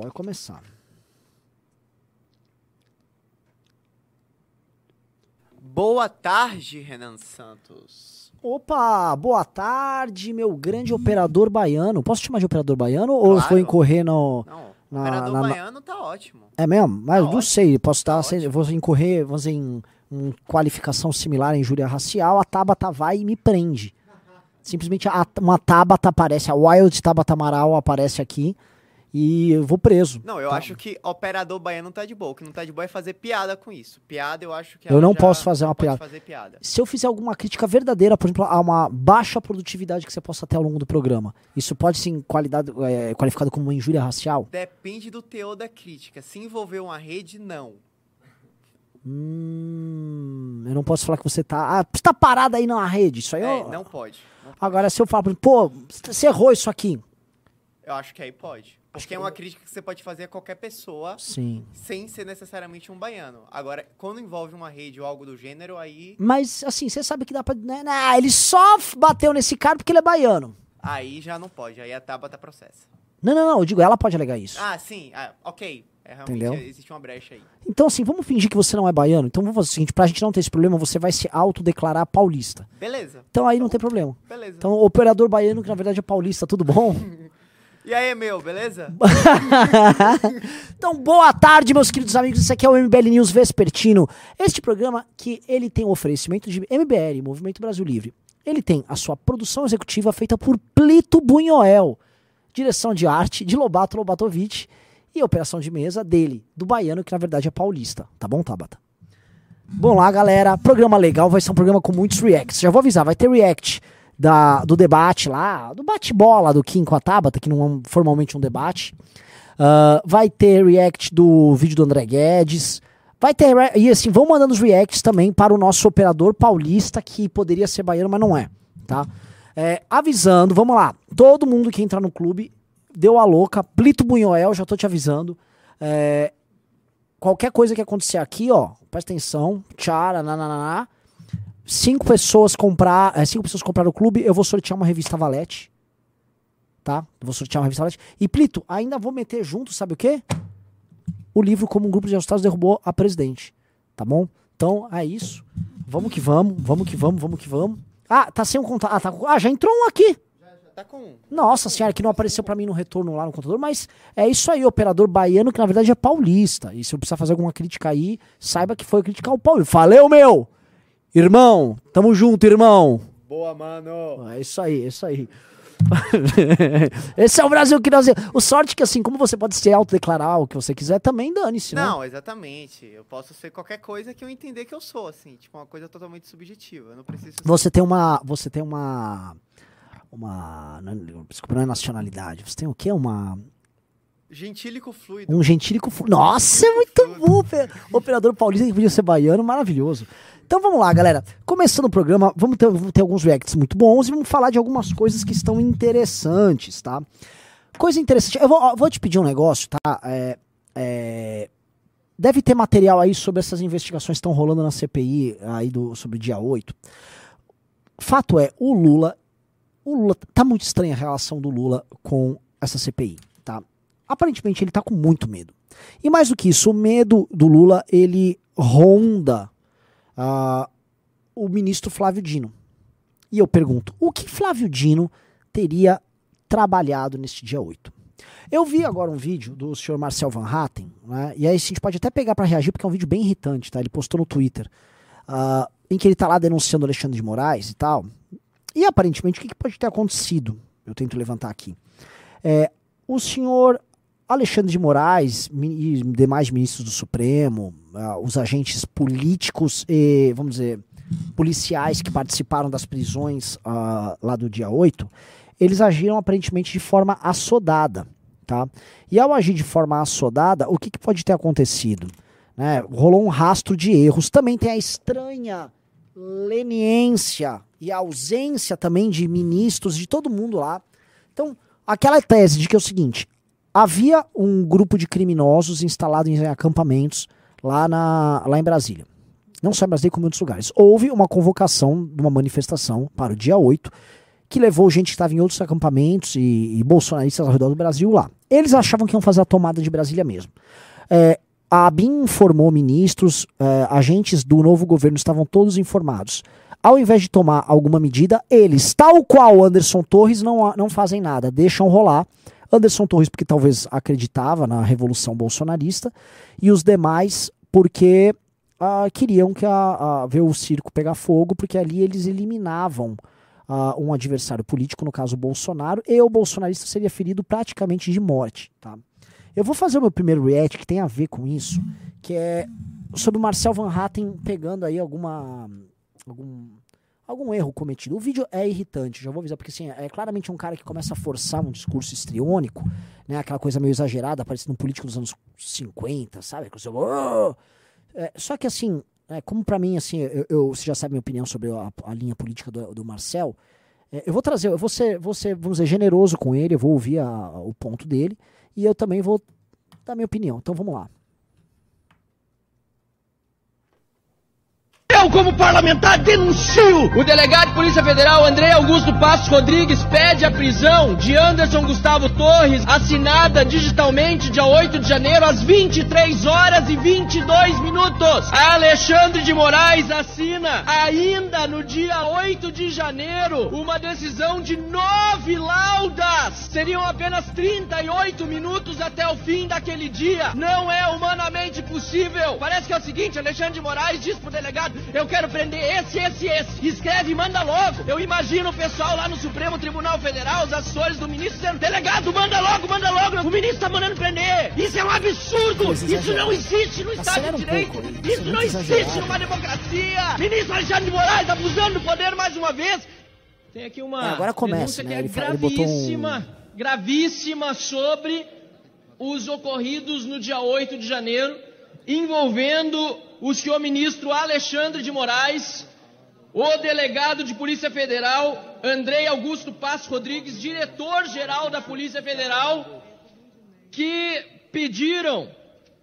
Pode começar. Boa tarde, Renan Santos. Opa, boa tarde, meu grande operador baiano. Posso te chamar de operador baiano ou Claro. vou incorrer no. Não, Na- operador na- baiano tá ótimo. É mesmo? Mas eu não ótimo. sei, posso estar. Tá sem- vou incorrer, vamos dizer, em, em qualificação similar em injúria racial. A Tabata vai e me prende. Simplesmente a- uma Tabata aparece, a Wild Tabata Amaral aparece aqui e eu vou preso. Não, eu Tá. acho que operador baiano tá de boa. O que não tá de boa é fazer piada com isso. Piada, eu acho que Eu não posso fazer não uma pode piada. fazer piada. Se eu fizer alguma crítica verdadeira, por exemplo, a uma baixa produtividade que você possa ter ao longo do programa, isso pode ser qualidade, é, qualificado como uma injúria racial? Depende do teor da crítica. Se envolver uma rede, não. Hum, eu não posso falar que você tá. Ah, você tá parado aí na rede. Isso aí É, eu- não pode. Não- Agora, se eu falar, pô, você errou isso aqui. Eu acho que aí pode. Porque é uma crítica que você pode fazer a qualquer pessoa Sim. sem ser necessariamente um baiano. Agora, quando envolve uma rede ou algo do gênero, aí, Mas, assim, você sabe que dá pra. Né, né, ele só bateu nesse cara porque ele é baiano. aí já não pode. Aí a Tabata processa. Não, não, não. Eu digo, ela pode alegar isso. Ah, sim. Ah, ok. É, realmente Entendeu? existe uma brecha aí. Então, assim, vamos fingir que você não é baiano. Então vamos fazer o seguinte: pra gente não ter esse problema, você vai se autodeclarar paulista. Beleza. Então aí não tem problema. Beleza. Então, operador baiano, que na verdade é paulista, tudo bom? E aí, meu, beleza? Então, boa tarde, meus queridos amigos. Esse aqui é o MBL News Vespertino. Este programa que ele tem o oferecimento de MBL, Movimento Brasil Livre. Ele tem a sua produção executiva feita por Plito Bunhoel. Direção de arte de Lobato Lobatovic. E operação de mesa dele, do baiano, que na verdade é paulista. Tá bom, Tabata? Bom lá, galera. Programa legal, vai ser um programa com muitos reacts. Já vou avisar, vai ter react da, do debate lá, do bate-bola do Kim com a Tabata, que não é formalmente um debate. Ah, vai ter react do vídeo do André Guedes. Vai ter. E assim, vão mandando os reacts também para o nosso operador paulista, que poderia ser baiano, mas não é. Tá? É, avisando, vamos lá. Todo mundo que entrar no clube, deu a louca. Plito Bunhoel, já tô te avisando. É, qualquer coisa que acontecer aqui, ó, presta atenção. Tchara, nanananá. Cinco pessoas comprar. é, cinco pessoas compraram o clube, eu vou sortear uma revista Valete. Tá? Eu vou sortear uma revista Valete. E Plito, ainda vou meter junto, sabe o quê? O livro Como um Grupo de Ajustados Derrubou a Presidente. Tá bom? Então é isso. Vamos que vamos, vamos que vamos, vamos que vamos. Ah, tá sem um contato. Ah, tá ah, já entrou um aqui. Tá com. Nossa senhora, que não apareceu pra mim no retorno lá no computador, mas é isso aí, operador baiano, que na verdade é paulista. E se eu precisar fazer alguma crítica aí, saiba que foi criticar o Paulo. Valeu, meu! Irmão, tamo junto, irmão. Boa, mano. É isso aí, é isso aí. Esse é o Brasil que nós. O sorte que, assim, como você pode se autodeclarar o que você quiser, também dane-se, né? Não, exatamente. Eu posso ser qualquer coisa que eu entender que eu sou, assim. Tipo, uma coisa totalmente subjetiva. Eu não preciso ser. Você tem uma. Você tem uma. Uma. não- Desculpa, não é nacionalidade. Você tem o quê? Uma. Gentílico fluido. Um gentílico. fu- Nossa, é muito bom! ope- Operador paulista que podia ser baiano, maravilhoso. Então vamos lá, galera. Começando o programa, vamos ter, vamos ter alguns reacts muito bons e vamos falar de algumas coisas que estão interessantes, tá? Coisa interessante. Eu vou, vou te pedir um negócio, tá? É, é, deve ter material aí sobre essas investigações que estão rolando na CPI aí do, sobre o dia 8. Fato é, o Lula. O Lula. Tá muito estranha a relação do Lula com essa CPI, tá? Aparentemente ele tá com muito medo. E mais do que isso, o medo do Lula, ele ronda ah, o ministro Flávio Dino. E eu pergunto, o que Flávio Dino teria trabalhado neste dia 8? Eu vi agora um vídeo do senhor Marcel Van Hatten, né, e aí a gente pode até pegar para reagir, porque é um vídeo bem irritante, tá? Ele postou no Twitter, ah, em que ele tá lá denunciando Alexandre de Moraes e tal. E aparentemente, o que, que pode ter acontecido? Eu tento levantar aqui. É, o senhor Alexandre de Moraes e demais ministros do Supremo, ah, os agentes políticos e, vamos dizer, policiais que participaram das prisões ah, lá do dia 8, eles agiram aparentemente de forma assodada. Tá? E ao agir de forma assodada, o que, que pode ter acontecido? Né? Rolou um rastro de erros. Também tem a estranha leniência e ausência também de ministros, de todo mundo lá. Então, aquela tese de que é o seguinte: havia um grupo de criminosos instalado em acampamentos lá, na, lá em Brasília. Não só em Brasília, como em outros lugares. Houve uma convocação de uma manifestação para o dia 8, que levou gente que estava em outros acampamentos e, e, bolsonaristas ao redor do Brasil lá. Eles achavam que iam fazer a tomada de Brasília mesmo. É, a ABIN informou ministros, é, agentes do novo governo estavam todos informados. Ao invés de tomar alguma medida, eles, tal qual Anderson Torres, não, não fazem nada, deixam rolar. Anderson Torres, porque talvez acreditava na revolução bolsonarista, e os demais, porque uh, queriam que a, a, ver o circo pegar fogo, porque ali eles eliminavam uh, um adversário político, no caso Bolsonaro, e o bolsonarista seria ferido praticamente de morte. Tá? Eu vou fazer o meu primeiro react que tem a ver com isso, que é sobre o Marcel Van Hatten pegando aí alguma. algum algum erro cometido. O vídeo é irritante, já vou avisar, porque assim, é claramente um cara que começa a forçar um discurso estriônico, né? Aquela coisa meio exagerada, parecendo um político dos anos 50, sabe? Oh! É, só que assim, é, como para mim, assim, eu, eu, você já sabe minha opinião sobre a, a linha política do, do Marcel, é, eu vou trazer, eu vou ser, vou ser, vamos dizer, generoso com ele, eu vou ouvir a, o ponto dele, e eu também vou dar minha opinião. Então vamos lá. Eu, como parlamentar, denuncio! O delegado de Polícia Federal André Augusto Passos Rodrigues pede a prisão de Anderson Gustavo Torres, assinada digitalmente dia 8 de janeiro, às 23 horas e 22 minutos. Alexandre de Moraes assina, ainda no dia 8 de janeiro, uma decisão de nove laudas. Seriam apenas 38 minutos até o fim daquele dia. Não é humanamente possível. Parece que é o seguinte: Alexandre de Moraes diz pro delegado eu quero prender esse, esse, esse. Escreve e manda logo. Eu imagino o pessoal lá no Supremo Tribunal Federal, os assessores do ministro dizendo: delegado, manda logo, manda logo. O ministro tá mandando prender. Isso é um absurdo. Isso não existe no Estado de Direito. Um pouco, Isso não existe numa democracia. Ministro Alexandre de Moraes abusando do poder mais uma vez. Tem aqui uma é, agora começa, né? que é gravíssima, um... gravíssima sobre os ocorridos no dia 8 de janeiro, envolvendo o senhor ministro Alexandre de Moraes, o delegado de Polícia Federal, Andrei Augusto Passos Rodrigues, diretor-geral da Polícia Federal, que pediram,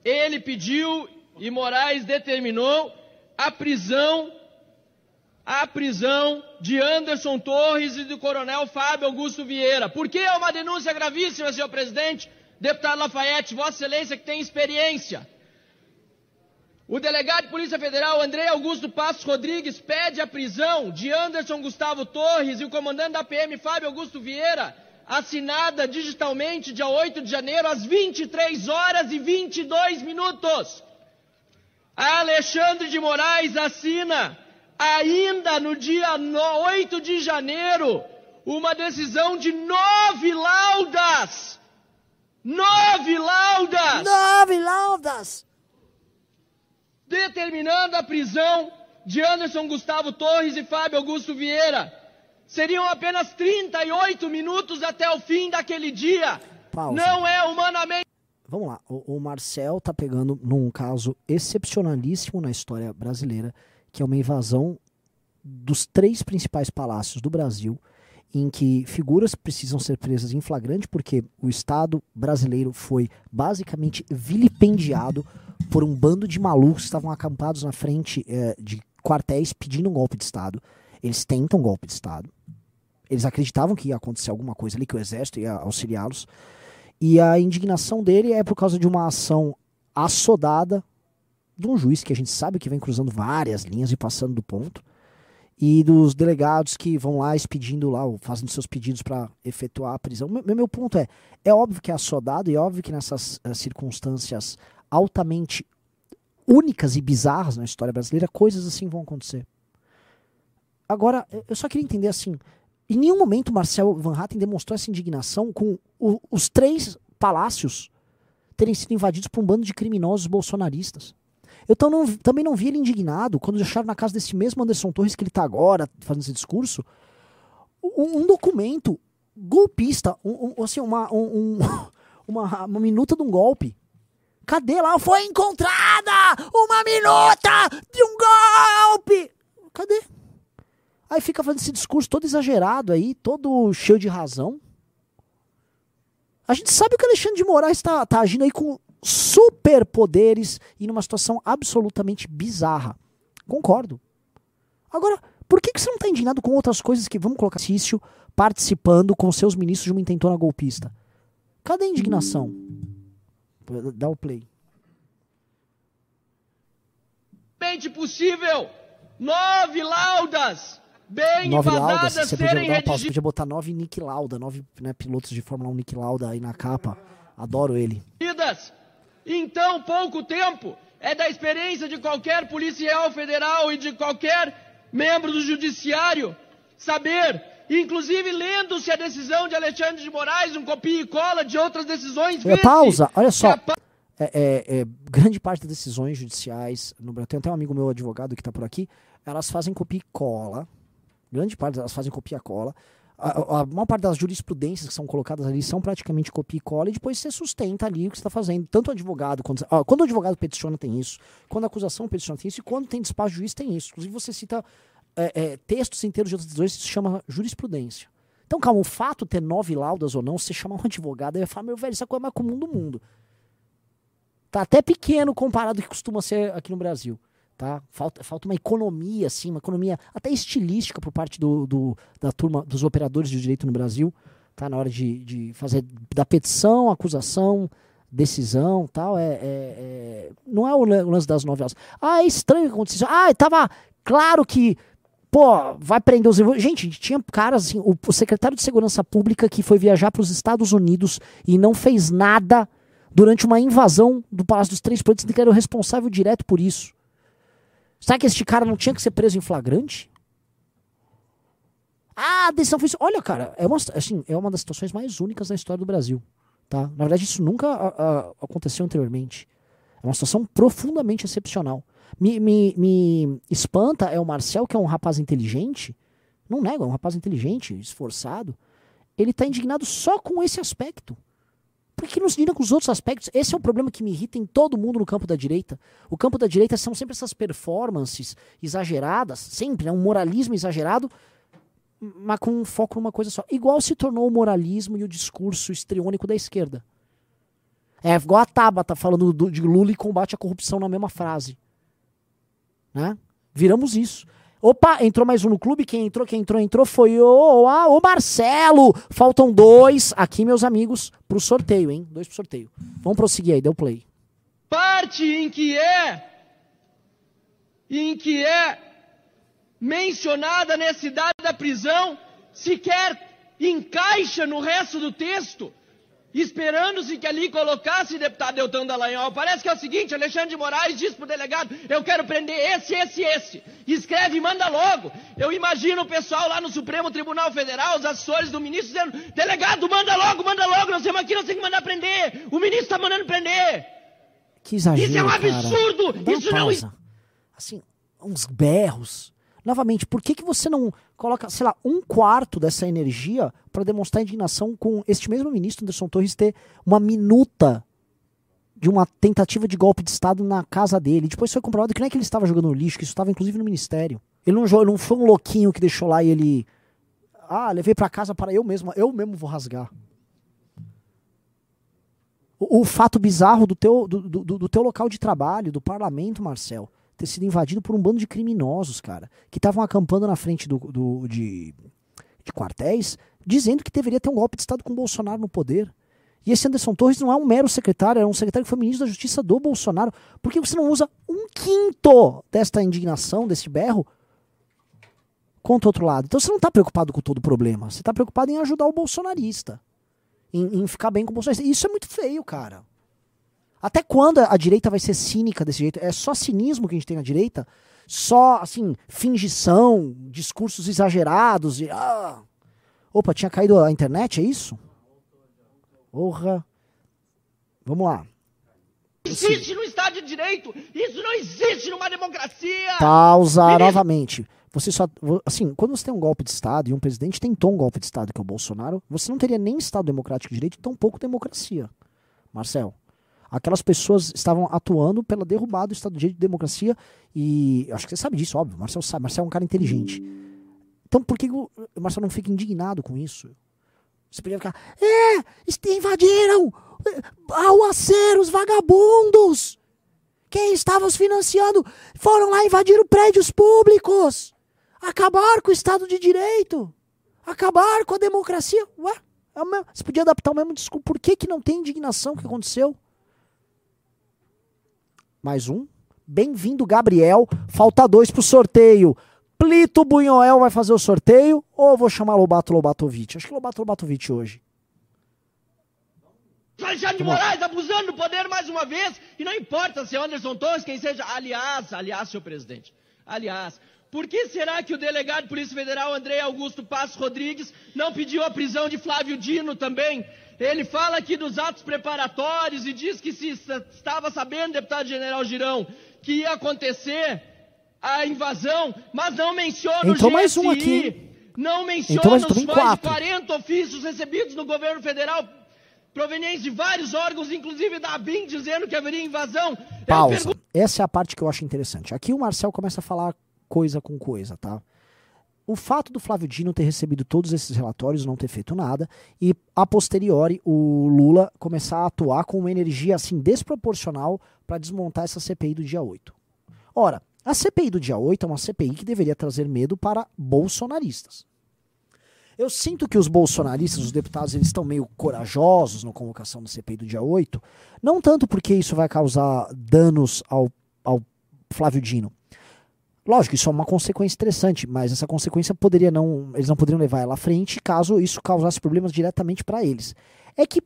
ele pediu e Moraes determinou a prisão a prisão de Anderson Torres e do coronel Fábio Augusto Vieira. Por que é uma denúncia gravíssima, senhor presidente? Deputado Lafayette, Vossa Excelência que tem experiência. O delegado de Polícia Federal, André Augusto Passos Rodrigues, pede a prisão de Anderson Gustavo Torres e o comandante da PM, Fábio Augusto Vieira, assinada digitalmente dia 8 de janeiro, às 23 horas e 22 minutos. Alexandre de Moraes assina, ainda no dia 8 de janeiro, uma decisão de nove laudas. Nove laudas! Nove laudas! Determinando a prisão de Anderson Gustavo Torres e Fábio Augusto Vieira. Seriam apenas 38 minutos até o fim daquele dia. Pausa. Não é humanamente. Vamos lá, o, o Marcel tá pegando num caso excepcionalíssimo na história brasileira, que é uma invasão dos três principais palácios do Brasil, em que figuras precisam ser presas em flagrante porque o Estado brasileiro foi basicamente vilipendiado por um bando de malucos que estavam acampados na frente é, de quartéis pedindo um golpe de Estado. Eles tentam um golpe de Estado. Eles acreditavam que ia acontecer alguma coisa ali, que o exército ia auxiliá-los. E a indignação dele é por causa de uma ação assodada de um juiz que a gente sabe que vem cruzando várias linhas e passando do ponto. E dos delegados que vão lá expedindo lá, fazendo seus pedidos para efetuar a prisão. Meu, meu ponto é: é óbvio que é assodado e é óbvio que nessas uh, circunstâncias altamente únicas e bizarras na história brasileira, coisas assim vão acontecer. Agora, eu só queria entender assim, em nenhum momento Marcel Van Hatten demonstrou essa indignação com o, os três palácios terem sido invadidos por um bando de criminosos bolsonaristas. Eu não, também não vi ele indignado quando acharam na casa desse mesmo Anderson Torres que ele está agora fazendo esse discurso um, um documento golpista, um, um, assim, uma, uma, uma minuta de um golpe Cadê lá? Foi encontrada uma minuta de um golpe! Cadê? Aí fica fazendo esse discurso todo exagerado aí, todo cheio de razão. A gente sabe que o Alexandre de Moraes está tá agindo aí com superpoderes e numa situação absolutamente bizarra. Concordo. Agora, por que, que você não está indignado com outras coisas que, vamos colocar, exercício participando com seus ministros de uma intentona golpista. Cadê a indignação? Dá o play. Mente possível, nove laudas bem Nove laudas, você podia serem pausa, podia botar nove Nick Lauda, nove né, pilotos de Fórmula 1 Nick Lauda aí na capa. Adoro ele. vidas em tão pouco tempo é da experiência de qualquer policial federal e de qualquer membro do judiciário saber, inclusive lendo-se a decisão de Alexandre de Moraes, um copia e cola de outras decisões. Pausa, olha só. É, é, é, grande parte das decisões judiciais no Brasil, tem até um amigo meu advogado que está por aqui, elas fazem copia e cola. Grande parte delas fazem copia e cola. A, a- a maior parte das jurisprudências que são colocadas ali são praticamente copia e cola e depois você sustenta ali o que você está fazendo. Tanto o advogado, quando, ó, quando o advogado peticiona tem isso, quando a acusação peticiona tem isso e quando tem despacho juiz tem isso. Inclusive você cita é, é, textos inteiros de outras decisões, se chama jurisprudência. Então, calma, o fato de ter nove laudas ou não, você chamar um advogado, ele vai falar, meu velho, isso é coisa mais comum do mundo. Tá até pequeno comparado ao que costuma ser aqui no Brasil. Tá? Falta, falta uma economia, assim, uma economia até estilística por parte do, do- da turma dos operadores de direito no Brasil, tá? Na hora de, de fazer da petição, acusação, decisão tal. É, é- é- não é o lan- o lance das novelas. Ah, é estranho que aconteceu. Ah, tava claro que. Pô, vai prender os. Gente, tinha caras assim, o, o secretário de Segurança Pública que foi viajar para os Estados Unidos e não fez nada durante uma invasão do Palácio dos Três Poderes, que era o responsável direto por isso. Será que este cara não tinha que ser preso em flagrante? Ah, a decisão foi isso. Olha, cara, é uma, assim, é uma das situações mais únicas da história do Brasil. Tá? Na verdade, isso nunca a- a- aconteceu anteriormente. É uma situação profundamente excepcional. Me, me, me espanta é o Marcel, que é um rapaz inteligente. Não nego, é um rapaz inteligente, esforçado. Ele tá indignado só com esse aspecto. Por que não se com os outros aspectos? Esse é o problema que me irrita em todo mundo no campo da direita. O campo da direita são sempre essas performances exageradas, sempre, né? um moralismo exagerado, mas com um foco numa coisa só. Igual se tornou o moralismo e o discurso histriônico da esquerda. É igual a Tabata falando do- de Lula e combate à corrupção na mesma frase. Né? Viramos isso. Opa, entrou mais um no clube. Quem entrou, quem entrou, entrou foi o, ah, o Marcelo. Faltam dois aqui, meus amigos, pro sorteio, hein? Dois pro sorteio. Vamos prosseguir aí, deu play. parte em que é em que é mencionada a necessidade da prisão sequer encaixa no resto do texto, esperando-se que ali colocasse deputado Deltão Dallagnol. Parece que é o seguinte, Alexandre de Moraes diz pro delegado, eu quero prender esse, esse, esse. Escreve e manda logo. Eu imagino o pessoal lá no Supremo Tribunal Federal, os assessores do ministro dizendo, delegado, manda logo, manda logo, nós temos aqui, nós temos que mandar prender. O ministro está mandando prender. Que exagero, Isso é um cara. absurdo! Uma Isso não- pausa. Assim, uns berros. Novamente, por que, que você não coloca, sei lá, um quarto dessa energia para demonstrar indignação com este mesmo ministro, Anderson Torres, ter uma minuta de uma tentativa de golpe de Estado na casa dele? Depois foi comprovado que não é que ele estava jogando no lixo, que isso estava inclusive no ministério. Ele não, não foi um louquinho que deixou lá e ele. Ah, levei para casa para eu mesmo, eu mesmo vou rasgar. O, o fato bizarro do teu, do, do, do teu local de trabalho, do parlamento, Marcel, ter sido invadido por um bando de criminosos, cara, que estavam acampando na frente do, do- de, de quartéis, dizendo que deveria ter um golpe de Estado com Bolsonaro no poder. E esse Anderson Torres não é um mero secretário, é um secretário que foi ministro da Justiça do Bolsonaro. Por que você não usa um quinto desta indignação, desse berro, contra o outro lado? Então você não está preocupado com todo o problema. Você está preocupado em ajudar o bolsonarista. Em, em ficar bem com o bolsonarista. Isso é muito feio, cara. Até quando a direita vai ser cínica desse jeito? É só cinismo que a gente tem na direita? Só, assim, fingição, discursos exagerados e. Ah. Opa, tinha caído a internet, é isso? Porra. Vamos lá. existe no Estado de Direito. Isso não existe numa democracia. Pausa Ministro- novamente. Você só. Assim, quando você tem um golpe de Estado e um presidente tentou um golpe de Estado, que é o Bolsonaro, você não teria nem Estado democrático de direito e tampouco democracia. Marcel. Aquelas pessoas estavam atuando pela derrubada do Estado de Direito e democracia e. Acho que você sabe disso, óbvio. Marcel sabe. Marcel é um cara inteligente. Então por que o Marcel não fica indignado com isso? Você podia ficar. É! Invadiram! eh, Arruaceiros, vagabundos! Quem estava os financiando foram lá invadir prédios públicos! Acabar com o Estado de Direito! Acabar com a democracia. Ué, é você podia adaptar o mesmo discurso. Por que, que não tem indignação que aconteceu? Mais um. Bem-vindo, Gabriel. Falta dois pro sorteio. Plito Bunhoel vai fazer o sorteio ou eu vou chamar Lobato Lobatovic? Acho que Lobato Lobatovic hoje. Alexandre de Moraes abusando do poder mais uma vez, e não importa se é Anderson Torres, quem seja. Aliás, aliás, senhor presidente, aliás, por que será que o delegado de Polícia Federal, André Augusto Passos Rodrigues, não pediu a prisão de Flávio Dino também? Ele fala aqui dos atos preparatórios e diz que se estava sabendo, deputado general Girão, que ia acontecer a invasão, mas não menciona Entrou o GSI, mais um aqui, não menciona mais- os mais quatro. 40 ofícios recebidos no governo federal provenientes de vários órgãos, inclusive da ABIN, dizendo que haveria invasão. Pausa. pergunto- Essa é a parte que eu acho interessante. Aqui o Marcel começa a falar coisa com coisa, tá? O fato do Flávio Dino ter recebido todos esses relatórios, não ter feito nada, e a posteriori o Lula começar a atuar com uma energia assim desproporcional para desmontar essa CPI do dia 8. Ora, a CPI do dia 8 é uma CPI que deveria trazer medo para bolsonaristas. Eu sinto que os bolsonaristas, os deputados, eles estão meio corajosos na convocação da CPI do dia 8, não tanto porque isso vai causar danos ao, ao Flávio Dino. Lógico, isso é uma consequência interessante, mas essa consequência poderia não. Eles não poderiam levar ela à frente caso isso causasse problemas diretamente para eles. É que,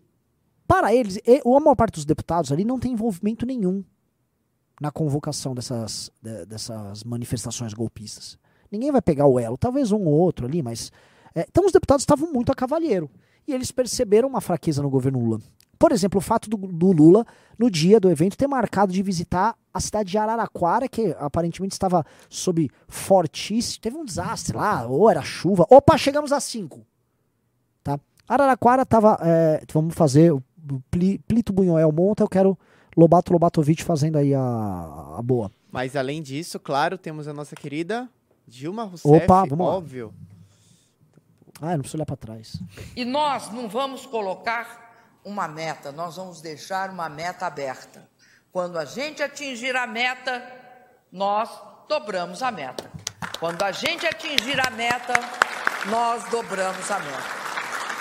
para eles, a maior parte dos deputados ali não tem envolvimento nenhum na convocação dessas, de- dessas manifestações golpistas. Ninguém vai pegar o elo, talvez um ou outro ali, mas. é, então os deputados estavam muito a cavalheiro. E eles perceberam uma fraqueza no governo Lula. Por exemplo, o fato do, do Lula, no dia do evento, ter marcado de visitar a cidade de Araraquara, que aparentemente estava sob fortíssimo. Teve um desastre lá, ou era chuva. Opa, chegamos a 5. Tá? Araraquara estava. vamos fazer. O Pli- Plito Bunhoel monta, eu quero Lobato Lobatovic fazendo aí a, a boa. Mas além disso, claro, temos a nossa querida Dilma Rousseff, Opa, vamos lá. óbvio. Ah, eu não preciso olhar para trás. E nós não vamos colocar uma meta, nós vamos deixar uma meta aberta. Quando a gente atingir a meta, nós dobramos a meta. Quando a gente atingir a meta, nós dobramos a meta.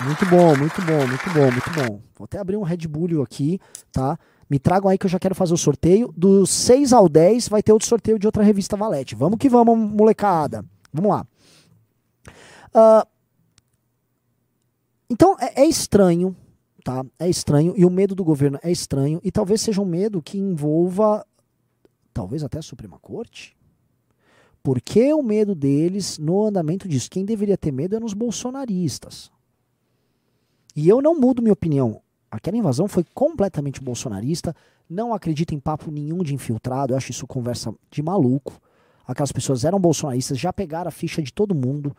Muito bom, muito bom, muito bom, muito bom. Vou até abrir um Red Bull aqui, tá? Me tragam aí que eu já quero fazer o sorteio. Do 6 ao 10 vai ter outro sorteio de outra revista Valete. Vamos que vamos, molecada. Vamos lá. Ah, então, é, é estranho, tá? É estranho. E o medo do governo é estranho. E talvez seja um medo que envolva, talvez até a Suprema Corte. Por que o medo deles no andamento disso? Quem deveria ter medo é nos bolsonaristas. E eu não mudo minha opinião. Aquela invasão foi completamente bolsonarista. Não acredito em papo nenhum de infiltrado. Eu acho isso conversa de maluco. Aquelas pessoas eram bolsonaristas, já pegaram a ficha de todo mundo.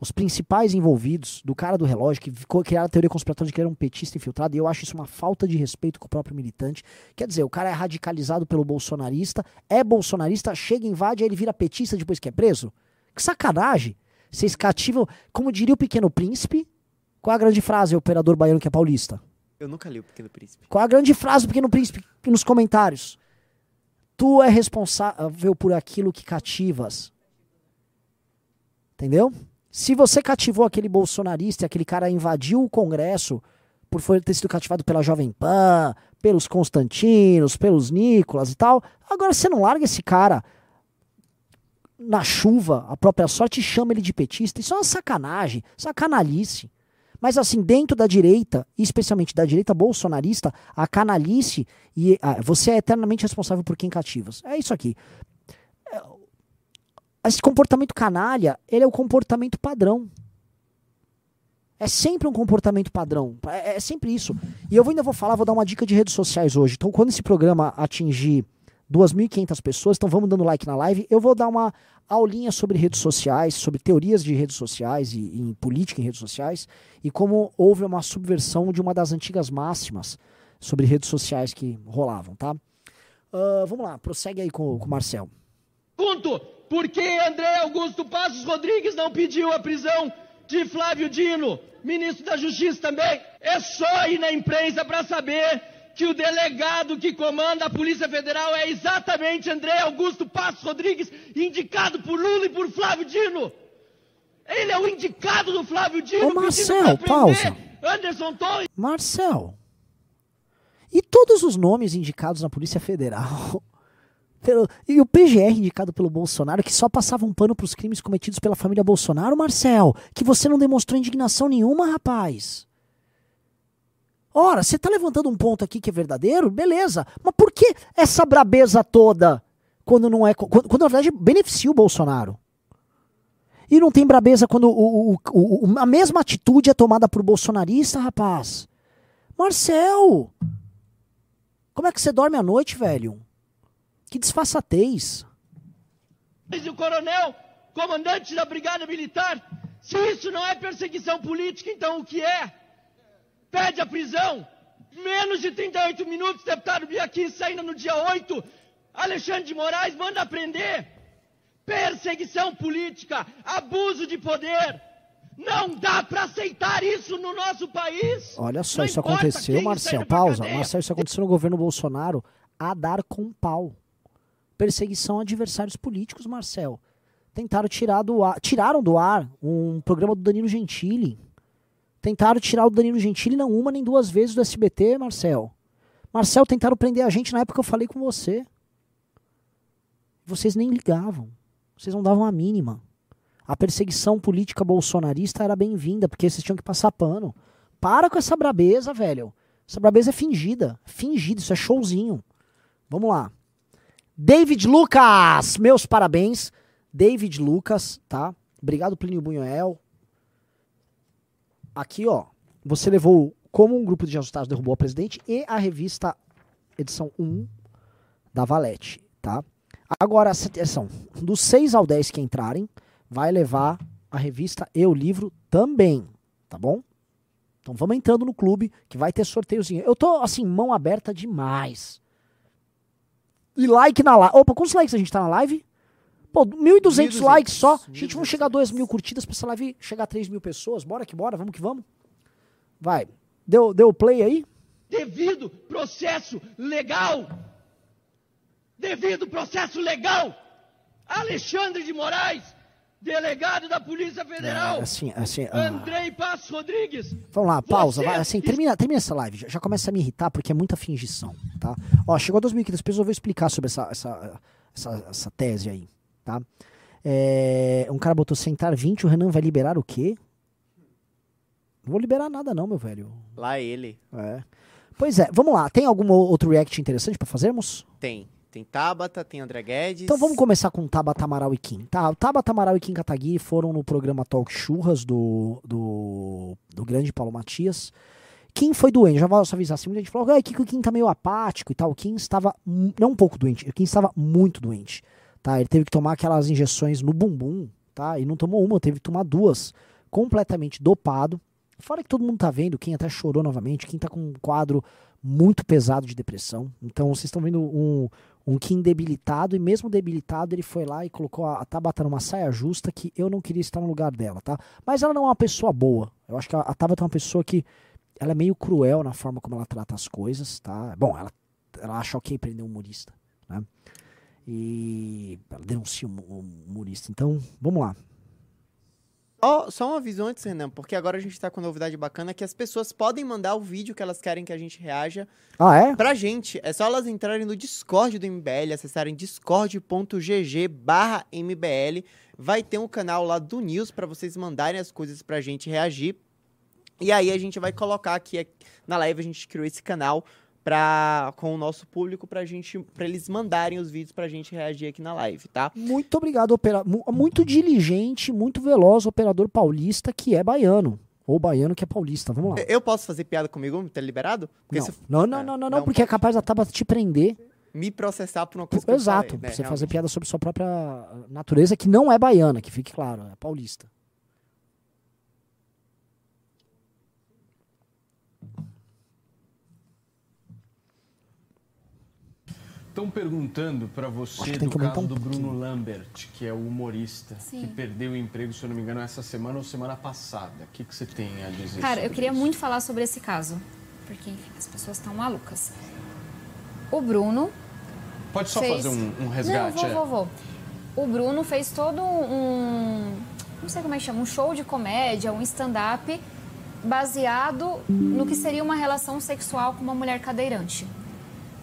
Os principais envolvidos, do cara do relógio, que ficou, criaram a teoria conspiratória de que ele era um petista infiltrado, e eu acho isso uma falta de respeito com o próprio militante. Quer dizer, o cara é radicalizado pelo bolsonarista, é bolsonarista, chega, invade, aí ele vira petista depois que é preso. Que sacanagem! Vocês cativam, como diria o Pequeno Príncipe, qual a grande frase, o operador baiano que é paulista? Eu nunca li o Pequeno Príncipe. Qual a grande frase do Pequeno Príncipe nos comentários? Tu é responsável por aquilo que cativas. Entendeu? Se você cativou aquele bolsonarista aquele cara invadiu o Congresso por ter sido cativado pela Jovem Pan, pelos Constantinos, pelos Nicolas e tal, agora você não larga esse cara na chuva, a própria sorte, chama ele de petista. Isso é uma sacanagem, sacanalice. Mas assim, dentro da direita, especialmente da direita bolsonarista, a canalice e ah, você é eternamente responsável por quem cativas. É isso aqui. Esse comportamento canalha, ele é o comportamento padrão. É sempre um comportamento padrão. É, é sempre isso. E eu ainda vou falar, vou dar uma dica de redes sociais hoje. Então, quando esse programa atingir 2.500 pessoas, então vamos dando like na live. Eu vou dar uma aulinha sobre redes sociais, sobre teorias de redes sociais e, e em política em redes sociais e como houve uma subversão de uma das antigas máximas sobre redes sociais que rolavam, tá? Ah, vamos lá, prossegue aí com, com o Marcel. Pergunto, por que André Augusto Passos Rodrigues não pediu a prisão de Flávio Dino, ministro da Justiça também? É só ir na imprensa para saber que o delegado que comanda a Polícia Federal é exatamente André Augusto Passos Rodrigues, indicado por Lula e por Flávio Dino. Ele é o indicado do Flávio Dino. Ô, Marcel, pausa. Anderson Torres. Marcel. E todos os nomes indicados na Polícia Federal. Pelo- e o PGR indicado pelo Bolsonaro, que só passava um pano pros crimes cometidos pela família Bolsonaro, Marcel, que você não demonstrou indignação nenhuma, rapaz. Ora, você tá levantando um ponto aqui que é verdadeiro? Beleza. Mas por que essa brabeza toda quando não é. Quando, quando na verdade beneficia o Bolsonaro? E não tem brabeza quando o- o- o- a mesma atitude é tomada por bolsonarista, rapaz. Marcel! Como é que você dorme à noite, velho? Que disfarçatez. e o coronel, comandante da Brigada Militar. Se isso não é perseguição política, então o que é? Pede a prisão. Menos de 38 minutos, deputado Biaqui saindo no dia 8. Alexandre de Moraes manda prender. Perseguição política, abuso de poder. Não dá para aceitar isso no nosso país. Olha só, Não isso aconteceu, quem Marcel. esteja pra Pausa. cadeia. Marcel, isso aconteceu no governo Bolsonaro a dar com pau. Perseguição a adversários políticos, Marcel. Tentaram tirar do ar, tiraram do ar um programa do Danilo Gentili. Tentaram tirar o Danilo Gentili não uma nem duas vezes do SBT, Marcel. Marcel, tentaram prender a gente na época que eu falei com você. Vocês nem ligavam. Vocês não davam a mínima. A perseguição política bolsonarista era bem-vinda, porque vocês tinham que passar pano. Para com essa brabeza, velho. Essa brabeza é fingida. Fingida, isso é showzinho. Vamos lá. David Lucas, meus parabéns. David Lucas, tá? Obrigado, Plínio Bunhoel. Aqui, ó. Você levou como um grupo de ajustados derrubou o presidente e a revista edição 1 da Valete, tá? Agora, edição, dos 6 ao 10 que entrarem, vai levar a revista e o livro também, tá bom? Então vamos entrando no clube que vai ter sorteiozinho. Eu tô assim, mão aberta demais. E like na live. Opa, quantos likes a gente tá na live? Pô, 1.200 1.200, likes só. A gente vai 1.200 chegar a 2 mil curtidas pra essa live chegar a 3 mil pessoas. Bora que bora, vamos que vamos. Vai. Deu, deu play aí? devido processo legal. Devido processo legal. Alexandre de Moraes, delegado da Polícia Federal. É, assim, assim. ah. Andrei Passos Rodrigues. Vamos lá, pausa. Vai, assim, termina, termina essa live. Já, já começa a me irritar porque é muita fingição, tá? Ó, chegou a 2.500 pessoas, eu vou explicar sobre essa, essa, essa, essa tese aí, tá? É, um cara botou sentar 20, o Renan vai liberar o quê? Não vou liberar nada não, meu velho. Lá ele. É. Pois é, vamos lá. Tem algum outro react interessante pra fazermos? Tem. Tem Tabata, tem André Guedes. Então vamos começar com Tabata Amaral e Kim. Tá, Tabata Amaral e Kim Kataguiri foram no programa Talk Churras do, do, do grande Paulo Matias. Kim foi doente, já vou avisar assim, muita gente falou, "Ai, que o Kim tá meio apático e tal. O Kim estava, não um pouco doente, o Kim estava muito doente, tá? Ele teve que tomar aquelas injeções no bumbum, tá? E não tomou uma, teve que tomar duas, completamente dopado. Fora que todo mundo tá vendo, quem até chorou novamente, quem tá com um quadro muito pesado de depressão. Então vocês estão vendo um, um Kim debilitado, e mesmo debilitado, ele foi lá e colocou a, a Tabata numa saia justa que eu não queria estar no lugar dela, tá? Mas ela não é uma pessoa boa. Eu acho que a, a Tabata é uma pessoa que ela é meio cruel na forma como ela trata as coisas, tá? Bom, ela, ela acha ok prender um humorista, né? E ela denuncia um um humorista. Então, vamos lá. Só, só um aviso antes, Renan, porque agora a gente tá com novidade bacana que as pessoas podem mandar o vídeo que elas querem que a gente reaja Ah, é? pra gente. É só elas entrarem no Discord do MBL, acessarem discord.gg barra MBL. Vai ter um canal lá do News pra vocês mandarem as coisas pra gente reagir. E aí a gente vai colocar aqui na live, a gente criou esse canal pra, com o nosso público pra, gente, pra eles mandarem os vídeos pra gente reagir aqui na live, tá? Muito obrigado, opera... mu- muito diligente, muito veloz, operador paulista que é baiano. Ou baiano que é paulista. Vamos lá. Eu posso fazer piada comigo? Tá liberado? Não, não, não, é, não, não, não, não porque é capaz da Tabata te prender. me processar por uma coisa que eu Exato, falei, né, você fazer realmente. piada sobre sua própria natureza, que não é baiana, que fique claro, é paulista. Estão perguntando para você do caso um do Bruno pouquinho. Lambert, que é o humorista, Sim. que perdeu o emprego, se eu não me engano, essa semana ou semana passada. O que, que você tem a dizer Cara, eu queria isso? muito falar sobre esse caso. Porque, enfim, as pessoas estão malucas. O Bruno Pode só fez... fazer um, um resgate? Não, vou, é? vou, vou. O Bruno fez todo um, não sei como é que chama, um show de comédia, um stand-up baseado no que seria uma relação sexual com uma mulher cadeirante.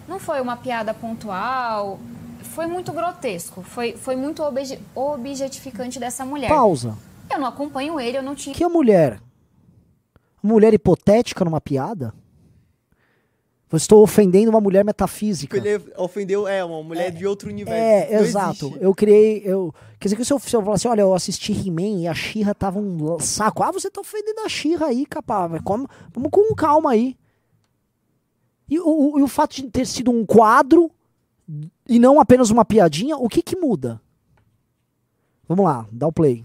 Não foi uma piada pontual, foi muito grotesco, foi, foi muito obje- objetificante dessa mulher. Pausa. Eu não acompanho ele, eu não tinha Que a mulher? Mulher hipotética numa piada? Eu estou ofendendo uma mulher metafísica. Ele ofendeu, é, uma mulher de outro universo. É, Não exato. existe. Eu criei. Eu, quer dizer que se eu, se eu falar assim, olha, eu assisti He-Man e a Xirra tava um saco. Ah, você tá ofendendo a Xirra aí, capaz. Como, vamos com calma aí. E o, o- o fato de ter sido um quadro e não apenas uma piadinha, o que que muda? Vamos lá, dá o play.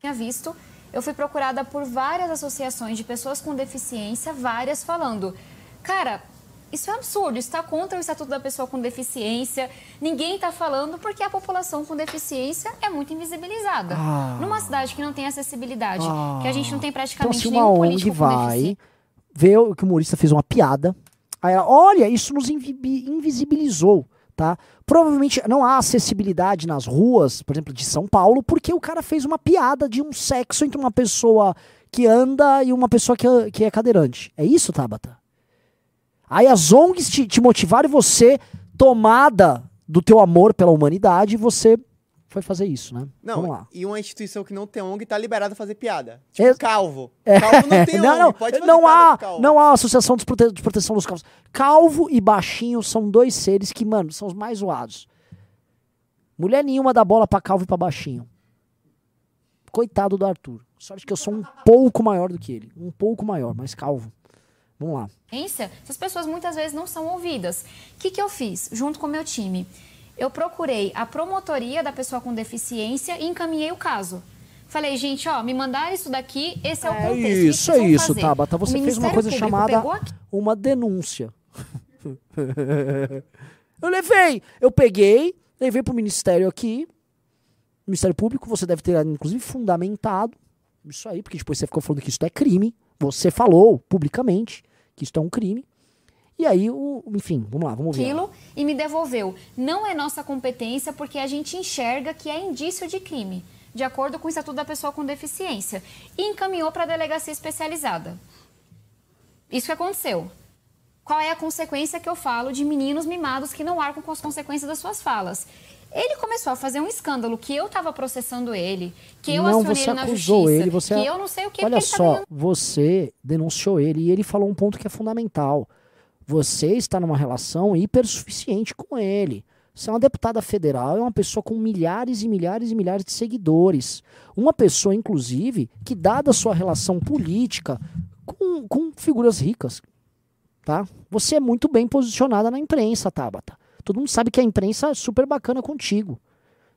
tinha visto, eu fui procurada por várias associações de pessoas com deficiência, várias falando: cara, isso é absurdo, isso está contra o Estatuto da Pessoa com Deficiência. Ninguém está falando porque a população com deficiência é muito invisibilizada. Ah. Numa cidade que não tem acessibilidade, que a gente não tem Então, praticamente uma nenhum político com vai, deficiência. Vê que o humorista fez uma piada, aí ela, olha, isso nos invi- invisibilizou, tá? Provavelmente não há acessibilidade nas ruas, por exemplo, de São Paulo, porque o cara fez uma piada de um sexo entre uma pessoa que anda e uma pessoa que, que é cadeirante. É isso, Tabata? Aí as ONGs te, te motivaram e você, tomada do teu amor pela humanidade, você foi fazer isso, né? Vamos Não, lá. e uma instituição que não tem ONG tá liberada a fazer piada. Tipo, É- calvo. Calvo não tem não, ONG, não, pode fazer não há, calvo. não há associação de, prote- de proteção dos calvos. Calvo e baixinho são dois seres que, mano, são os mais zoados. Mulher nenhuma dá bola pra calvo e pra baixinho. Coitado do Arthur. Sorte que eu sou um pouco maior do que ele. Um pouco maior, mas calvo. Vamos lá. essas pessoas muitas vezes não são ouvidas. O que, que eu fiz junto com o meu time? Eu procurei a promotoria da pessoa com deficiência e encaminhei o caso. Falei, gente, ó, me mandaram isso daqui, esse é o É contexto. o que que isso, é isso, fazer? Tabata. Você fez uma coisa Público chamada uma denúncia. eu levei, eu peguei, levei pro ministério aqui, Ministério Público, você deve ter inclusive fundamentado isso aí, porque depois você ficou falando que isso é crime, você falou publicamente que isso é um crime. E aí, o, enfim, vamos lá, vamos ver. aquilo e me devolveu. Não é nossa competência porque a gente enxerga que é indício de crime, de acordo com o Estatuto da Pessoa com Deficiência, e encaminhou para a delegacia especializada. Isso que aconteceu. Qual é a consequência que eu falo de meninos mimados que não arcam com as consequências das suas falas? Ele começou a fazer um escândalo que eu estava processando ele, que eu não, acionei você ele na acusou justiça, ele, você que eu não sei o que Olha porque ele tá só, ganhando você denunciou ele e ele falou um ponto que é fundamental. Você está numa relação hipersuficiente com ele. Você é uma deputada federal, é uma pessoa com milhares e milhares e milhares de seguidores. Uma pessoa, inclusive, que, dada a sua relação política com, com figuras ricas, tá? Você é muito bem posicionada na imprensa, Tabata. Todo mundo sabe que a imprensa é super bacana contigo.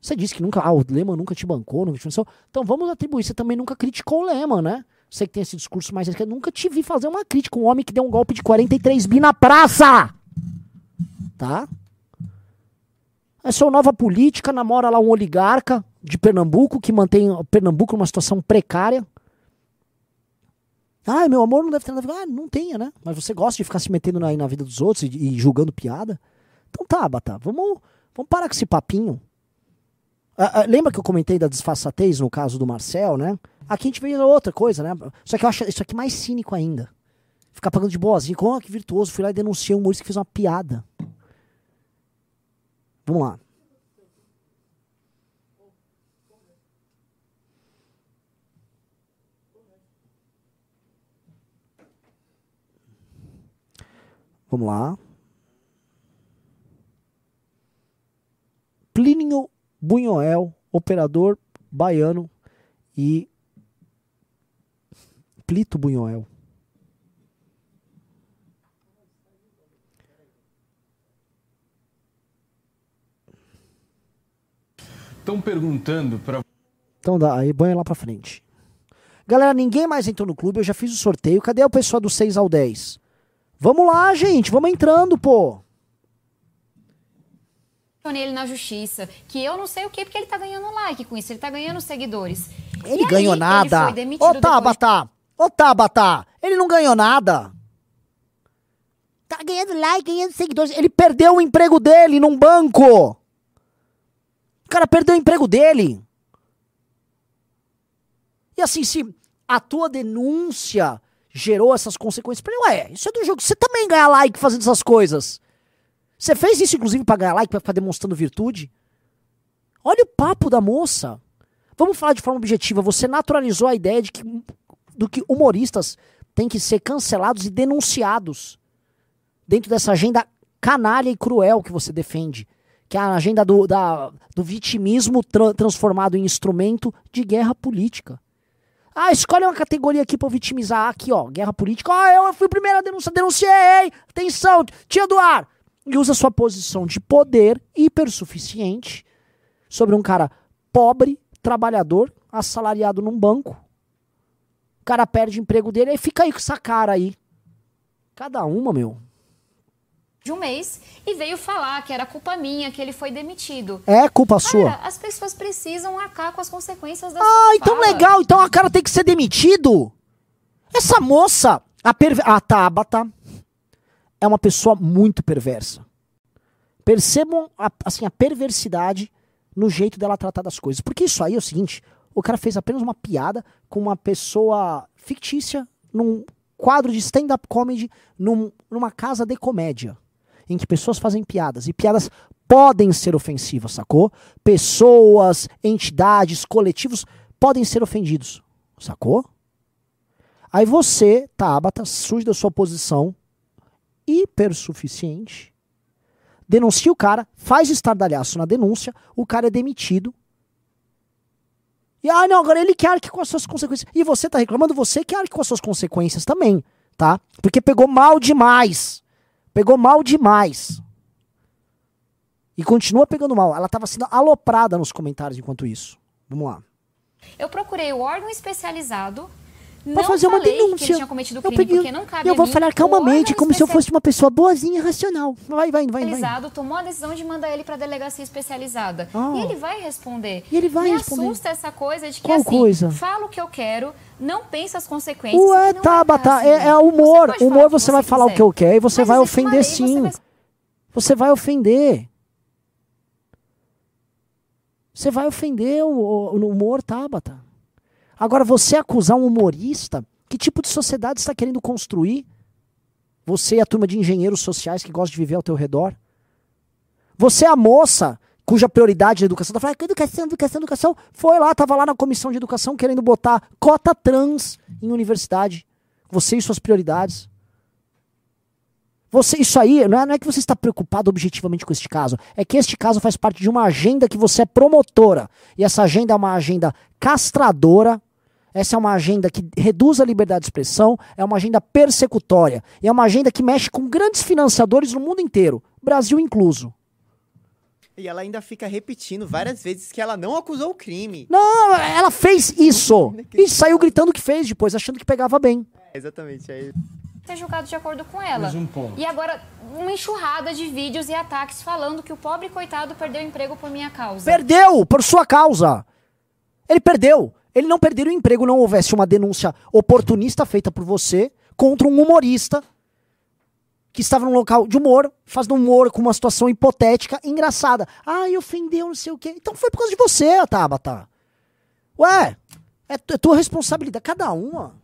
Você disse que nunca, ah, o Lehman nunca te bancou, nunca te financiou. Então vamos atribuir. Você também nunca criticou o Lehman, né? Você que tem esse discurso mais. Eu nunca te vi fazer uma crítica. Um homem que deu um golpe de 43 bi na praça! Tá? É sua nova política, namora lá um oligarca de Pernambuco que mantém Pernambuco numa situação precária. Ah, meu amor não deve ter nada a ver. Ah, não tenha, né? Mas você gosta de ficar se metendo na, na vida dos outros e, e julgando piada? Então tá, Bata, vamos, vamos parar com esse papinho. Ah, ah, lembra que eu comentei da disfarçatez no caso do Marcel, né? Aqui a gente vê outra coisa, né? Só que eu acho isso aqui mais cínico ainda. Ficar pagando de boazinha. Como que virtuoso. Fui lá e denunciei um humorista que fez uma piada. Vamos lá. Vamos lá. Plínio Bunhoel, operador baiano e Plito Bunhoel. Estão perguntando para Então dá, aí banha lá pra frente. Galera, ninguém mais entrou no clube, eu já fiz o sorteio. Cadê o pessoal do 6 ao 10? Vamos lá, gente, vamos entrando, pô. Acionei ele na justiça, que eu não sei o que, porque ele tá ganhando like com isso, ele tá ganhando seguidores. Ele E ganhou aí, nada. Ele foi Ô, Tabata! Ô, Tabata! Ele não ganhou nada. Tá ganhando like, ganhando seguidores. Ele perdeu o emprego dele num banco. O cara perdeu o emprego dele. E assim, se a tua denúncia gerou essas consequências pra ele, ué, isso é do jogo. Você também ganha like fazendo essas coisas. Você fez isso, inclusive, pra ganhar like, pra ficar demonstrando virtude? Olha o papo da moça. Vamos falar de forma objetiva. Você naturalizou a ideia de que, do que humoristas têm que ser cancelados e denunciados dentro dessa agenda canalha e cruel que você defende. Que é a agenda do, da, do vitimismo tra- transformado em instrumento de guerra política. Ah, escolhe uma categoria aqui pra eu vitimizar. Aqui, ó, guerra política. Ah, eu fui a denunciar, denunciei! Atenção, tia do ar! E usa sua posição de poder hipersuficiente sobre um cara pobre, trabalhador, assalariado num banco. O cara perde o emprego dele, aí fica aí com essa cara aí. Cada uma, meu. de um mês e veio falar que era culpa minha, que ele foi demitido. É culpa sua. Cara, as pessoas precisam arcar com as consequências da Ah, sua então fala. legal. Então a cara tem que ser demitido. Essa moça, a, perver... a Tabata, é uma pessoa muito perversa. Percebam a, assim, a perversidade no jeito dela tratar das coisas. Porque isso aí é o seguinte: o cara fez apenas uma piada com uma pessoa fictícia num quadro de stand-up comedy num- numa casa de comédia. Em que pessoas fazem piadas. E piadas podem ser ofensivas, sacou? Pessoas, entidades, coletivos podem ser ofendidos, sacou? Aí você, Tabata, surge da sua posição hipersuficiente, denuncia o cara, faz estardalhaço na denúncia, o cara é demitido. E, ah, não, agora ele que arque com as suas consequências. E você tá reclamando, você que arque com as suas consequências também, tá? Porque pegou mal demais. Pegou mal demais. E continua pegando mal. Ela tava sendo aloprada nos comentários enquanto isso. Vamos lá. Eu procurei o órgão especializado. Não fazer uma falei que denúncia. ele tinha cometido eu crime, pedi- porque não cabe eu vou falar calmamente, como se eu fosse uma pessoa boazinha, racional. Vai, vai, vai, especializado tomou a decisão de mandar ele pra delegacia especializada. Ah. E ele vai responder. E ele vai Me responder. assusta essa coisa de que Qual assim, coisa? falo o que eu quero, não pensa as consequências. Ué, Tabata, assim. é, é humor. Você pode Humor o que você vai falar o que quiser. eu quero e você Mas vai ofender lei, você sim. vai- Você vai ofender. Você vai ofender o, o- o humor, Tabata. Agora, você acusar um humorista, que tipo de sociedade está querendo construir? Você e a turma de engenheiros sociais que gosta de viver ao teu redor? Você é a moça cuja prioridade é educação. Tá falando, "Ah, educação, educação, educação. Foi lá, tava lá na comissão de educação querendo botar cota trans em universidade. Você e suas prioridades. Você, isso aí, não é, não é que você está preocupado objetivamente com este caso. É que este caso faz parte de uma agenda que você é promotora. E essa agenda é uma agenda castradora. Essa é uma agenda que reduz a liberdade de expressão. É uma agenda persecutória. E é uma agenda que mexe com grandes financiadores no mundo inteiro, Brasil incluso. E ela ainda fica repetindo várias vezes que ela não acusou o crime. Não, ela fez isso. E saiu gritando que fez depois, achando que pegava bem. Exatamente. Aí ser julgado de acordo com ela. Mais um ponto. E agora, uma enxurrada de vídeos e ataques falando que o pobre coitado perdeu o emprego por minha causa. Perdeu por sua causa. Ele perdeu. Ele não perderia o emprego não houvesse uma denúncia oportunista feita por você contra um humorista que estava num local de humor, fazendo humor com uma situação hipotética engraçada. Ai, ofendeu, não sei o quê. Então foi por causa de você, Tabata. Ué, é, é tua responsabilidade. Cada uma.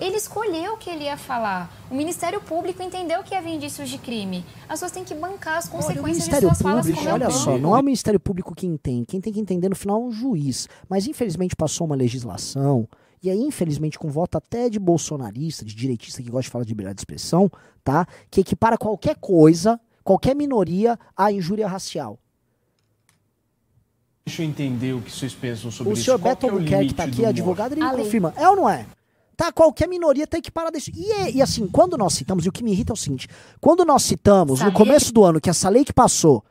Ele escolheu o que ele ia falar. O Ministério Público entendeu que havia indícios de crime. As pessoas têm que bancar as Olha, o consequências de Ministério suas falas Público, como eu olha só, não é o Ministério Público que entende. Quem tem que entender no final é um juiz. Mas infelizmente passou uma legislação, e aí infelizmente com voto até de bolsonarista, de direitista que gosta de falar de liberdade de expressão, tá? Que equipara qualquer coisa, qualquer minoria à injúria racial. Deixa eu entender o que vocês pensam sobre O isso. senhor Beto é o Albuquerque tá limite aqui, do humor? advogado, ele confirma. É ou não é? Tá, qualquer minoria tá equiparada a isso. E, é- e assim, quando nós citamos, e o que me irrita é o seguinte: quando nós citamos, no começo do ano, que essa lei que passou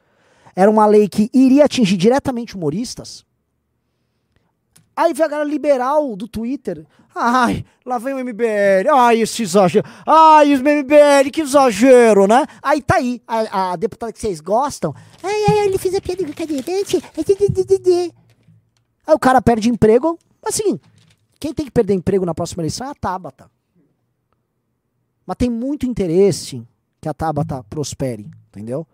era uma lei que iria atingir diretamente humoristas, aí veio a galera liberal do Twitter. Ai, lá vem o MBL. Ai, esse exagero. Ai, os MBL, que exagero, né? Aí tá aí, a, a deputada que vocês gostam. Ai, ai, ele fez a piada do cadeirante. Aí o cara perde emprego. Assim, quem tem que perder emprego na próxima eleição é a Tabata. Mas tem muito interesse que a Tabata prospere, entendeu?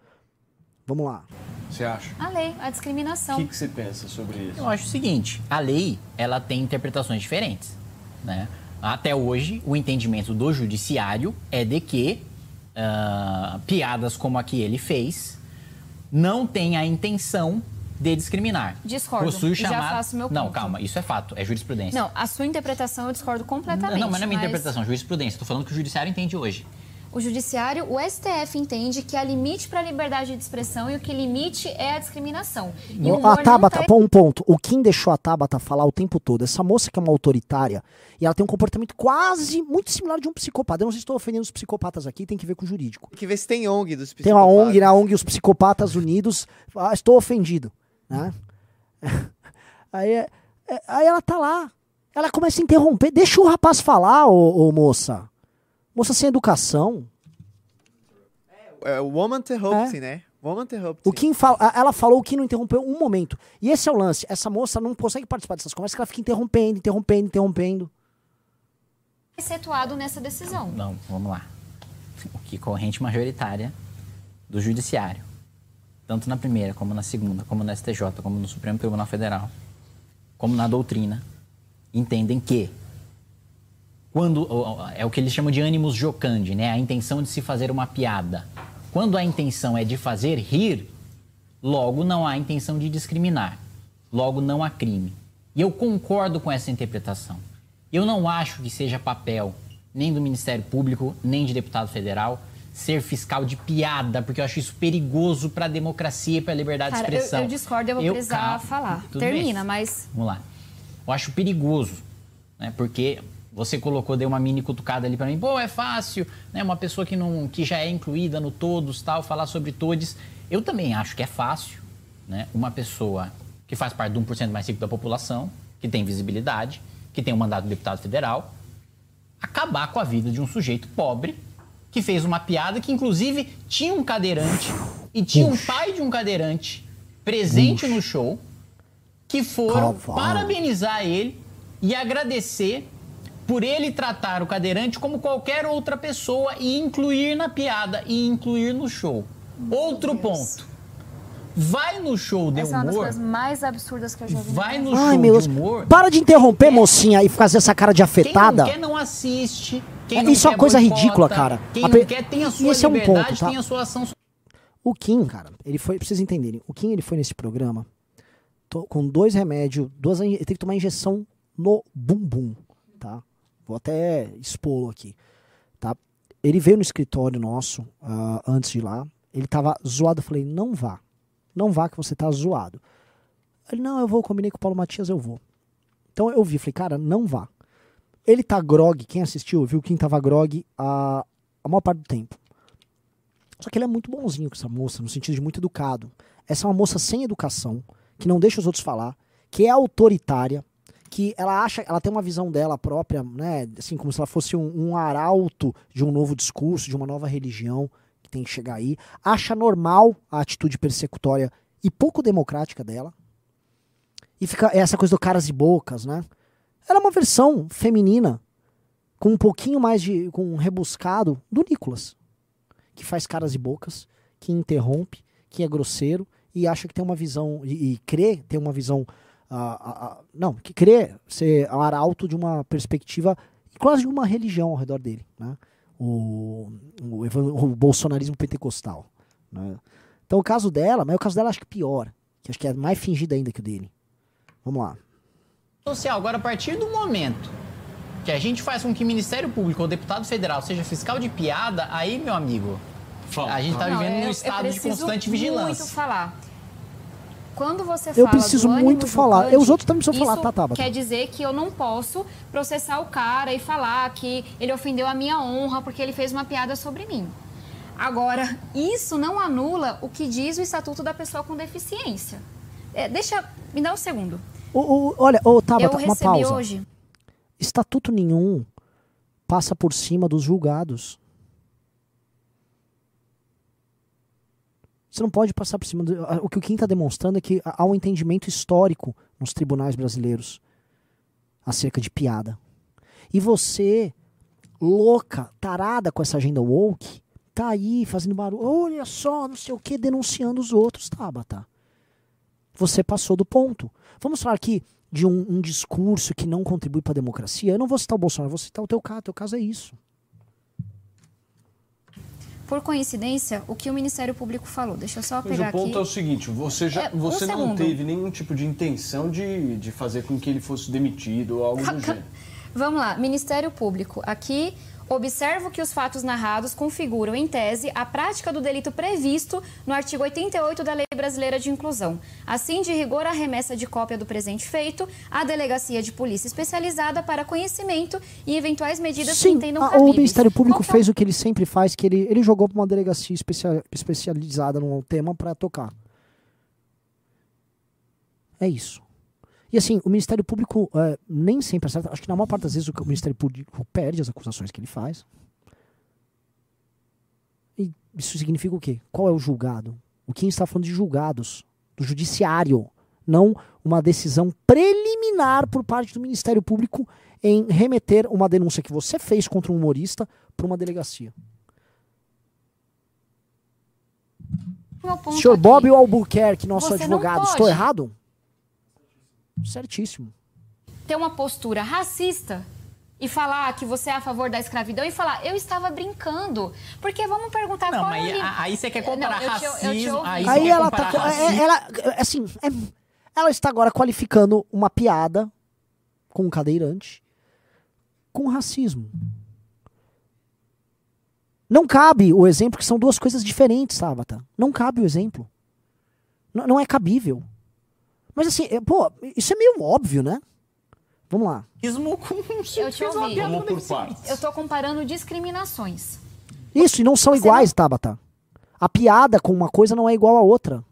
Vamos lá. Você acha? A lei, a O discriminação. que, que você pensa sobre isso? Eu acho o seguinte, a lei, ela tem interpretações diferentes, né? Até hoje, o entendimento do judiciário é de que ah, piadas como a que ele fez não tem a intenção de discriminar. Discordo. Possui Já chamada... faço meu Não, ponto. calma, isso é fato, é jurisprudência. Não, a sua interpretação eu discordo completamente. Não, mas não é minha interpretação, jurisprudência. Estou falando que o judiciário entende hoje. O judiciário, o STF entende que há limite para a liberdade de expressão e o que limite é a discriminação. E o a não Tabata, tá- um ponto. O Kim deixou a Tabata falar o tempo todo. Essa moça que é uma autoritária e ela tem um comportamento quase muito similar de um psicopata. Eu não sei se estou ofendendo os psicopatas aqui, tem que ver com o jurídico. Tem que ver se tem ONG dos Tem uma ONG, psicopatas. na ONG Os Psicopatas Unidos. Ah, estou ofendido. Né? Aí, é- é- aí ela tá lá. Ela começa a interromper. Deixa o rapaz falar, ô, ô moça. Moça sem educação. É, woman interrupting, né? Woman interrupting. O Kim fala, ela falou, o Kim não interrompeu um momento. E esse é o lance. Essa moça não consegue participar dessas conversas, que ela fica interrompendo, interrompendo, interrompendo. excetuado nessa decisão. Não, vamos lá. O que corrente majoritária do judiciário, tanto na primeira, como na segunda, como na STJ, como no Supremo Tribunal Federal, como na doutrina, entendem que quando é o que eles chamam de ânimos jocandi, né? A intenção de se fazer uma piada. Quando a intenção é de fazer rir, logo não há intenção de discriminar. Logo não há crime. E eu concordo com essa interpretação. Eu não acho que seja papel nem do Ministério Público, nem de deputado federal ser fiscal de piada, porque eu acho isso perigoso para a democracia e para a liberdade Cara, de eu, expressão. eu discordo, eu vou precisar calma, falar. tudo bem. Termina, mas Vamos lá. Eu acho perigoso, né? Porque você colocou, deu uma mini cutucada ali pra mim. Pô, é fácil, né? Uma pessoa que, não, que já é incluída no todos, tal, falar sobre todos. Eu também acho que é fácil, né? Uma pessoa que faz parte de 1% mais rico da população, que tem visibilidade, que tem um mandato de deputado federal, acabar com a vida de um sujeito pobre que fez uma piada que, inclusive, tinha um cadeirante e tinha um pai de um cadeirante presente no show que foram Cavalo. parabenizar ele e agradecer por ele tratar o cadeirante como qualquer outra pessoa e incluir na piada e incluir no show. Outro ponto. Vai no show de essa é uma das humor, coisas mais absurdas que eu já vi. vai no. Ai, show meu de Deus. humor. Para de interromper, mocinha, e fazer essa cara de Quem afetada. não quer não assiste. É, isso é uma coisa boicota, ridícula, cara. Quem A pe- quer tem a sua esse é um ponto, tá? tem a sua ação O Kim, cara, ele foi, pra vocês entenderem, o Kim ele foi nesse programa to- com dois remédios, duas, ele teve que tomar injeção no bumbum, tá? Vou até expô-lo aqui, tá? Ele veio no escritório nosso, ah, antes de ir lá, ele tava zoado, eu falei, não vá, não vá que você tá zoado. Ele, não, eu vou, combinei com o Paulo Matias, eu vou. Então eu vi, falei, cara, não vá. Ele tá grog, quem assistiu viu que Kim tava grog a, a maior parte do tempo. Só que ele é muito bonzinho com essa moça, no sentido de muito educado. Essa é uma moça sem educação, que não deixa os outros falar, que é autoritária, que ela acha, ela tem uma visão dela própria, né? Assim, como se ela fosse um, um arauto de um novo discurso, de uma nova religião que tem que chegar aí. Acha normal a atitude persecutória e pouco democrática dela. E fica essa coisa do caras e bocas, né? Ela é uma versão feminina, com um pouquinho mais de. com um rebuscado do Nicolas que faz caras e bocas, que interrompe, que é grosseiro e acha que tem uma visão e, e crê ter uma visão ah, ah, ah, não que crê ser arauto de uma perspectiva quase de uma religião ao redor dele, né? O, o, o bolsonarismo pentecostal, né? Então o caso dela, mas o caso dela acho que pior, que acho que é mais fingido ainda que o dele. Vamos lá. Social. Agora, a partir do momento que a gente faz com que o Ministério Público ou deputado federal seja fiscal de piada, aí, meu amigo, a gente tá Não, vivendo eu- num estado de preciso constante muito vigilância. falar. Quando você Eu fala preciso muito falar. Eu- os outros também precisam falar, isso tá, Tabata? Quer dizer que eu não posso processar o cara e falar que ele ofendeu a minha honra porque ele fez uma piada sobre mim. Agora, isso não anula o que diz o Estatuto da Pessoa com Deficiência. É, deixa. Me dá um segundo. O, o- olha, ô Tabata, eu uma pausa. hoje. Estatuto nenhum passa por cima dos julgados. Você não pode passar por cima. Do, o que o Kim está demonstrando é que há um entendimento histórico nos tribunais brasileiros acerca de piada. E você, louca, tarada com essa agenda woke, tá aí fazendo barulho, olha só, não sei o que, denunciando os outros, Tabata. Você passou do ponto. Vamos falar aqui de um, um discurso que não contribui para a democracia. Eu não vou citar o Bolsonaro, vou citar o teu caso. Teu caso é isso. Por coincidência, o que o Ministério Público falou. Deixa eu só Mas pegar o ponto aqui. é o seguinte, você, já, É, um você não teve nenhum tipo de intenção de, de fazer com que ele fosse demitido ou algo do gênero. Vamos lá, Ministério Público. Aqui, observo que os fatos narrados configuram, em tese, a prática do delito previsto no artigo 88 da Lei Brasileira de Inclusão. Assim, de rigor, a remessa de cópia do presente feito à Delegacia de Polícia Especializada para conhecimento e eventuais medidas que Sim, entendam a- cabíveis. o Ministério Público Qual que é o- fez o que ele sempre faz, que ele, ele jogou para uma delegacia especia- especializada num tema para tocar. É isso. E assim, o Ministério Público é, nem sempre acerta. Acho que na maior parte das vezes o, Ministério Público perde as acusações que ele faz. E isso significa o quê? Qual é o julgado? O Kim está falando de julgados, do judiciário, não uma decisão preliminar por parte do Ministério Público em remeter uma denúncia que você fez contra um humorista para uma delegacia. meu ponto Senhor aqui. Bob Albuquerque, nosso Você advogado, estou errado? Certíssimo. ter uma postura racista e falar que você é a favor da escravidão e falar, eu estava brincando. Porque vamos perguntar Não, qual mas é o aí, você quer comparar Não, te- te racismo. ouvi. aí Aí ela tá. é- racismo. ela, é, assim, é- ela está agora qualificando uma piada com um cadeirante com racismo. Não cabe o exemplo, que são duas coisas diferentes, Tabata. Não cabe o exemplo. N- não é cabível. Mas assim, é, pô, isso é meio óbvio, né? Vamos lá. Racismo com Eu te ouvi. Vamos por partes. Eu tô comparando discriminações. Isso, e não são Você iguais, Tabata. A piada com uma coisa não é igual a outra.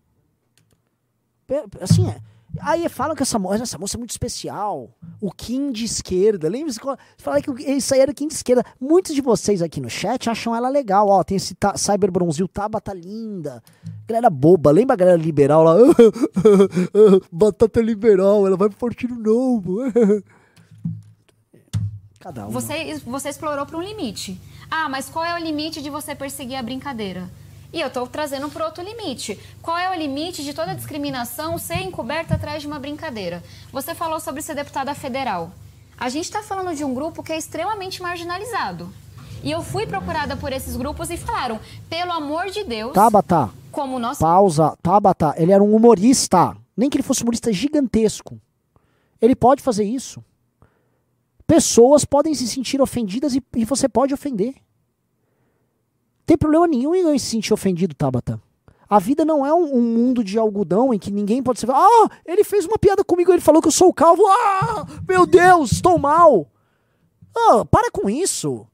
Assim, é. Aí falam que essa moça, essa moça é muito especial. O Kim de esquerda. Lembra? Fala que isso aí era o Kim de esquerda. Muitos de vocês aqui no chat acham ela legal. Ó, tem esse ta, Cyber Bronzil, Tabata linda. Galera boba. Lembra a galera liberal lá? Batata liberal, ela vai pro partido novo. Cada um. Você, você explorou para um limite. Ah, mas qual é o limite de você perseguir a brincadeira? E eu estou trazendo para outro limite. Qual é o limite de toda discriminação ser encoberta atrás de uma brincadeira? Você falou sobre ser deputada federal. A gente está falando de um grupo que é extremamente marginalizado. E eu fui procurada por esses grupos e falaram, pelo amor de Deus, Tabata. como nós Pausa. Tabata, ele era um humorista. Nem que ele fosse um humorista gigantesco. Ele pode fazer isso. Pessoas podem se sentir ofendidas e, e você pode ofender. Tem problema nenhum em se sentir ofendido, Tabata. A vida não é um, um mundo de algodão em que ninguém pode ser. Ah, ele fez uma piada comigo, ele falou que eu sou calvo. Ah, meu Deus, estou mal. Ah, para com isso.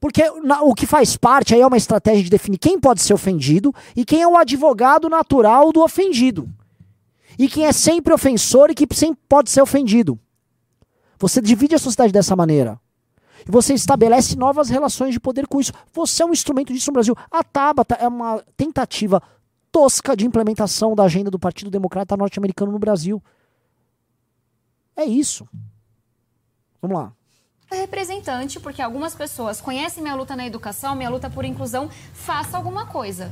Porque na- o que faz parte aí é uma estratégia de definir quem pode ser ofendido e quem é o advogado natural do ofendido. E quem é sempre ofensor e que sempre pode ser ofendido. Você divide a sociedade dessa maneira. E você estabelece novas relações de poder com isso. Você é um instrumento disso no Brasil. A Tabata é uma tentativa tosca de implementação da agenda do Partido Democrata Norte-Americano no Brasil. É isso. Vamos lá. Representante, porque algumas pessoas conhecem minha luta na educação, minha luta por inclusão, faça alguma coisa.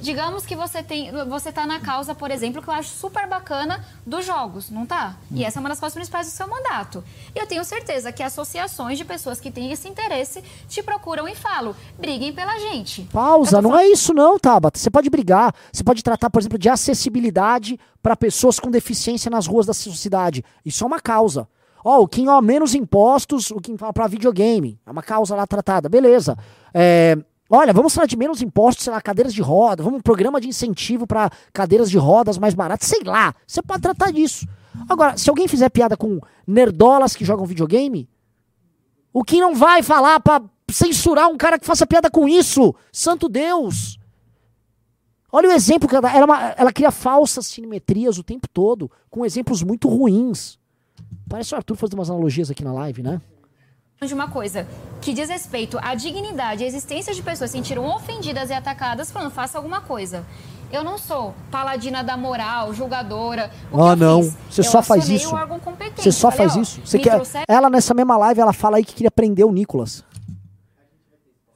Digamos que você tem, você tá na causa, por exemplo, que eu acho super bacana dos jogos, não tá? E essa é uma das causas principais do seu mandato. E eu tenho certeza que associações de pessoas que têm esse interesse te procuram e falam: briguem pela gente. Pausa, tô não é isso não, Tabata. Você pode brigar, você pode tratar, por exemplo, de acessibilidade para pessoas com deficiência nas ruas da sociedade. Isso é uma causa. Ó, o Kim, ó, menos impostos, o fala pra videogame. É uma causa lá tratada, beleza. É, olha, vamos falar de menos impostos, sei lá, cadeiras de roda, vamos um programa de incentivo para cadeiras de rodas mais baratas, sei lá. Você pode tratar disso. Agora, se alguém fizer piada com nerdolas que jogam videogame, o Kim não vai falar pra censurar um cara que faça piada com isso. Santo Deus! Olha o exemplo que ela dá. Ela, é ela cria falsas simetrias o tempo todo, com exemplos muito ruins. Parece o Arthur fazendo umas analogias aqui na live, né? de uma coisa que diz respeito à dignidade e à existência de pessoas que se sentiram ofendidas e atacadas, falando, faça alguma coisa. Eu não sou paladina da moral, julgadora. Ah, não. Você só faz isso. Você só Falei, faz ó, isso. Você quer... trouxeram- Ela, nessa mesma live, ela fala aí que queria prender o Nicolas.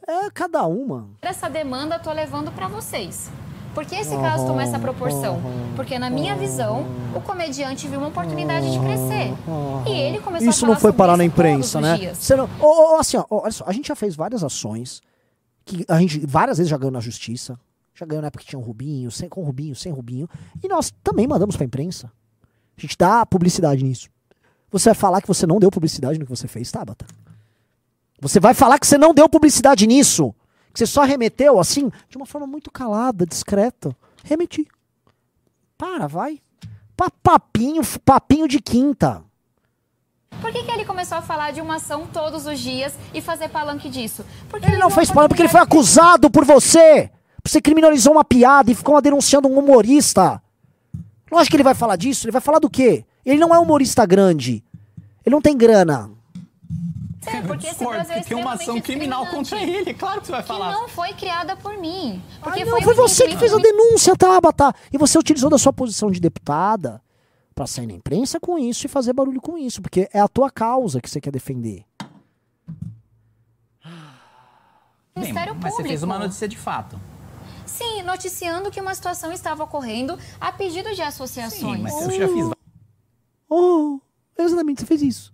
É cada uma. essa demanda eu tô levando para vocês. Por que esse caso toma essa proporção? Porque na minha visão, o comediante viu uma oportunidade de crescer. E ele começou a Isso falar não foi parar na imprensa, né? Você não- Ô, ô, assim, ó, olha só, a gente já fez várias ações que a gente várias vezes já ganhou na justiça. Já ganhou na época que tinha um Rubinho, sem, com Rubinho, sem Rubinho. E nós também mandamos pra imprensa. A gente dá publicidade nisso. Você vai falar que você não deu publicidade no que você fez, Tabata? Você vai falar que você não deu publicidade nisso? Que você só remeteu assim, de uma forma muito calada, discreta. Remeti. Para, vai. Pa- Papinho, papinho de quinta. Por que, que ele começou a falar de uma ação todos os dias e fazer palanque disso? Porque Ele não viu fez palavra porque ele foi acusado por você. Você criminalizou uma piada e ficou denunciando um humorista. Lógico que ele vai falar disso. Ele vai falar do quê? Ele não é humorista grande. Ele não tem grana. Ser, porque esse Brasil é tem uma ação criminal contra ele. Claro que você vai Que falar. não foi criada por mim. Porque Ah, não, foi, foi você que fez a denúncia, Tabata. E você utilizou da sua posição de deputada pra sair na imprensa com isso e fazer barulho com isso. Porque é a tua causa que você quer defender. Ministério mas Público. você fez uma notícia de fato. Sim, noticiando que uma situação estava ocorrendo a pedido de associações. Sim, mas eu já fiz Oh, exatamente, você fez isso.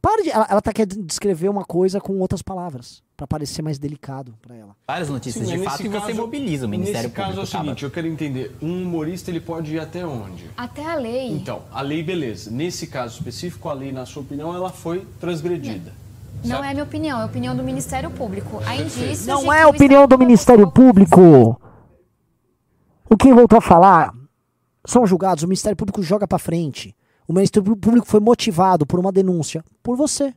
Para de. Ela, ela tá querendo descrever uma coisa com outras palavras. Pra parecer mais delicado pra ela. várias notícias Sim, de fato nesse e você caso- mobiliza o Ministério Nesse caso é Público. o seguinte, eu quero entender, um humorista ele pode ir até onde? Até a lei. Então, a lei, beleza. Nesse caso específico, a lei, na sua opinião, ela foi transgredida. Não é minha opinião, é a opinião do Ministério Público. Há indícios Não que é opinião do Ministério Público. O que voltou a falar são julgados, o Ministério Público joga pra frente. O Ministério Público foi motivado por uma denúncia por você.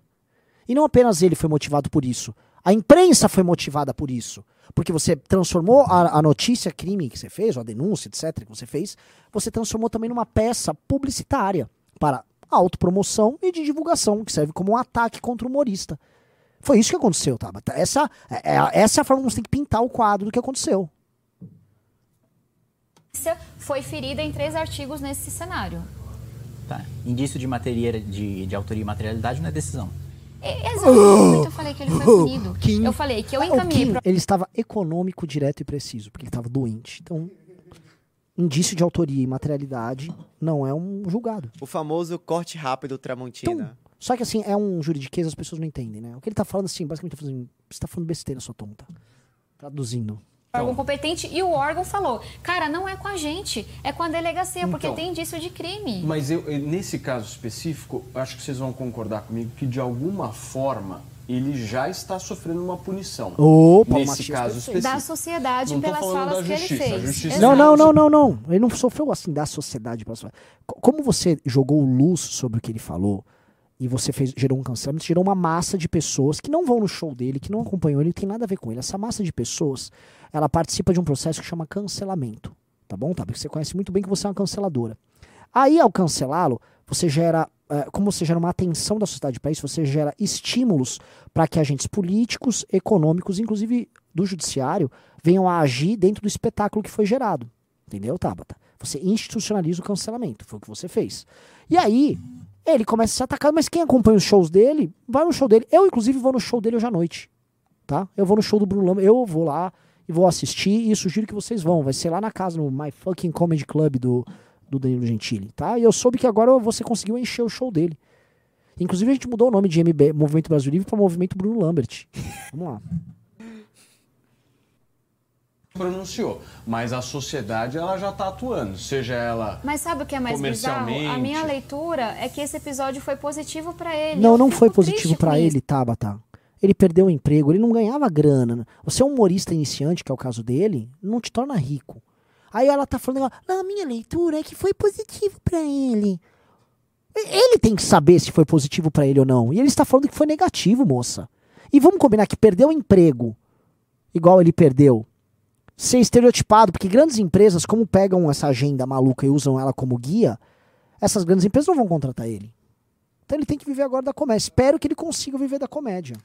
E não apenas ele foi motivado por isso. A imprensa foi motivada por isso. Porque você transformou a, a notícia crime que você fez, ou a denúncia, etc., que você fez, você transformou também numa peça publicitária para autopromoção e de divulgação, que serve como um ataque contra o humorista. Foi isso que aconteceu, Tabata. Essa, é, é- essa é a forma como você tem que pintar o quadro do que aconteceu. foi ferida em três artigos nesse cenário. Tá. Indício de, materia, de, de autoria e materialidade não é decisão. É, Exatamente, eu falei que ele foi punido. Kim- Eu falei que eu O encaminhei Kim, ele estava econômico, direto e preciso, porque ele estava doente. Então, indício de autoria e materialidade não é um julgado. O famoso corte rápido Tramontina. Então, só que assim, é um juridiquês, as pessoas não entendem, né? O que ele tá falando assim, basicamente, tá falando, você tá falando besteira, sua tonta. Traduzindo. Órgão competente e o órgão falou: cara, não é com a gente, é com a delegacia, porque Então. tem indício de crime. Mas eu, nesse caso específico, acho que vocês vão concordar comigo que de alguma forma ele já está sofrendo uma punição. Paulo nesse Matias, caso específico. Da sociedade Não pelas falas da que ele justiça, a fez. justiça Não, Exato. não, não, não, não. Ele não sofreu assim da sociedade. sociedade. Co- Como você jogou luz sobre o que ele falou e você fez, gerou um cancelamento, gerou uma massa de pessoas que não vão no show dele, que não acompanham ele, tem nada a ver com ele. Essa massa de pessoas, ela participa de um processo que chama cancelamento. Tá bom? Tá? Porque você conhece muito bem que você é uma canceladora. Aí, ao cancelá-lo, você gera. eh, como você gera uma atenção da sociedade para isso, você gera estímulos para que agentes políticos, econômicos, inclusive do judiciário, venham a agir dentro do espetáculo que foi gerado. Entendeu, Tabata? Você institucionaliza o cancelamento. Foi o que você fez. E aí, ele começa a ser atacado, mas quem acompanha os shows dele, vai no show dele. Eu, inclusive, vou no show dele hoje à noite. Tá? Eu vou no show do Bruno Lama, eu vou lá e vou assistir e sugiro que vocês vão. Vai ser lá na casa, no My Fucking Comedy Club do, do Danilo Gentili, tá? E eu soube que agora você conseguiu encher o show dele. Inclusive, a gente mudou o nome de MB, Movimento Brasil Livre para Movimento Bruno Lambert. Vamos lá. Pronunciou, mas a sociedade ela já está atuando, seja ela Mas sabe o que é mais bizarro? A minha leitura é que esse episódio foi positivo pra ele. Não, não foi positivo isso. ele, Tabata. Ele perdeu o emprego, ele não ganhava grana. Você é um humorista iniciante, que é o caso dele, não te torna rico. Aí ela tá falando, não, a minha leitura é que foi positivo pra ele. Ele tem que saber se foi positivo pra ele ou não. E ele está falando que foi negativo, moça. E vamos combinar que perdeu o emprego, igual ele perdeu, ser estereotipado, porque grandes empresas, como pegam essa agenda maluca e usam ela como guia, essas grandes empresas não vão contratar ele. Então ele tem que viver agora da comédia. Espero que ele consiga viver da comédia.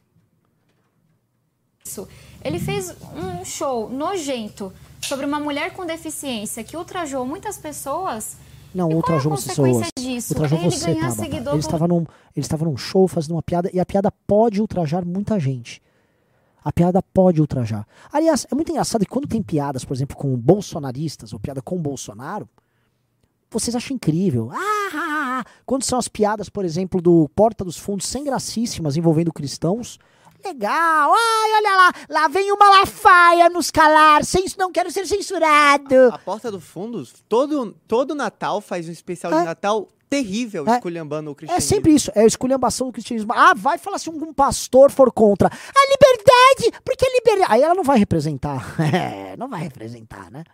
isso. Ele fez um show nojento sobre uma mulher com deficiência que ultrajou muitas pessoas. Não, ultrajou é as pessoas. disso? Ultrajou Ele você, ganhar Tabata. seguidor Ele por- estava, num, ele estava num show fazendo uma piada e a piada pode ultrajar muita gente. A piada pode ultrajar. Aliás, é muito engraçado que quando tem piadas, por exemplo, com bolsonaristas ou piada com Bolsonaro, vocês acham incrível. Ah, ah, ah, ah. Quando são as piadas, por exemplo, do Porta dos Fundos sem gracíssimas envolvendo cristãos, legal. Ai, olha lá, lá vem uma lafaia nos calar, sem, não quero ser censurado. A Porta do Fundos, todo, todo Natal faz um especial É. de Natal terrível, É. esculhambando o É cristianismo. sempre isso, é a esculhambação do cristianismo. Ah, vai falar se um pastor for contra. A liberdade, porque a liberdade. Aí ela não vai representar. É, não vai representar, né?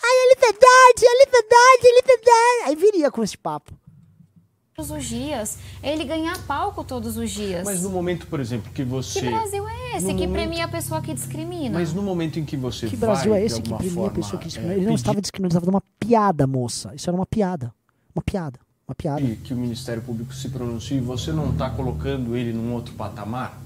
Ai, a liberdade, a liberdade, a liberdade. Aí viria com esse papo. Todos os dias. Ele ganhar palco todos os dias. Mas no momento, por exemplo, que você. Que Brasil é esse No que momento- premia a pessoa que discrimina? Mas no momento em que você Que vai, Brasil é de esse que alguma premia a forma, pessoa que é, discrimina? Ele não pedir estava discriminando, ele estava dando uma piada, moça. Isso era uma piada. Uma piada. Uma piada. que, que o Ministério Público se pronuncie, você não está colocando ele num outro patamar?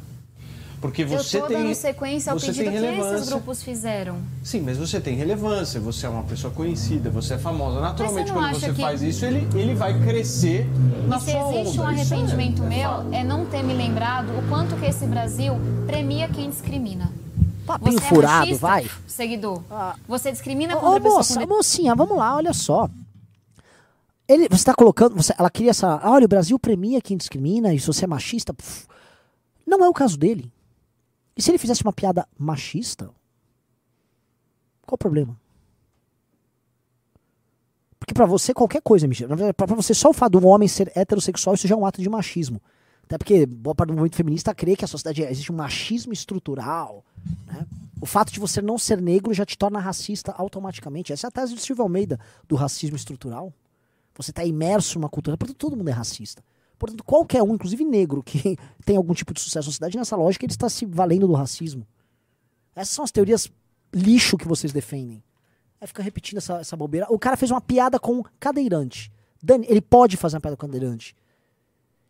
Porque você eu tô tem dando sequência ao você pedido tem que esses grupos fizeram. Sim, mas você tem relevância, você é uma pessoa conhecida, você é famosa. Naturalmente, não quando você que- faz isso, ele, ele vai crescer na E se sua existe onda. um é- arrependimento é meu, fato. é não ter me lembrado o quanto que esse Brasil premia quem discrimina. Papinho Você é furado, machista, vai. Seguidor. Ah. Você discrimina Ô, contra ô, pessoa moça, com mocinha, vamos lá, olha só. Ele, você tá colocando. você- ela queria essa. Olha, o Brasil premia quem discrimina, e se você é machista. pff, não é o caso dele. E se ele fizesse uma piada machista? Qual o problema? Porque pra você qualquer coisa Pra pra você só o fato de um homem ser heterossexual, isso já é um ato de machismo. Até porque boa parte do movimento feminista crê que a sociedade é- existe um machismo estrutural. né? O fato de você não ser negro já te torna racista automaticamente. Essa é a tese do Silvio Almeida do racismo estrutural. Você está imerso numa cultura. Portanto, todo mundo é racista. Portanto, qualquer um, inclusive negro, que tem algum tipo de sucesso na sociedade, nessa lógica, ele está se valendo do racismo. Essas são as teorias lixo que vocês defendem. Aí fica repetindo essa, essa bobeira. O cara fez uma piada com cadeirante. Dani, ele pode fazer uma piada com cadeirante.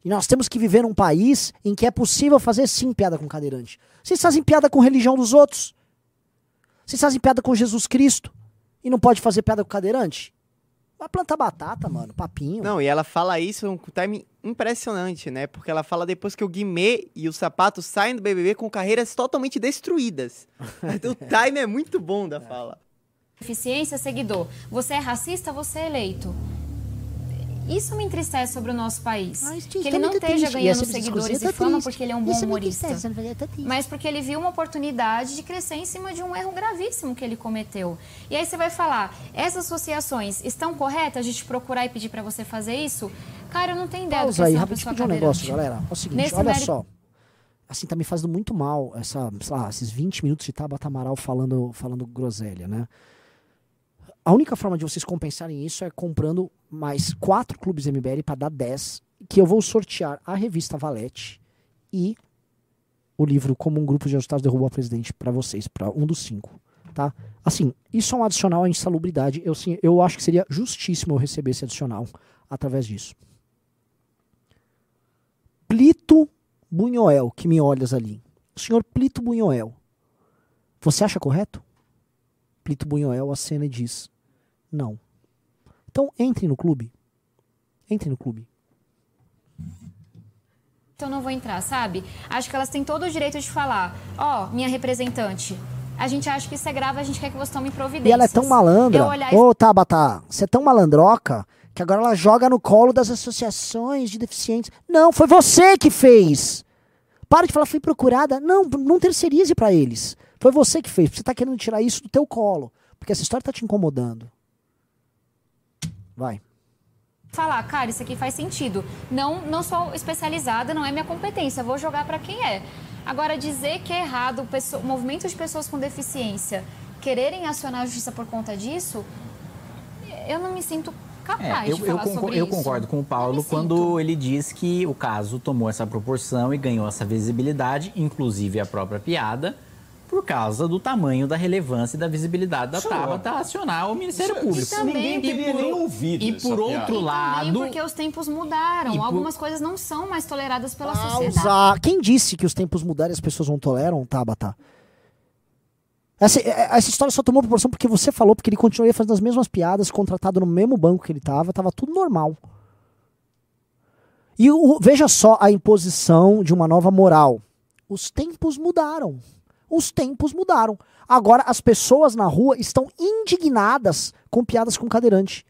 E nós temos que viver num país em que é possível fazer sim piada com cadeirante. Vocês fazem piada com religião dos outros. Vocês fazem piada com Jesus Cristo. E não pode fazer piada com cadeirante? Vai plantar batata, mano. Papinho. Não, e ela fala isso um time impressionante, né? Porque ela fala depois que o Guimê e o Sapato saem do BBB com carreiras totalmente destruídas. o time é muito bom da fala. deficiência, seguidor. Você é racista, você é eleito. Isso me entristece sobre o nosso país. Ah, que tá ele não esteja triste. Ganhando seguidores discussão e tá fama triste. porque ele é um bom Isso me humorista. tá. Mas porque ele viu uma oportunidade de crescer em cima de um erro gravíssimo que ele cometeu. E aí você vai falar, essas associações estão corretas a gente procurar e pedir pra você fazer isso? Cara, eu não tenho ideia do que Pausa é aí, rapidinho pedir um negócio, galera. É o seguinte, Nesse olha mérito- só. Assim, tá me fazendo muito mal essa, lá, esses 20 minutos de Tabata Amaral falando, falando groselha, né? A única forma de vocês compensarem isso é comprando mais quatro clubes MBL para dar 10, que eu vou sortear a revista Valete e o livro Como um Grupo de Ajustados Derrubou a Presidente para vocês, para um dos cinco, tá? Assim, isso é um adicional à insalubridade. Eu, sim, eu acho que seria justíssimo eu receber esse adicional através disso. Plito Bunhoel, que me olhas ali. Senhor Plito Bunhoel, você acha correto? Plito Bunhoel acena e diz: Não. Então entre no clube. Entre no clube. Então não vou entrar, sabe? Acho que elas têm todo o direito de falar, ó, minha representante, a gente acha que isso é grave, a gente quer que você tome providências. E ela é tão malandra. Eu olhar Ô, Tabata, você é tão malandroca que agora ela joga no colo das associações de deficientes. Não, foi você que fez. Para de falar, fui procurada. Não, não terceirize pra eles. Foi você que fez. Você tá querendo tirar isso do teu colo. Porque essa história tá te incomodando. Vai. falar, cara, isso aqui faz sentido. Não, não sou especializada, não é minha competência, vou jogar para quem é. Agora, dizer que é errado o movimento de pessoas com deficiência quererem acionar a justiça por conta disso, eu não me sinto capaz É, eu, de eu falar concor- sobre eu isso. concordo com o Paulo quando sinto. ele diz que o caso tomou essa proporção e ganhou essa visibilidade, inclusive a própria piada, por causa do tamanho da relevância e da visibilidade da é Tabata acionar o Ministério Isso- Público. isso também- ninguém teria por- nem ouvido E por piada. outro E lado, também porque os tempos mudaram. E por- Algumas coisas não são mais toleradas pela sociedade. Pausa. Quem disse que os tempos mudaram e as pessoas não toleram, Tabata? Essa, essa história só tomou proporção porque você falou, porque ele continuaria fazendo as mesmas piadas, contratado no mesmo banco que ele tava, tava tudo normal. E o- veja só a imposição de uma nova moral. Os tempos mudaram. Os tempos mudaram. Agora as pessoas na rua estão indignadas com piadas com cadeirante.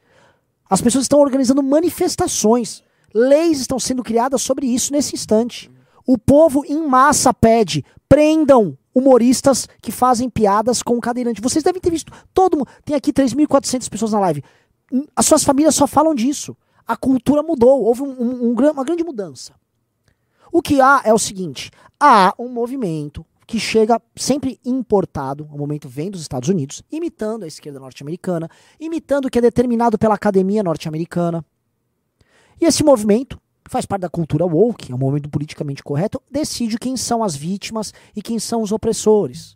As pessoas estão organizando manifestações. Leis estão sendo criadas sobre isso nesse instante. O povo em massa pede: prendam humoristas que fazem piadas com cadeirante. Vocês devem ter visto todo mundo. Tem aqui 3.400 pessoas na live. As suas famílias só falam disso. A cultura mudou. Houve um- um- um uma grande mudança. O que há é o seguinte: há um movimento que chega sempre importado, o momento vem dos Estados Unidos, imitando a esquerda norte-americana, imitando o que é determinado pela academia norte-americana. E esse movimento, que faz parte da cultura woke, é um movimento politicamente correto, decide quem são as vítimas e quem são os opressores.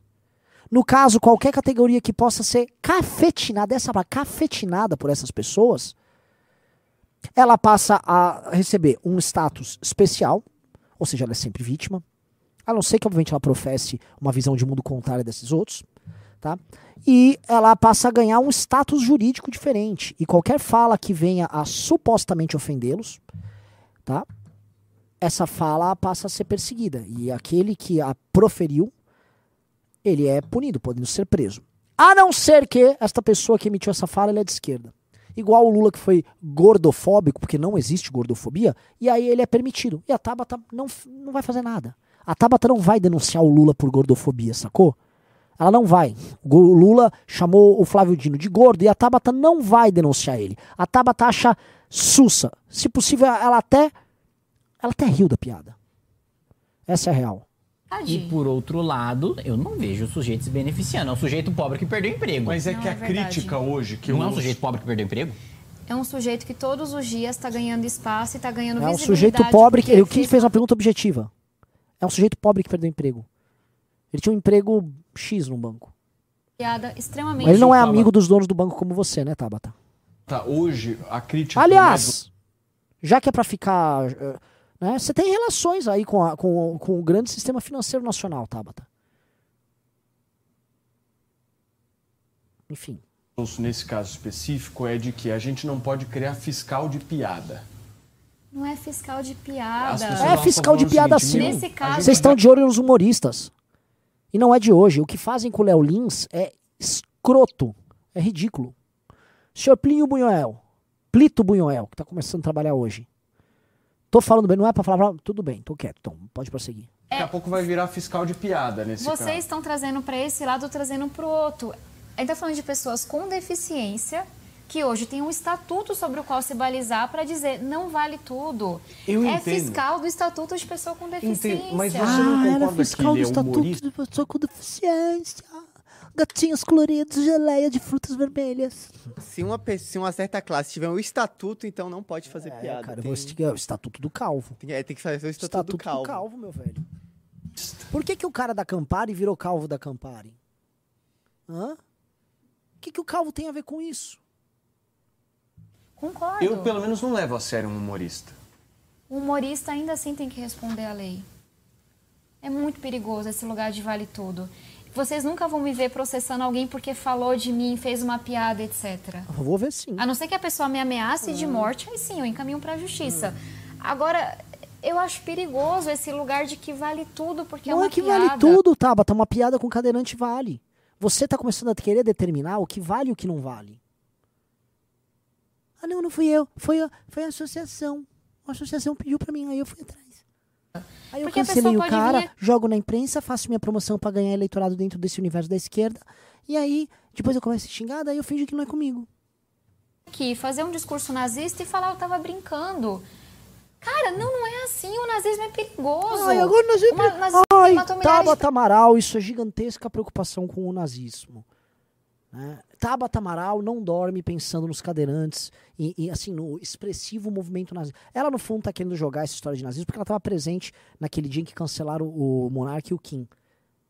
No caso, qualquer categoria que possa ser cafetinada, essa palavra, cafetinada por essas pessoas, ela passa a receber um status especial, ou seja, ela é sempre vítima, a não ser que, obviamente, ela professe uma visão de mundo contrária desses outros, tá? E ela passa a ganhar um status jurídico diferente. E qualquer fala que venha a supostamente ofendê-los, tá? Essa fala passa a ser perseguida. E aquele que a proferiu, ele é punido, podendo ser preso. A não ser que esta pessoa que emitiu essa fala ele é de esquerda. Igual o Lula que foi gordofóbico, porque não existe gordofobia, e aí ele é permitido. E a Tabata não, não vai fazer nada. A Tabata não vai denunciar o Lula por gordofobia, sacou? Ela não vai. O Lula chamou o Flávio Dino de gordo e a Tabata não vai denunciar ele. A Tabata acha sussa. Se possível, ela até ela até riu da piada. Essa é a real. E por outro lado, eu não vejo o sujeito se beneficiando. É um sujeito pobre que perdeu emprego. Mas é Não, que é a verdade. crítica hoje que não é um sujeito pobre que perdeu emprego? É um sujeito que todos os dias está ganhando espaço e está ganhando É um visibilidade. sujeito pobre que. que fez uma pergunta objetiva? É um sujeito pobre que perdeu o emprego. Ele tinha um emprego X no banco. piada extremamente. Mas ele não é Tabata. amigo dos donos do banco como você, né, Tabata? Tá, hoje a crítica Aliás, já que é pra ficar. eh, Né, você tem relações aí com, a- com, o- com o grande sistema financeiro nacional, Tabata. Enfim. nesse caso específico é de que a gente não pode criar fiscal de piada. Não é fiscal de piada. É fiscal de piada sim. Nesse caso- Vocês estão de olho nos humoristas. E não é de hoje. O que fazem com o Léo Lins é escroto. É ridículo. Senhor Plínio Bunhoel. Plito Bunhoel, que tá começando a trabalhar hoje. Tô falando bem, não é pra falar. Tudo bem, tô quieto. Então, pode prosseguir. Daqui a pouco vai virar fiscal de piada nesse Vocês caso. estão trazendo para esse lado, trazendo para o outro. A gente tá falando de pessoas com deficiência que hoje tem um estatuto sobre o qual se balizar para dizer não vale tudo. Eu é entendo. fiscal do estatuto de pessoa com deficiência. mas você não concorda que ele é humorista? de pessoa com deficiência. Gatinhos coloridos, geleia de frutas vermelhas. Se uma, se uma certa classe tiver um estatuto, então não pode fazer piada. É, cara, eu tem, vou seguir o estatuto do calvo. tem, é, tem que fazer o estatuto, Estatuto do calvo. meu velho. Por que, que o cara da Campari virou calvo da Campari? Hã? O que, que o calvo tem a ver com isso? Concordo. Eu, pelo menos, não levo a sério um humorista. O humorista ainda assim tem que responder à lei. É muito perigoso esse lugar de vale tudo. Vocês nunca vão me ver processando alguém porque falou de mim, fez uma piada, etc. Eu vou ver sim. A não ser que a pessoa me ameace de morte, aí sim, eu encaminho para a justiça. Agora, eu acho perigoso esse lugar de que vale tudo porque é não uma é que piada. vale tudo, Tabata. Uma piada com cadeirante vale. Você tá começando a querer determinar o que vale e o que não vale. Ah, não, não fui eu. Foi a, foi a associação. A associação pediu pra mim, aí eu fui atrás. Aí eu Porque cancelei o cara, vir- jogo na imprensa, faço minha promoção pra ganhar eleitorado dentro desse universo da esquerda. E aí, depois eu começo a xingar, daí eu fingo que não é comigo. Aqui, fazer um discurso nazista e falar eu tava brincando. Cara, não, não é assim. O nazismo é perigoso. Ai, agora nós Uma- nazismo Ai, Tabata Amaral, isso é gigantesca preocupação com o nazismo. Né? Tabata Amaral não dorme pensando nos cadeirantes e, e, assim, no expressivo movimento nazista. Ela, no fundo, tá querendo jogar essa história de nazismo porque ela estava presente naquele dia em que cancelaram o, o Monark e o Kim.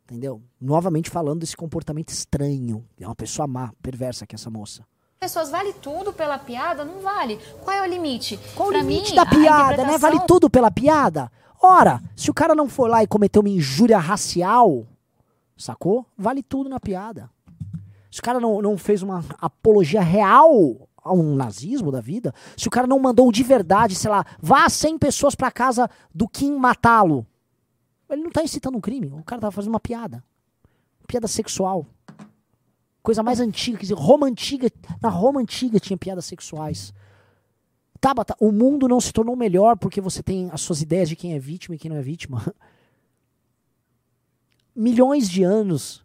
Entendeu? Novamente falando desse comportamento estranho. É uma pessoa má, perversa que é essa moça. pessoas vale tudo pela piada? Não vale. Qual é o limite? Qual o limite mim, da piada, né? Vale interpretação- tudo pela piada? Ora, se o cara não for lá e cometer uma injúria racial, sacou? Vale tudo na piada. Se o cara não, não fez uma apologia real a um nazismo da vida, se o cara não mandou de verdade, sei lá, vá 100 pessoas pra casa do Kim matá-lo, ele não tá incitando um crime, o cara tá fazendo uma piada. piada sexual. Coisa mais antiga, quer dizer, Roma antiga, na Roma antiga tinha piadas sexuais. Tabata, o mundo não se tornou melhor porque você tem as suas ideias de quem é vítima e quem não é vítima. Milhões de anos,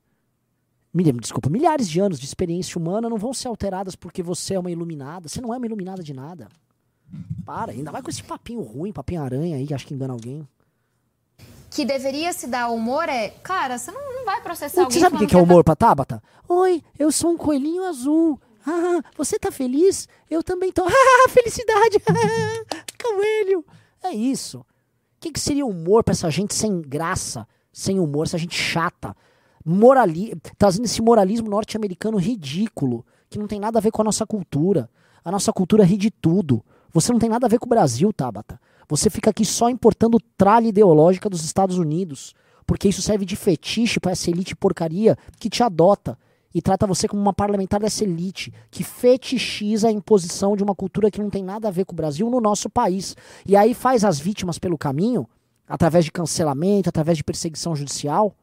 desculpa, milhares de anos de experiência humana não vão ser alteradas porque você é uma iluminada. Você não é uma iluminada de nada. Para, ainda vai com esse papinho ruim, papinho aranha aí, que acha que engana alguém. Que deveria se dar humor é, cara, você não, não vai processar alguém Você sabe o que falando que é humor pra Tabata? Oi, eu sou um coelhinho azul. Ah, você tá feliz? Eu também tô. Ah, felicidade! Coelho! É isso. O que, que seria humor pra essa gente sem graça, sem humor, essa gente chata? Morali... Trazendo esse moralismo norte-americano ridículo, que não tem nada a ver com a nossa cultura. A nossa cultura ri de tudo. Você não tem nada a ver com o Brasil, Tabata. Você fica aqui só importando tralha ideológica dos Estados Unidos, porque isso serve de fetiche pra essa elite porcaria que te adota e trata você como uma parlamentar dessa elite, que fetichiza a imposição de uma cultura que não tem nada a ver com o Brasil no nosso país. E aí faz as vítimas pelo caminho, através de cancelamento, através de perseguição judicial,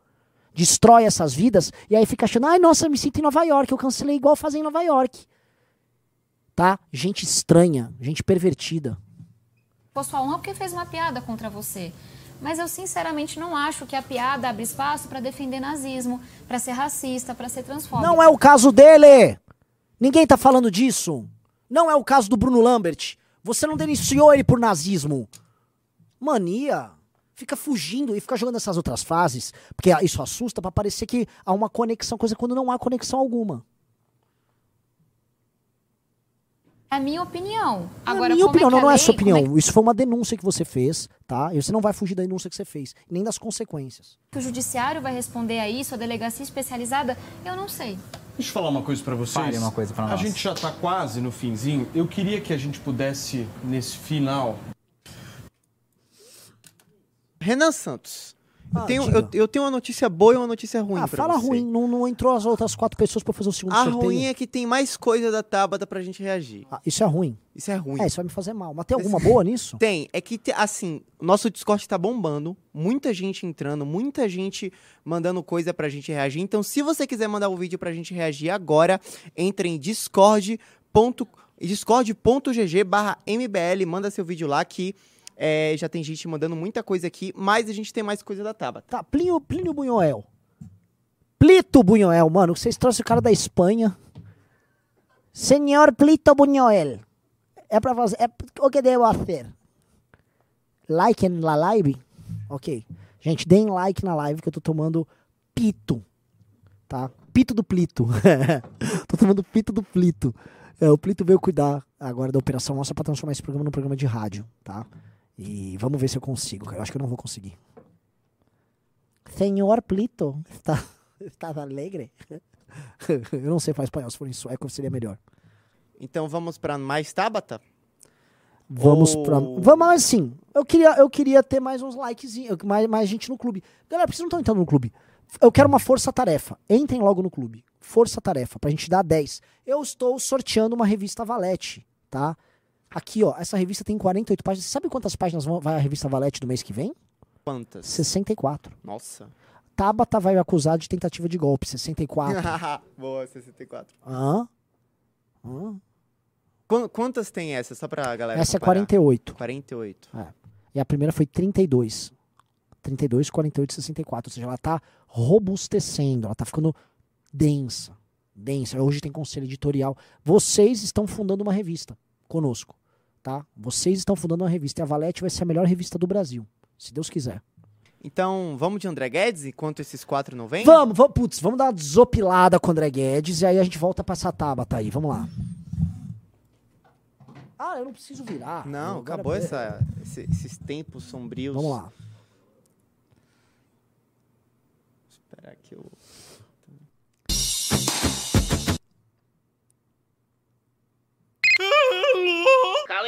destrói essas vidas, e aí fica achando, ai, nossa, eu me sinto em Nova York, eu cancelei igual fazer em Nova York. Tá? Gente estranha, gente pervertida. sua honra porque fez uma piada contra você. Mas eu sinceramente não acho que a piada abre espaço pra defender nazismo, pra ser racista, pra ser transfóbico. Não é o caso dele! Ninguém tá falando disso. Não é o caso do Bruno Lambert. Você não denunciou ele por nazismo. Mania. Fica fugindo e fica jogando essas outras frases, porque isso assusta pra parecer que há uma conexão, coisa quando não há conexão alguma. É a minha opinião. É a Agora, minha como opinião, é não, a não é lei- sua como opinião. é que- Isso foi uma denúncia que você fez, tá? E você não vai fugir da denúncia que você fez, nem das consequências. que o judiciário vai responder a isso, a delegacia especializada? Eu não sei. Deixa eu falar uma coisa pra vocês. Fale uma coisa pra A nós. gente já tá quase no finzinho. Eu queria que a gente pudesse, nesse final, Renan Santos. Eu, Ah, tenho, diga. eu, eu tenho uma notícia boa e uma notícia ruim ah, fala você. ruim. Não, não entrou as outras quatro pessoas pra fazer o segundo A sorteio. ruim é que tem mais coisa da Tabata pra gente reagir. Ah, isso é ruim. Isso é ruim. É, isso vai me fazer mal. Mas tem alguma boa nisso? Tem, é que, assim, nosso Discord tá bombando, muita gente entrando, muita gente mandando coisa pra gente reagir. Então, se você quiser mandar o vídeo pra gente reagir agora, entre em discord. discord.gg barra mbl, manda seu vídeo lá que é, já tem gente mandando muita coisa aqui, mas a gente tem mais coisa da Tabata. Tá, Plínio, Plínio Bunhoel. Plito Bunhoel, mano. Vocês trouxeram o cara da Espanha. Senhor Plito Bunhoel. É pra fazer. É, o que devo fazer? Like na live? Ok. Gente, deem like na live que eu tô tomando pito. Tá? Pito do Plito. tô tomando pito do Plito. É, o Plito veio cuidar agora da operação nossa pra transformar esse programa num programa de rádio, tá? E vamos ver se eu consigo, cara. Eu acho que eu não vou conseguir. Senhor Plito, está, estás alegre? eu não sei falar espanhol, se for em sueco seria melhor. Então vamos pra mais Tabata? Vamos Ou- pra. Vamos assim. Eu queria, eu queria ter mais uns likes, mais, mais gente no clube. Galera, por que vocês não estão entrando no clube? Eu quero uma força-tarefa. Entrem logo no clube. Força-tarefa, pra gente dar 10. Eu estou sorteando uma revista Valete, tá? Aqui, ó. Essa revista tem 48 páginas. Você sabe quantas páginas vai a revista Valete do mês que vem? Quantas? 64. Nossa. Tabata vai acusar de tentativa de golpe. 64. Boa, 64. Hã? Hã? Qu- Quantas tem essa? Só pra galera Essa é comparar. 48. 48. E a primeira foi 32. 32, 48, 64. Ou seja, ela tá robustecendo, ela tá ficando densa. Densa. Hoje tem conselho editorial. Vocês estão fundando uma revista conosco, tá? Vocês estão fundando uma revista. E a Valete vai ser a melhor revista do Brasil, se Deus quiser. Então, vamos de André Guedes enquanto esses quatro não vêm? Vamos, vamos, putz, vamos dar uma desopilada com o André Guedes e aí a gente volta pra essa Tabata aí. Vamos lá. Ah, eu não preciso virar. Não, acabou essa, esse- esses tempos sombrios. Vamos lá. Esperar que eu...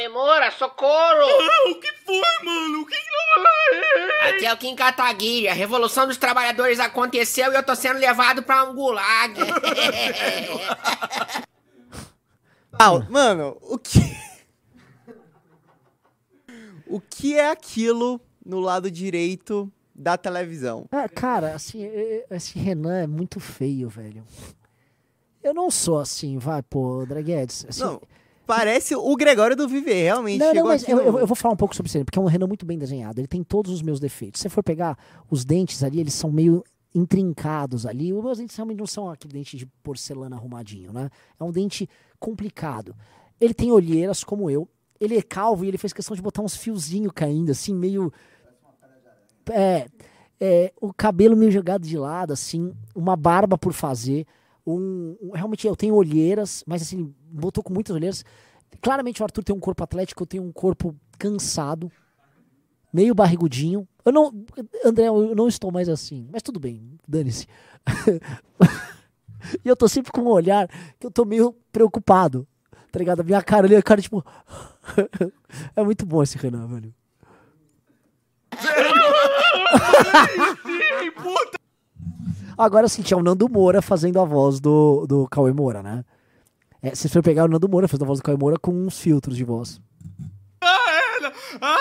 Calemora, socorro! O que foi, mano? O que que Aqui é o Kim Kataguiri. A Revolução dos Trabalhadores aconteceu e eu tô sendo levado pra um gulag. Ah, mano, o que... o que é aquilo no lado direito da televisão. É, cara, assim, esse Renan é muito feio, velho. Eu não sou assim, vai, pô, André Guedes. assim- Não, parece o Gregório do Viver, realmente. Não, não, mas eu, no- eu- vou falar um pouco sobre isso, porque é um Renan muito bem desenhado. Ele tem todos os meus defeitos. Se você for pegar os dentes ali, eles são meio intrincados ali. Os meus dentes realmente não são aquele dente de porcelana arrumadinho, né? É um dente complicado. Ele tem olheiras, como eu. Ele é calvo e ele fez questão de botar uns fiozinhos caindo, assim, meio. É, é, o cabelo meio jogado de lado, assim, uma barba por fazer. Um, um- realmente eu tenho olheiras, mas assim, botou com muitas olheiras. Claramente o Arthur tem um corpo atlético, eu tenho um corpo cansado, meio barrigudinho. Eu não, André, eu não estou mais assim, mas tudo bem, dane-se. e eu tô sempre com um olhar que eu tô meio preocupado, tá ligado? A minha cara ali, a cara tipo. é muito bom esse Renan, velho. Agora sim, tinha o Nando Moura fazendo a voz do, do Cauê Moura, né? É, se for pegar o Nando Moura fazendo a voz do Cauê Moura com uns filtros de voz. Ah, ela!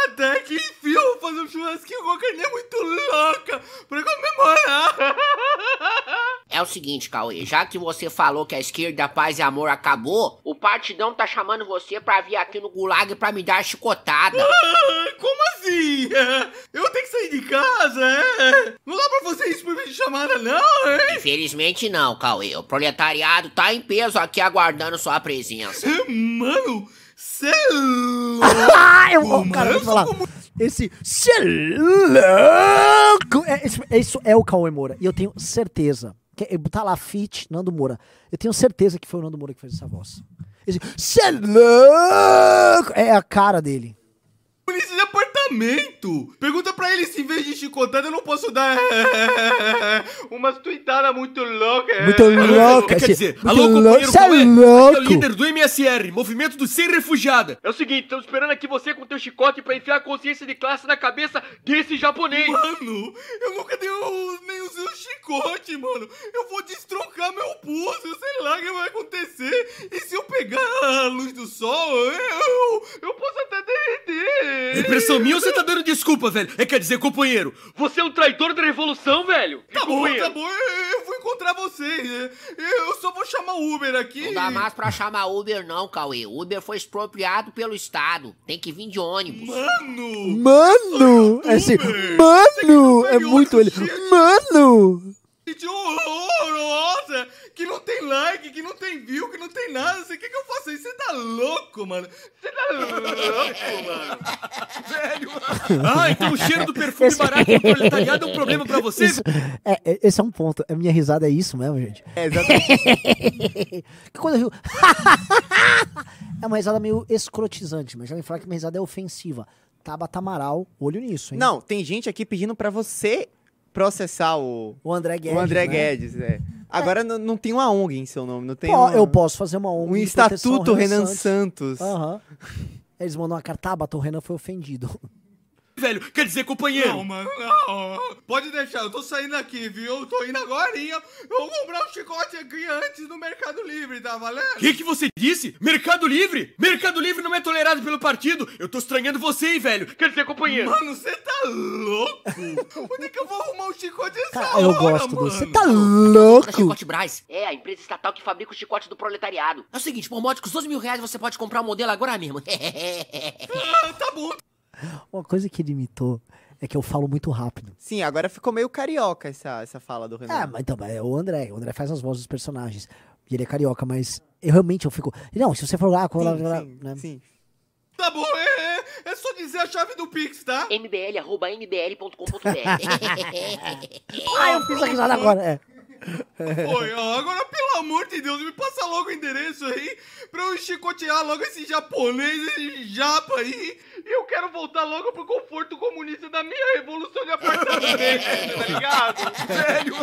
Até que enfim eu vou fazer um churrasquinho com a carninha muito louca pra comemorar! É o seguinte, Cauê, já que você falou que a esquerda, paz e amor acabou, o partidão tá chamando você pra vir aqui no gulag pra me dar chicotada. Ah, Como assim? Eu tenho que sair de casa, é? Não dá pra fazer isso por vídeo chamada, não, hein? Infelizmente não, Cauê. O proletariado tá em peso aqui aguardando sua presença. Mano, cê é louco! Ah, eu, oh, mano, cara, eu vou falar. Esse cê é louco! É, isso é o Cauê Moura. E eu tenho certeza. É- tá lá, Fit, Nando Moura. Eu tenho certeza que foi o Nando Moura que fez essa voz. Cê é louco! É a cara dele. Polícia de Pergunta pra ele se em vez de chicotada eu não posso dar umas tuitadas muito loucas. Muito louca. Quer esse- dizer, muito alô, louco, companheiro é? Aqui é o louco! líder do MSR, Movimento do Sem Refugiada. É o seguinte, estamos esperando aqui você com teu chicote pra enfiar a consciência de classe na cabeça desse japonês. Mano, eu nunca dei o, nem usei o chicote, mano. Eu vou destroncar meu pulso, eu sei lá o que vai acontecer. E se eu pegar a luz do sol, eu, eu posso até derreter. Impressão minha você tá dando desculpa, velho? É quer dizer, companheiro, Você é um traidor da revolução, velho. Tá bom, tá bom, eu vou encontrar vocês. Eu só vou chamar o Uber aqui. Não dá mais pra chamar Uber não, Cauê. Uber foi expropriado pelo Estado. Tem que vir de ônibus. Mano! Mano! É assim, mano! É muito ele. Mano! Que horrorosa! Que não tem like, que não tem view, que não tem nada. Você quer que eu faça isso? Você tá louco, mano? Você tá louco, mano? velho. Ah, então o cheiro do perfume barato do proletariado é um problema pra você? Isso- é, é- esse é um ponto. A minha risada é isso mesmo, gente. É, exatamente. Que quando eu rio. é uma risada meio escrotizante, mas já me falar que minha risada é ofensiva. Tabata Amaral, olho nisso, hein? Não, tem gente aqui pedindo pra você processar o, O André Guedes. o André né? Guedes. É. Agora não, não tem uma ONG em seu nome, não tem Pô, uma- Eu posso fazer uma ONG um estatuto Renan Santos. Aham. Eles mandam uma carta, Tabata, o Renan foi ofendido. Velho, quer dizer, companheiro. Não, mano, não. Pode deixar, eu tô saindo aqui, viu? Eu tô indo agora. Eu vou comprar um chicote aqui antes no Mercado Livre, tá valendo? O que, que você disse? Mercado Livre? Mercado Livre não é tolerado pelo partido. Eu tô estranhando você, hein, velho. Quer dizer, companheiro. Mano, você tá louco? Onde é que eu vou arrumar um chicote essa Cara, eu hora, gosto do. mano? Você tá louco? Chicote Braz. É, a empresa estatal que fabrica o chicote do proletariado. É o seguinte, por módicos 12 mil reais você pode comprar o modelo agora mesmo. Ah, tá bom. Uma coisa que ele imitou é que eu falo muito rápido. Sim, agora ficou meio carioca essa, essa fala do Renan. É, mas então, é o André. O André faz as vozes dos personagens. E ele é carioca, mas eu realmente eu fico. Não, se você for lá, sim, lá, lá, sim, né? sim. Tá bom, é, é, é só dizer a chave do Pix, tá? mbl.mbl.com.br Ah, eu fiz a risada agora. É. Oi, ó, agora pelo amor de Deus, me passa logo o endereço aí pra eu chicotear logo esse japonês, esse japa aí. E eu quero voltar logo pro conforto comunista da minha revolução de apartamento, tá ligado? Velho.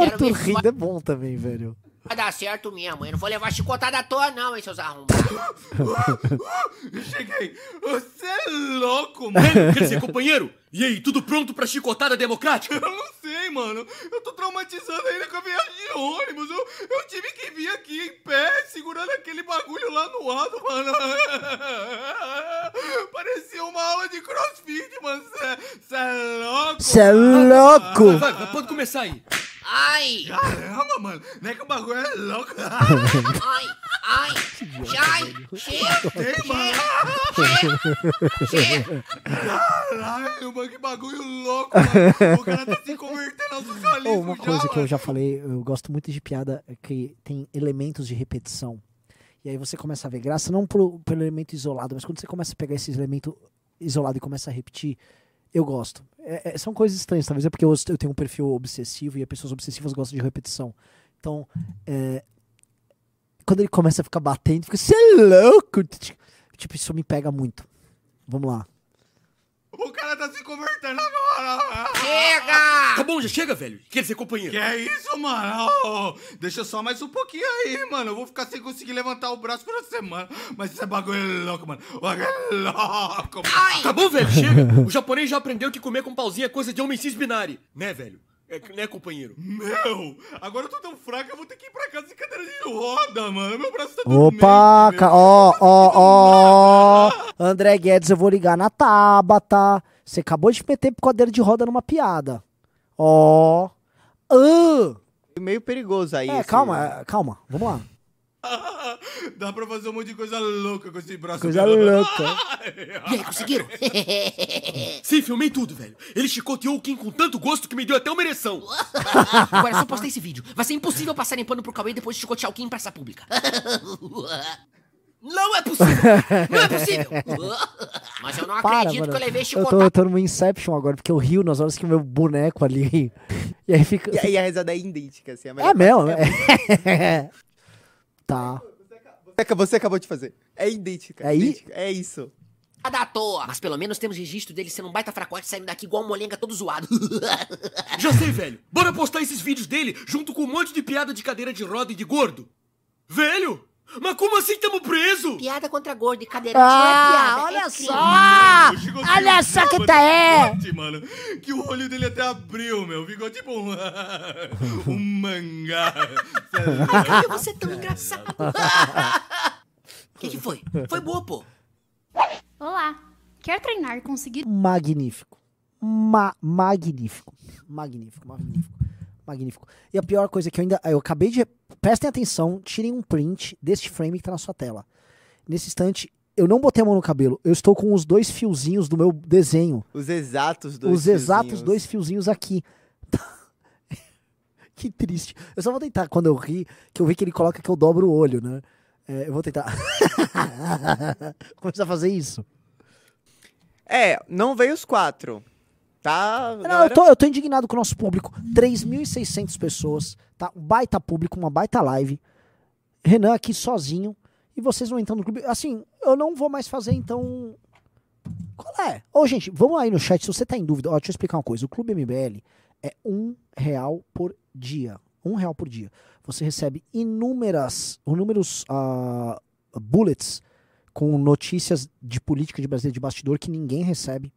Arthur rindo é bom também, velho. Dar certo mesmo. Eu não vou levar chicotada à toa não, hein, seus arrombados. Cheguei. Você é louco, mano. Quer dizer, companheiro. E aí, tudo pronto pra chicotada democrática? Eu não sei, mano. Eu tô traumatizado ainda com a viagem de ônibus. Eu, eu tive que vir aqui em pé, segurando aquele bagulho lá no alto, mano. Parecia uma aula de crossfit, mano. Você é louco. Cê é louco. Vai, vai, pode começar aí. Ai, Caramba, mano. Não é que o bagulho é louco. ai, ai, ai, Tem, mano. Caralho, mano, que bagulho louco, mano. O cara tá se convertendo ao socialismo Ô, uma já, coisa que eu já falei, eu gosto muito de piada é que tem elementos de repetição. E aí você começa a ver graça, não pro, pelo elemento isolado, mas quando você começa a pegar esse elemento isolado e começa a repetir, eu gosto. É- é- são coisas estranhas, talvez é porque eu, eu tenho um perfil obsessivo e as pessoas obsessivas gostam de repetição. Então, é, quando ele começa a ficar batendo, fica, você é louco! Tipo, isso me pega muito. Vamos lá. O cara tá se convertendo agora. Chega! Tá bom, já chega, velho. Quer dizer, companheiro. Que é isso, mano? Deixa só mais um pouquinho aí, mano. Eu vou ficar sem conseguir levantar o braço por uma semana. Mas esse bagulho é louco, mano. O bagulho é louco, mano. Ai, Tá bom, velho, chega. O japonês já aprendeu que comer com pauzinho é coisa de homem cis binário. Né, velho? É, né, companheiro? Meu, agora eu tô tão fraco que eu vou ter que ir pra casa de cadeira de roda, mano. Meu braço tá dormente, Opa, meu. ca- ó, ó, ó. André Guedes, eu vou ligar na Tabata. Você acabou de meter cadeira de roda numa piada. Ó. Ah. Meio perigoso aí. É, esse- calma, calma. Vamos lá. Dá pra fazer um monte de coisa louca com esse braço. Coisa louca. e aí, conseguiram? Sim, filmei tudo, velho. Ele chicoteou o Kim com tanto gosto que me deu até uma ereção. Agora é só postar esse vídeo. Vai ser impossível passar pano pro Cauê depois de chicotear o Kim em praça pública. Não é possível! Não é possível! Mas eu não Para, acredito mano. que eu levei Eu tô, chicotada. eu tô no Inception agora, porque eu rio nas horas que o meu boneco ali. E aí fica. E aí a risada é idêntica, assim. a melhor É mesmo? É. tá. Você, você acabou de fazer. É idêntica. É idêntica. É isso. Nada à toa. Mas pelo menos temos registro dele sendo um baita fracote saindo daqui igual um molenga todo zoado. Já sei, velho. Bora postar esses vídeos dele junto com um monte de piada de cadeira de roda e de gordo. Velho, mas como assim tamo preso? piada contra gordo e cadeirante Ah, não é piada. olha é crime. só! O chicotinho Olha só tava que tá é! forte, mano. Que o olho dele até abriu, meu. Ficou tipo um, um mangá. É louco. Ai, você é tão engraçado. O que, que foi? Foi boa, pô. Olá, quer treinar e conseguir Magnífico. Ma magnífico. Magnífico, magnífico. Magnífico. E a pior coisa é que eu ainda. Eu acabei de. Prestem atenção, tirem um print deste frame que tá na sua tela. Nesse instante, eu não botei a mão no cabelo. Eu estou com os dois fiozinhos do meu desenho. Os exatos dois os exatos fiozinhos. dois fiozinhos aqui. que triste. Eu só vou tentar, quando eu ri, que eu vi que ele coloca que eu dobro o olho, né? É, eu vou tentar. Começar a fazer isso. É, não veio os quatro. Tá? Não, eu, tô, eu tô indignado com o nosso público. 3.600 pessoas, tá? Um baita público, uma baita live. Renan aqui sozinho. E vocês não entram no clube. Assim, eu não vou mais fazer, então. Qual é? Ô, gente, vamos aí no chat. Se você tá em dúvida, ó, deixa eu explicar uma coisa. O Clube MBL é um real por dia. Um real por dia. Você recebe inúmeras, inúmeros ah, bullets com notícias de política de Brasília de bastidor que ninguém recebe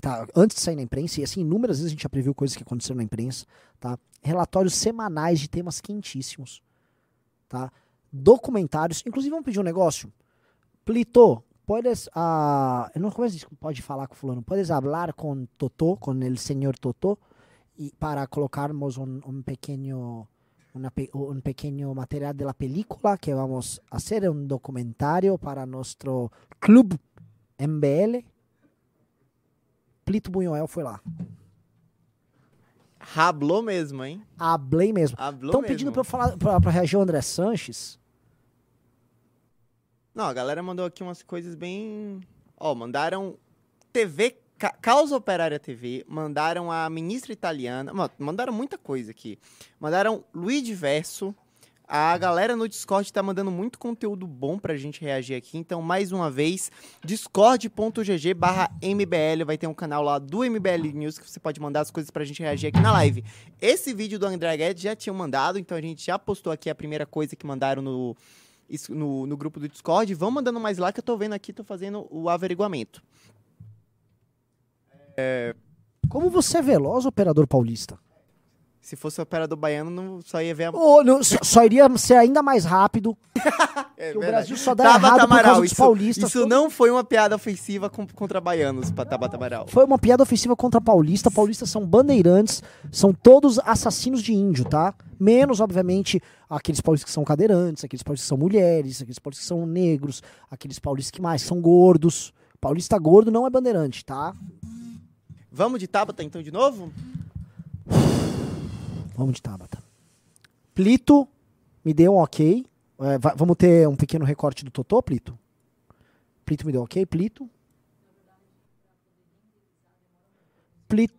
tá antes de sair na imprensa, e assim, inúmeras vezes a gente já previu coisas que aconteceram na imprensa, tá? Relatórios semanais de temas quentíssimos, tá? Documentários, inclusive vamos pedir um negócio. Plito, puedes, ah, eu não que pode falar com o fulano, puedes hablar com Totó, com el señor Totó, e para colocarmos um, um pequeno una un pequeño material de la película que vamos a hacer un documentario para nuestro club MBL. Plito Bunhoel foi lá. Rablou mesmo, hein? Hablei mesmo. Estão pedindo pra eu falar pra, pra reagir o André Sanches. Não, a galera mandou aqui umas coisas bem. Ó, mandaram TV, Ca- Causa Operária TV, mandaram a ministra italiana, ma- mandaram muita coisa aqui. Mandaram Luigi Verso. A galera no Discord tá mandando muito conteúdo bom pra gente reagir aqui. Então, mais uma vez, discord.gg barra MBL. Vai ter um canal lá do MBL News que você pode mandar as coisas pra gente reagir aqui na live. Esse vídeo do André Guedes já tinham mandado, então a gente já postou aqui a primeira coisa que mandaram no, no, no grupo do Discord. Vão mandando mais lá que eu tô vendo aqui, tô fazendo o averiguamento. Como você é veloz, operador paulista? Se fosse o operador baiano, não, só ia ver a... Ô, não, só, só iria ser ainda mais rápido. É que o. Brasil só dá Tabata errado por Amaral, causa dos isso, paulistas. Isso não foi uma piada ofensiva contra baianos, pra Tabata Amaral. Foi uma piada ofensiva contra paulista. Paulistas são bandeirantes, são todos assassinos de índio, tá? Menos, obviamente, aqueles paulistas que são cadeirantes, aqueles paulistas que são mulheres, aqueles paulistas que são negros, aqueles paulistas que mais são gordos. Paulista gordo não é bandeirante, tá? Vamos de Tabata então de novo? Vamos de Tabata. Plito, me deu um ok. É, va- vamos ter um pequeno recorte do Totô, Plito? Plito me deu ok, Plito. Plito.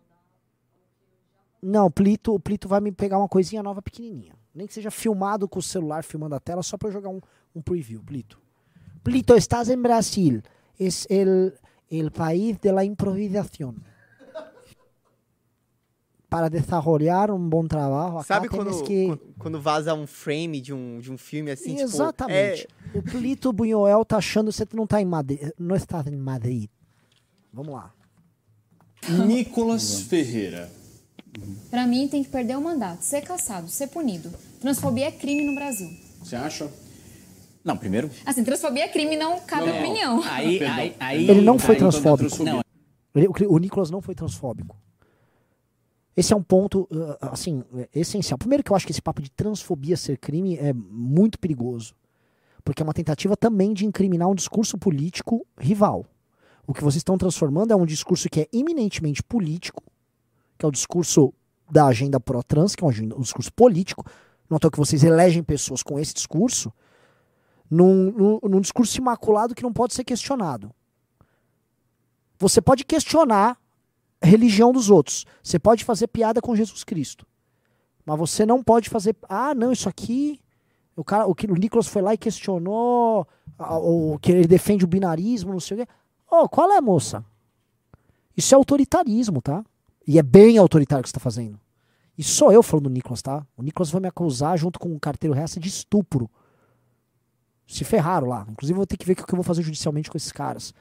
Não, Plito, o Plito vai me pegar uma coisinha nova pequenininha. Nem que seja filmado com o celular, filmando a tela, só para eu jogar um, um preview, Plito. Plito, estás em Brasil. Es el, el país de la improvisación. Para desarrollar um bom trabalho, Sabe quando, que... quando- vaza um frame de um, de um filme assim, tipo... Exatamente. é- O Plito Bunhoel tá achando que você não tá em Madrid. Não está em Madrid. Vamos lá. Nicolas Ferreira. Pra mim, tem que perder o mandato, ser caçado, ser punido. Transfobia é crime no Brasil. Você acha? Não, primeiro. Assim, transfobia é crime, não cabe Não, opinião. Aí, aí, aí, Ele não foi aí, então, transfóbico. Não, o Nicolas não foi transfóbico. Esse é um ponto, uh, assim, é essencial. Primeiro que eu acho que esse papo de transfobia ser crime é muito perigoso. Porque é uma tentativa também de incriminar um discurso político rival. O que vocês estão transformando é um discurso que é eminentemente político, que é o discurso da agenda pró-trans, que é um, discurso político. Não é que vocês elegem pessoas com esse discurso, num, num, num discurso imaculado que não pode ser questionado. Você pode questionar religião dos outros. Você pode fazer piada com Jesus Cristo. Mas você não pode fazer. Ah, não, isso aqui. O, cara, o, o Nicolas foi lá e questionou o que ele defende o binarismo, não sei o quê. Ô, qual é, moça? Isso é autoritarismo, tá? E é bem autoritário que você tá fazendo. E sou eu falando do Nicolas, tá? O Nicolas vai me acusar junto com o carteiro resto de estupro. Se ferraram lá. Inclusive, vou ter que ver o que eu vou fazer judicialmente com esses caras.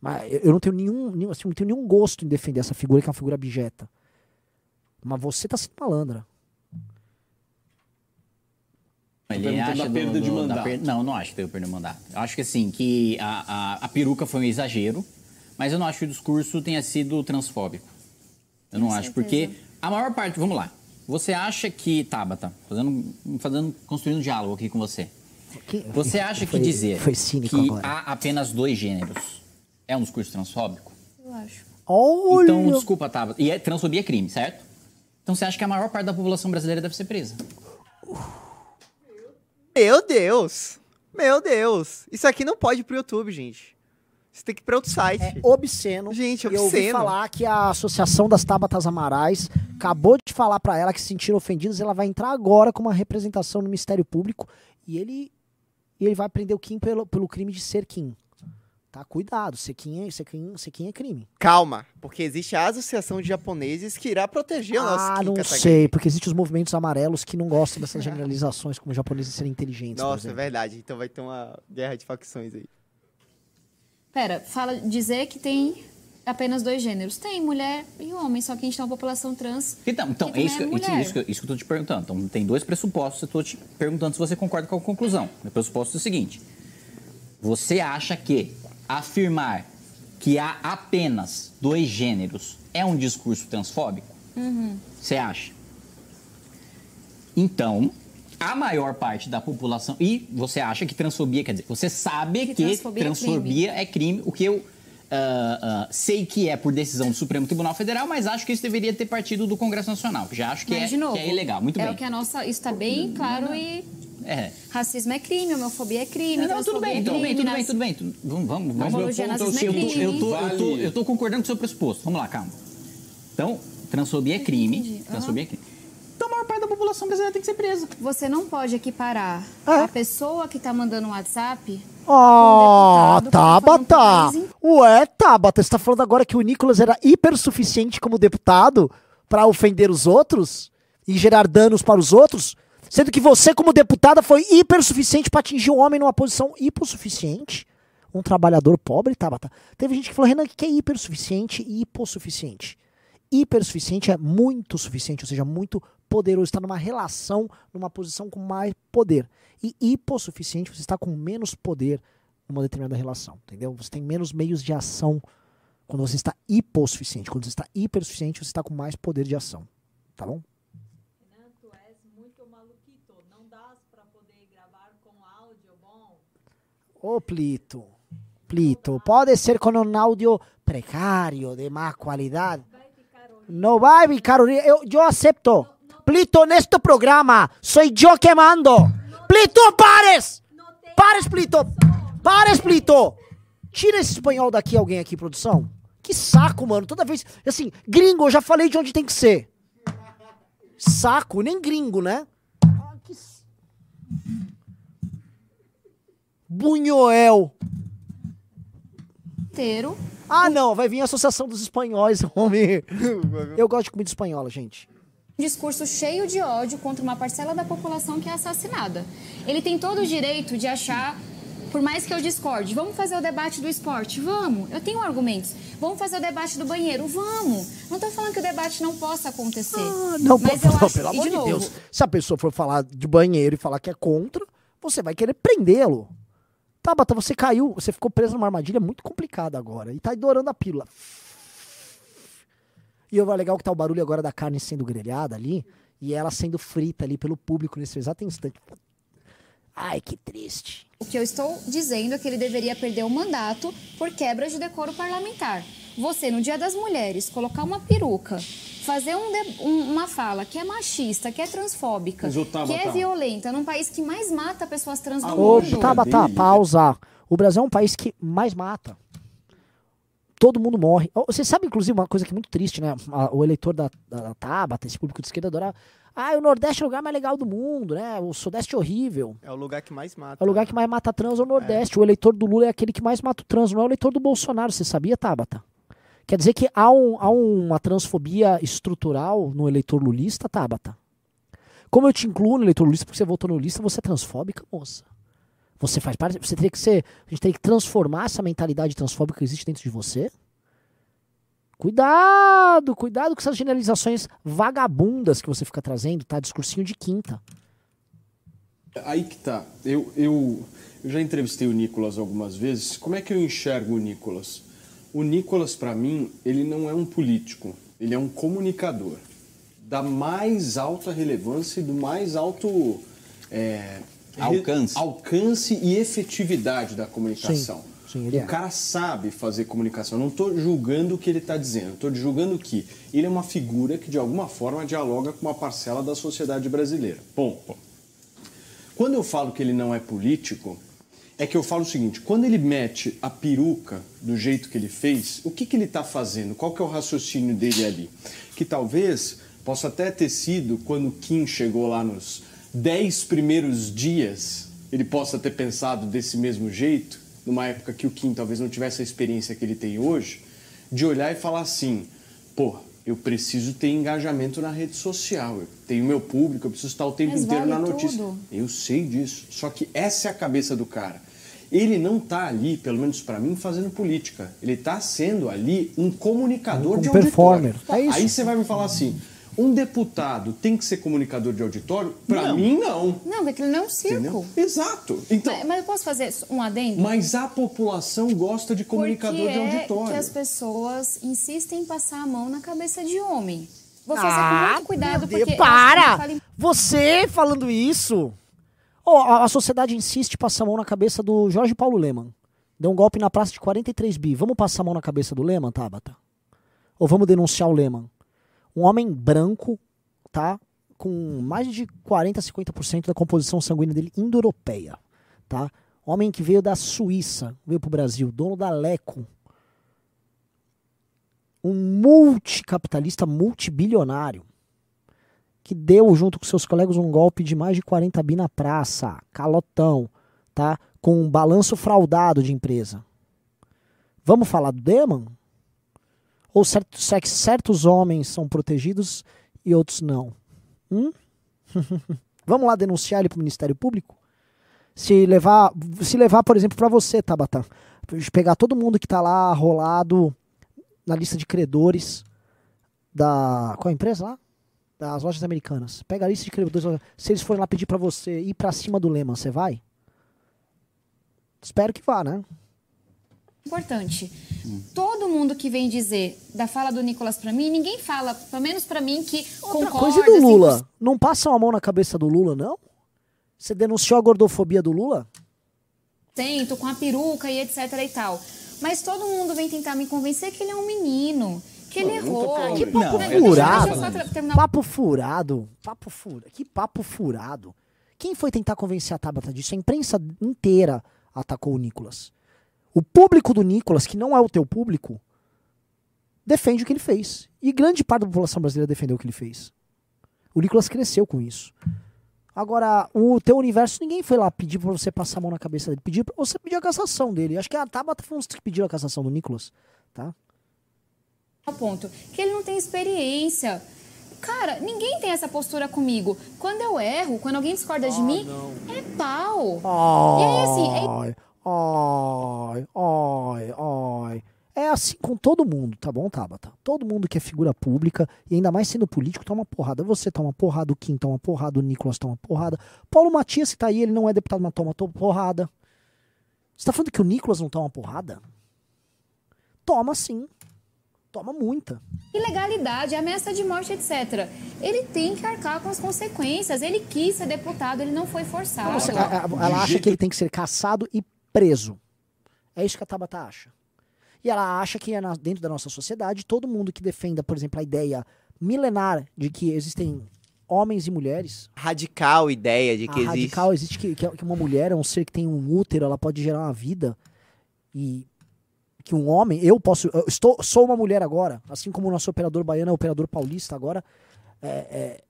Mas eu não tenho nenhum, nenhum, assim, não tenho nenhum gosto em defender essa figura que é uma figura abjeta. Mas você tá sendo malandra. Ele acha da do- perda do- de da mandato. per- Não, não acho que teve perda de mandato. Eu acho que assim, que a, a, a peruca foi um exagero, mas eu não acho que o discurso tenha sido transfóbico. Eu não Com acho, certeza. porque a maior parte. Vamos lá. Você acha que. Tabata, fazendo, fazendo, construindo um diálogo aqui com você. Que- Você acha que foi- dizer Foi cínico que agora. há apenas dois gêneros é um discurso transfóbico? Eu acho. Olha! Então, desculpa, Tabata. E é, transfobia é crime, certo? Então você acha que a maior parte da população brasileira deve ser presa? Meu Deus! Meu Deus! Isso aqui não pode ir pro YouTube, gente. Isso tem que ir pra outro site. É obsceno. Gente, E eu ouvi obsceno. falar que a Associação das Tabatas Amarais acabou de falar pra ela que se sentiram ofendidas. Ela vai entrar agora com uma representação no Ministério Público e ele, ele vai prender o Kim pelo, pelo crime de ser Kim. Tá? Cuidado, Kim é, ser Kim é crime. Calma, porque existe a Associação de Japoneses que irá proteger o nosso Ah, não sei, porque existem os movimentos amarelos que não gostam dessas generalizações como japoneses serem inteligentes. por Nossa, é verdade. Então vai ter uma guerra de facções aí. Pera, fala dizer que tem apenas dois gêneros. Tem mulher e homem, só que a gente tem uma população trans. Então, então é isso que, também isso, mulher. isso, que, isso que eu tô te perguntando. Então, tem dois pressupostos. Eu tô te perguntando se você concorda com a conclusão. O pressuposto é o seguinte: você acha que afirmar que há apenas dois gêneros é um discurso transfóbico? Uhum. Você acha? Então, a maior parte da população. E você acha que transfobia, quer dizer, você sabe que, Que transfobia é transfobia é crime, o que eu ah, ah, sei que é por decisão do Supremo Tribunal Federal, mas acho que isso deveria ter partido do Congresso Nacional. que Já acho que, Mas, é, de novo, que é ilegal. Muito é bem. o que a nossa. Isso tá bem claro e. É. Racismo é crime, homofobia é crime, Não, não, tudo bem, é tudo bem, crime, tudo bem, nas- tudo bem. tudo- Vamos, vamos, vamos. Mas meu Apologia ponto é o é seguinte. Eu tô, eu, tô, eu tô concordando com o seu pressuposto. Vamos lá, calma. Então, transfobia é crime. Entendi. Transfobia é crime. Então, a maior parte da população brasileira tem que ser presa. Você não pode equiparar É. a pessoa que tá mandando um WhatsApp. Ah, Um tá Tabata! Ué, Tabata, você tá falando agora que o Nicolas era hipersuficiente como deputado pra ofender os outros e gerar danos para os outros? Sendo que você, como deputada, foi hipersuficiente pra atingir um homem numa posição hipossuficiente? Um trabalhador pobre, Tabata? Teve gente que falou, Renan, o que é hipersuficiente e hipossuficiente? hipersuficiente é muito suficiente, ou seja, muito poderoso, está numa relação, numa posição com mais poder. E hipossuficiente, você está com menos poder numa determinada relação, entendeu? Você tem menos meios de ação quando você está hipossuficiente. Quando você está hipersuficiente, você está com mais poder de ação, tá bom? Ô Plito, Plito, pode ser com um áudio precário, de má qualidade. Não vai ficar. Eu, eu acepto. Plito, neste programa, sou eu que mando. Plito, pares! Pares, Plito! Pares, Plito! Tira esse espanhol daqui, alguém aqui, produção. Que saco, mano. Toda vez. Assim, gringo, eu já falei de onde tem que ser. Saco, nem gringo, né? Ah, Bunhoel. Inteiro. Ah, não, vai vir a Associação dos Espanhóis, homem. Eu gosto de comida espanhola, gente. Um discurso cheio de ódio contra uma parcela da população que é assassinada. Ele tem todo o direito de achar, por mais que eu discorde, vamos fazer o debate do esporte? Vamos. Eu tenho argumentos. Vamos fazer o debate do banheiro? Vamos. Não estou falando que o debate não possa acontecer. Não, mas eu não, acho, pelo amor de de Deus. Se a pessoa for falar de banheiro e falar que é contra, você vai querer prendê-lo. Tabata, você caiu, você ficou preso numa armadilha muito complicada agora. E tá adorando a pílula. E eu, legal que tá o barulho agora da carne sendo grelhada ali. E ela sendo frita ali pelo público nesse exato instante. Ai, que triste. O que eu estou dizendo é que ele deveria perder o mandato por quebra de decoro parlamentar. Você, no Dia das Mulheres, colocar uma peruca, fazer um de- um- uma fala que é machista, que é transfóbica, Tabata. que é violenta, num país que mais mata pessoas trans do Ô, mundo. Tabata, pausa. O Brasil é um país que mais mata. Todo mundo morre. Você sabe, inclusive, uma coisa que é muito triste, né? O eleitor da, da, da Tabata, esse público de esquerda, adora. Ah, o Nordeste é o lugar mais legal do mundo, né? O Sudeste é horrível. É o lugar que mais mata. É o lugar que mais mata trans é o Nordeste. O eleitor do Lula é aquele que mais mata o trans, não é o eleitor do Bolsonaro. Você sabia, Tabata? Quer dizer que há, um, há uma transfobia estrutural no eleitor lulista, Tabata? Como eu te incluo no eleitor lulista porque você votou no lista, você é transfóbica, moça. Você faz parte. Você teria que ser. A gente teria que transformar essa mentalidade transfóbica que existe dentro de você. Cuidado, cuidado com essas generalizações vagabundas que você fica trazendo, tá? Discursinho de quinta. Aí que tá. Eu, eu, eu já entrevistei o Nicolas algumas vezes. Como é que eu enxergo o Nicolas? O Nicolas, para mim, ele não é um político. Ele é um comunicador da mais alta relevância e do mais alto é, Alcance. alcance e efetividade da comunicação. Sim, sim, o é. cara sabe fazer comunicação. Eu não estou julgando o que ele está dizendo. Estou julgando que ele é uma figura que de alguma forma dialoga com uma parcela da sociedade brasileira. Ponto. Quando eu falo que ele não é político, é que eu falo o seguinte: quando ele mete a peruca do jeito que ele fez, o que, que ele está fazendo? Qual que é o raciocínio dele ali? Que talvez possa até ter sido quando o Kim chegou lá nos 10 primeiros dias, ele possa ter pensado desse mesmo jeito, numa época que o Kim talvez não tivesse a experiência que ele tem hoje, de olhar e falar assim: pô, eu preciso ter engajamento na rede social, eu tenho meu público, eu preciso estar o tempo Mas inteiro vale na notícia. tudo. Eu sei disso. Só que essa é a cabeça do cara. Ele não tá ali, pelo menos pra mim, fazendo política. Ele tá sendo ali um comunicador Um de performer. auditório. É isso. Aí você vai me falar assim: um deputado tem que ser comunicador de auditório? Pra Não. mim, não. Não, porque ele não é um circo. Entendeu? Exato. Então, Mas, mas eu posso fazer um adendo? mas a população gosta de comunicador Porque de é auditório. que as pessoas insistem em passar a mão na cabeça de homem. Vou fazer Ah, com muito cuidado, porque... para! Você falando isso? Ó, a, a sociedade insiste em passar a mão na cabeça do Jorge Paulo Leman. Deu um golpe na praça de 43 bi. Vamos passar a mão na cabeça do Leman, Tabata? Ou vamos denunciar o Leman? Um homem branco, tá? Com mais de 40, 50% da composição sanguínea dele indo-europeia, tá? Homem que veio da Suíça, veio pro Brasil, dono da Leco. Um multicapitalista multibilionário que deu, junto com seus colegas, um golpe de mais de 40 bi na praça, calotão, tá? Com um balanço fraudado de empresa. Vamos falar do Deman? Ou certos, cer- certos homens são protegidos e outros não? Hum? Vamos lá denunciar ele para o Ministério Público? Se levar, se levar, por exemplo, para você, Tabata, pegar todo mundo que tá lá rolado na lista de credores, da. Qual é a empresa lá? Das lojas americanas. Pega a lista de credores. Se eles forem lá pedir pra você ir pra cima do Lehman, você vai? Espero que vá, né? importante. Todo mundo que vem dizer da fala do Nicolas pra mim, ninguém fala, pelo menos pra mim, que Outra concorda. coisa do 100%. Lula. Não passam a mão na cabeça do Lula, não? Você denunciou a gordofobia do Lula? Tento, com a peruca e etc e tal. Mas todo mundo vem tentar me convencer que ele é um menino, que ele não errou. Que papo eu furado. Papo furado. Papo furado. Que papo furado. Quem foi tentar convencer a Tabata disso? A imprensa inteira atacou o Nicolas. O público do Nicolas, que não é o teu público, defende o que ele fez. E grande parte da população brasileira defendeu o que ele fez. O Nicolas cresceu com isso. Agora, o teu universo, ninguém foi lá pedir pra você passar a mão na cabeça dele. Pediu pra você pedir a cassação dele. Acho que a Tabata foi uns que pediram a cassação do Nicolas. Tá? Ponto que ele não tem experiência. Cara, ninguém tem essa postura comigo. Quando eu erro, quando alguém discorda de mim, é pau. E aí, assim, é Ai, ai, ai, ai. É assim com todo mundo, tá bom, Tabata? Todo mundo que é figura pública, e ainda mais sendo político, toma porrada. Você toma porrada, o Kim toma porrada, o Nicolas toma porrada. Paulo Matias, que tá aí, ele não é deputado, mas toma to- porrada. Você tá falando que o Nicolas não toma porrada? Toma sim. Toma muita. ilegalidade, ameaça de morte, etc. Ele tem que arcar com as consequências. Ele quis ser deputado, ele não foi forçado. Você- a- a- ela acha que ele tem que ser caçado e preso. É isso que a Tabata acha. E ela acha que é na- dentro da nossa sociedade, todo mundo que defenda, por exemplo, a ideia milenar de que existem homens e mulheres. Radical ideia de que a existe. radical existe que, que que uma mulher é um ser que tem um útero, ela pode gerar uma vida. E que um homem, eu posso. Eu estou, sou uma mulher agora, assim como o nosso operador baiano é o operador paulista agora. é, é,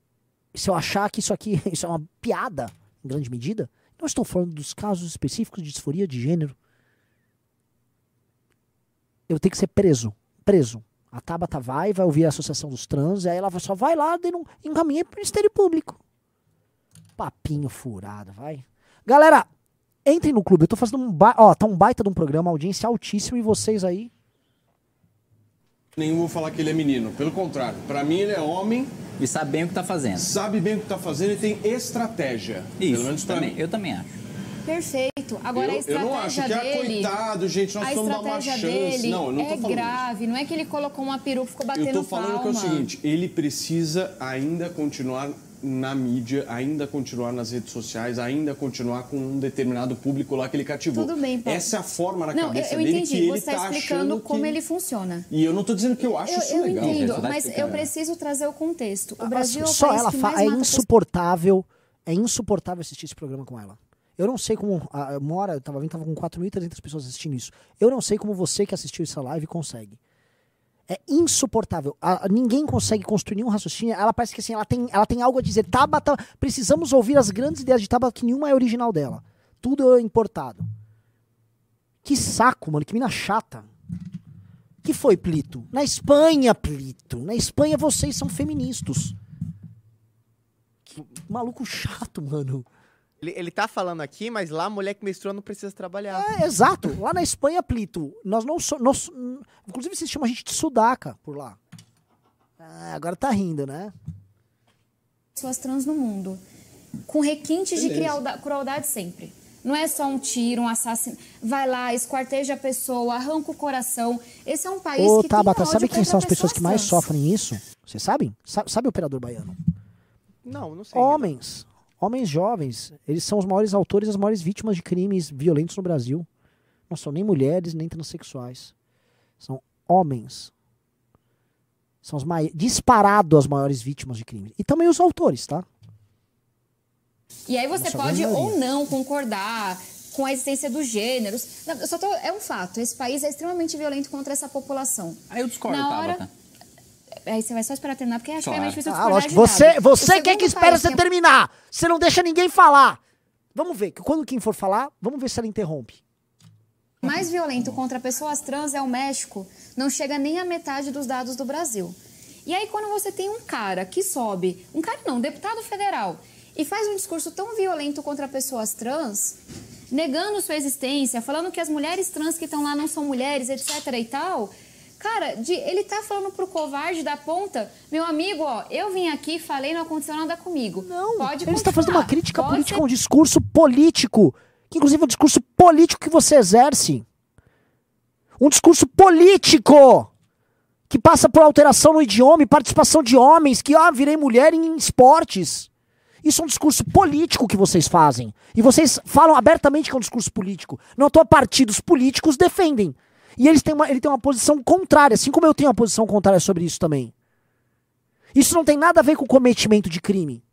se eu achar que isso aqui isso é uma piada, em grande medida, não estou falando dos casos específicos de disforia de gênero. Eu tenho que ser preso. Preso. A Tabata vai, vai ouvir a Associação dos Trans, aí ela só vai lá e encaminha pro Ministério Público. Papinho furado, vai. Galera, entrem no clube. Eu tô fazendo um. Ba... Ó, tá um baita de um programa, audiência altíssima e vocês aí. Nenhum vou falar que ele é menino. Pelo contrário, pra mim ele é homem. E sabe bem o que tá fazendo. Sabe bem o que tá fazendo e tem estratégia. Isso, Pelo menos pra também, mim. eu também acho. Perfeito. Agora Eu- a estratégia eu não acho que, ah, dele. coitado, gente, nós precisamos dar uma chance. dele Não, eu não tô é falando grave. Não é que ele colocou uma peruca e ficou batendo Eu tô falando palma. que é o seguinte, ele precisa ainda continuar na mídia, ainda continuar nas redes sociais, ainda continuar com um determinado público lá que ele cativou. Tudo bem, Paulo. Essa é a forma na Não, eu, cabeça eu dele entendi. que ele Você está tá explicando achando como que... ele funciona. E eu não tô dizendo que eu acho Eu, isso eu legal. entendo, Você tá mas eu explicando. preciso trazer o contexto. O Brasil é o Só ela que fa... mais é insuportável. É insuportável assistir esse programa com ela. Eu não sei como. ah, Uma hora eu tava vendo, tava com 4.300 pessoas assistindo isso. Eu não sei como você que assistiu essa live consegue. É insuportável. A- ninguém consegue construir nenhum raciocínio. Ela parece que assim, ela tem, ela tem algo a dizer. Tabata, precisamos ouvir as grandes ideias de Tabata, que nenhuma é original dela. Tudo é importado. Que saco, mano. Que mina chata. Que foi, Plito? Na Espanha, Plito. Na Espanha vocês são feministas. Que maluco chato, mano. Ele, ele tá falando aqui, mas lá a mulher que menstrua não precisa trabalhar. É, exato. Lá na Espanha, Plito, nós não somos. Inclusive, vocês chamam a gente de sudaca por lá. Ah, agora tá rindo, né? pessoas trans no mundo. Com requintes de Beleza. crialda- crueldade sempre. Não é só um tiro, um assassino. Vai lá, esquarteja a pessoa, arranca o coração. Esse é um país Ô, que Tabata, tem ódio sabe quem são as pessoas que mais trans. sofrem isso? Vocês sabem? Sa- Sabe, o operador baiano? Não, não sei. Homens. Homens jovens. Eles são os maiores autores e as maiores vítimas de crimes violentos no Brasil. Não são nem mulheres, nem transexuais. São homens. São os mai... disparado as maiores vítimas de crimes. E também os autores, tá? E aí você Nossa, pode ou não concordar com a existência dos gêneros. Não, eu só tô, é um fato. Esse país é extremamente violento contra essa população. Aí eu discordo, Na hora, Tabata. Aí você vai só esperar terminar, porque acho que é Claro. mais difícil Ah, lógico. Você, você quer que segundo espera você que é- terminar. Você não deixa ninguém falar. Vamos ver. que Quando quem for falar, vamos ver se ela interrompe. mais violento contra pessoas trans é o México, não chega nem à metade dos dados do Brasil. E aí, quando você tem um cara que sobe, um cara não, um deputado federal, e faz um discurso tão violento contra pessoas trans, negando sua existência, falando que as mulheres trans que estão lá não são mulheres, etc e tal, Cara, de, ele tá falando pro covarde da ponta, meu amigo, ó, eu vim aqui, falei, não aconteceu nada comigo. Não, Pode Ele está fazendo uma crítica Pode política, ser um discurso político. Que inclusive é um discurso político que você exerce. Um discurso político! Que passa por alteração no idioma e participação de homens, que, ah, virei mulher em esportes. Isso é um discurso político que vocês fazem. E vocês falam abertamente que é um discurso político. Não à toa partidos políticos defendem. E eles têm uma, ele tem uma posição contrária, assim como eu tenho uma posição contrária sobre isso também. Isso não tem nada a ver com cometimento de crime.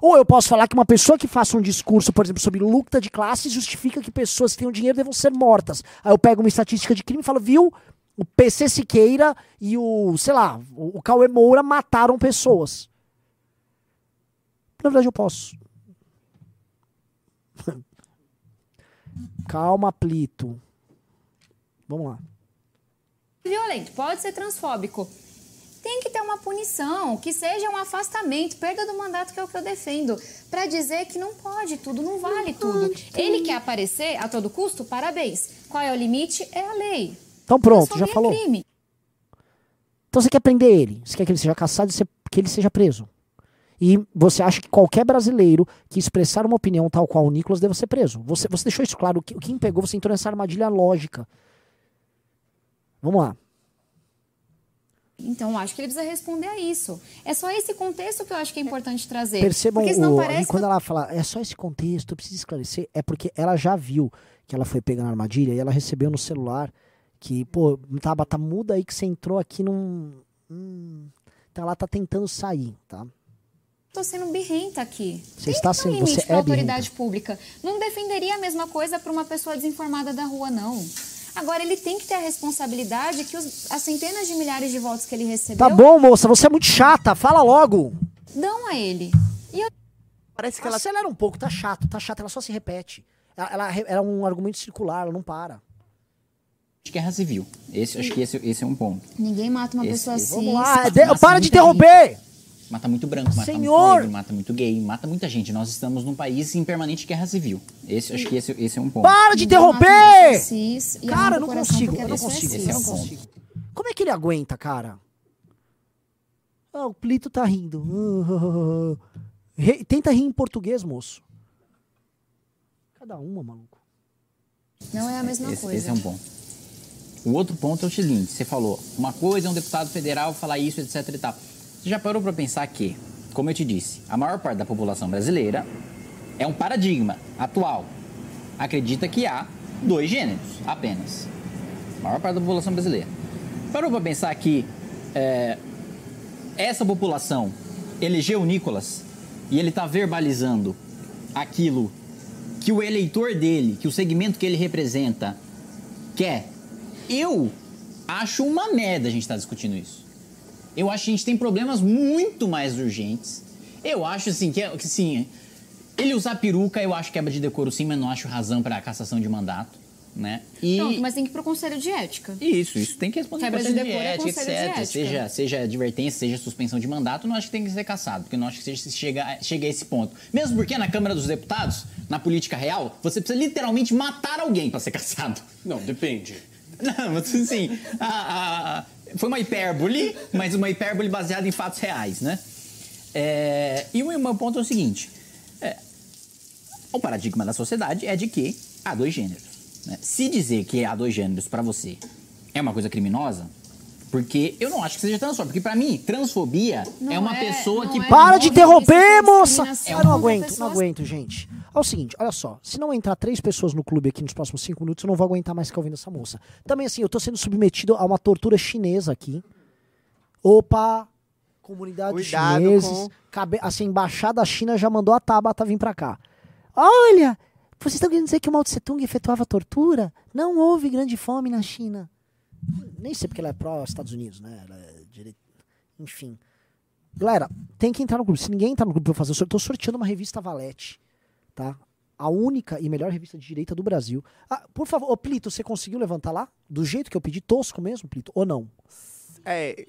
Ou eu posso falar que uma pessoa que faça um discurso, por exemplo, sobre luta de classes, justifica que pessoas que tenham dinheiro devam ser mortas. Aí eu pego uma estatística de crime e falo, viu? O PC Siqueira e o, sei lá, o, o Cauê Moura mataram pessoas. Na verdade, eu posso. Calma, Plito. Vamos lá. violento, pode ser transfóbico. Tem que ter uma punição, que seja um afastamento, perda do mandato, que é o que eu defendo, Pra dizer que não pode tudo, não vale tudo. Ele quer aparecer a todo custo? Parabéns. Qual é o limite? É a lei. Então pronto, já é falou. crime. Então você quer prender ele, você quer que ele seja caçado e que ele seja preso. E você acha que qualquer brasileiro que expressar uma opinião tal qual o Nicolas deve ser preso. Você, você deixou isso claro. O que, o que me pegou, você entrou nessa armadilha lógica. Vamos lá. Então, acho que ele precisa responder a isso. É só esse contexto que eu acho que é importante trazer. Percebam o, parece e quando ela fala, é só esse contexto, eu preciso esclarecer, é porque ela já viu que ela foi pega na armadilha e ela recebeu no celular que, pô, Tabata, muda aí que você entrou aqui num. Hum, então ela tá tentando sair, tá? Tô sendo birrenta aqui. Você Tem está sendo- limite você é autoridade pública. Não defenderia a mesma coisa para uma pessoa desinformada da rua, não. Agora, ele tem que ter a responsabilidade que os- as centenas de milhares de votos que ele recebeu Tá bom, moça, você é muito chata, fala logo. dão a ele. E eu Parece que ela. Acelera um pouco, tá chato, tá chato, ela só se repete. Ela, ela, ela é um argumento circular, ela não para. de guerra civil. Esse, acho que esse, esse é um ponto. Ninguém mata uma Esse- pessoa esse- assim. Vamos lá, de- para de gente. interromper! Mata muito branco, mata Senhor! muito negro, mata muito gay, mata muita gente. Nós estamos num país em permanente guerra civil. Esse, acho que esse, esse é um ponto. Para de interromper! cis Cara, eu não consigo, eu não é consigo, cis. eu não consigo. Como é que ele aguenta, cara? Ah, o Plito tá rindo. Tenta rir em português, moço. Cada uma, maluco. Não é a mesma esse, coisa. esse é um ponto. O outro ponto é o seguinte: você falou, uma coisa é um deputado federal falar isso, etc e tal. Você já parou para pensar que, como eu te disse, a maior parte da população brasileira é um paradigma atual. Acredita que há dois gêneros apenas. A maior parte da população brasileira. Parou para pensar que é, essa população elegeu o Nicolas e ele está verbalizando aquilo que o eleitor dele, que o segmento que ele representa, quer. Eu acho uma merda a gente estar discutindo isso. Eu acho que a gente tem problemas muito mais urgentes. Eu acho assim que, que sim, ele usar peruca eu acho quebra de decoro sim, mas não acho razão para cassação de mandato, né? E Pronto, mas tem que ir pro conselho de ética. isso, isso tem que responder Quebra de conselho de decoro é ética, conselho de etc. ética. Seja, seja advertência, seja suspensão de mandato, não acho que tem que ser cassado, porque não acho que seja, chega, chega a esse ponto. Mesmo porque na Câmara dos Deputados, na política real, você precisa literalmente matar alguém para ser cassado. Não, depende. Não, mas assim, a- a- foi uma hipérbole, mas uma hipérbole baseada em fatos reais, né? É, e o meu ponto é o seguinte: é, o paradigma da sociedade é de que há dois gêneros. né? Se dizer que há dois gêneros pra você é uma coisa criminosa, porque eu não acho que seja transfobia. Porque pra mim, transfobia Não é uma é- pessoa que. é Para de interromper, disso, moça! Eu não aguento, não aguento, gente. É o seguinte, olha só. Se não entrar três pessoas no clube aqui nos próximos cinco minutos, eu não vou aguentar mais ficar ouvindo essa moça. Também, assim, eu tô sendo submetido a uma tortura chinesa aqui. Opa! Comunidade Cuidado chineses. com- Cabe... Assim, a embaixada da China já mandou a Tabata vir pra cá. Olha! Vocês estão querendo dizer que o Mao Tse Tung efetuava tortura? Não houve grande fome na China. Nem sei porque ela é pró-Estados Unidos, né? Ela é direi- Enfim. Galera, tem que entrar no grupo. Se ninguém entrar no grupo pra fazer o sorteio, eu tô sorteando uma revista Valete, tá? A única e melhor revista de direita do Brasil. Ah, por favor, ô Plito, você conseguiu levantar lá? Do jeito que eu pedi, tosco mesmo, Plito? Ou não? É,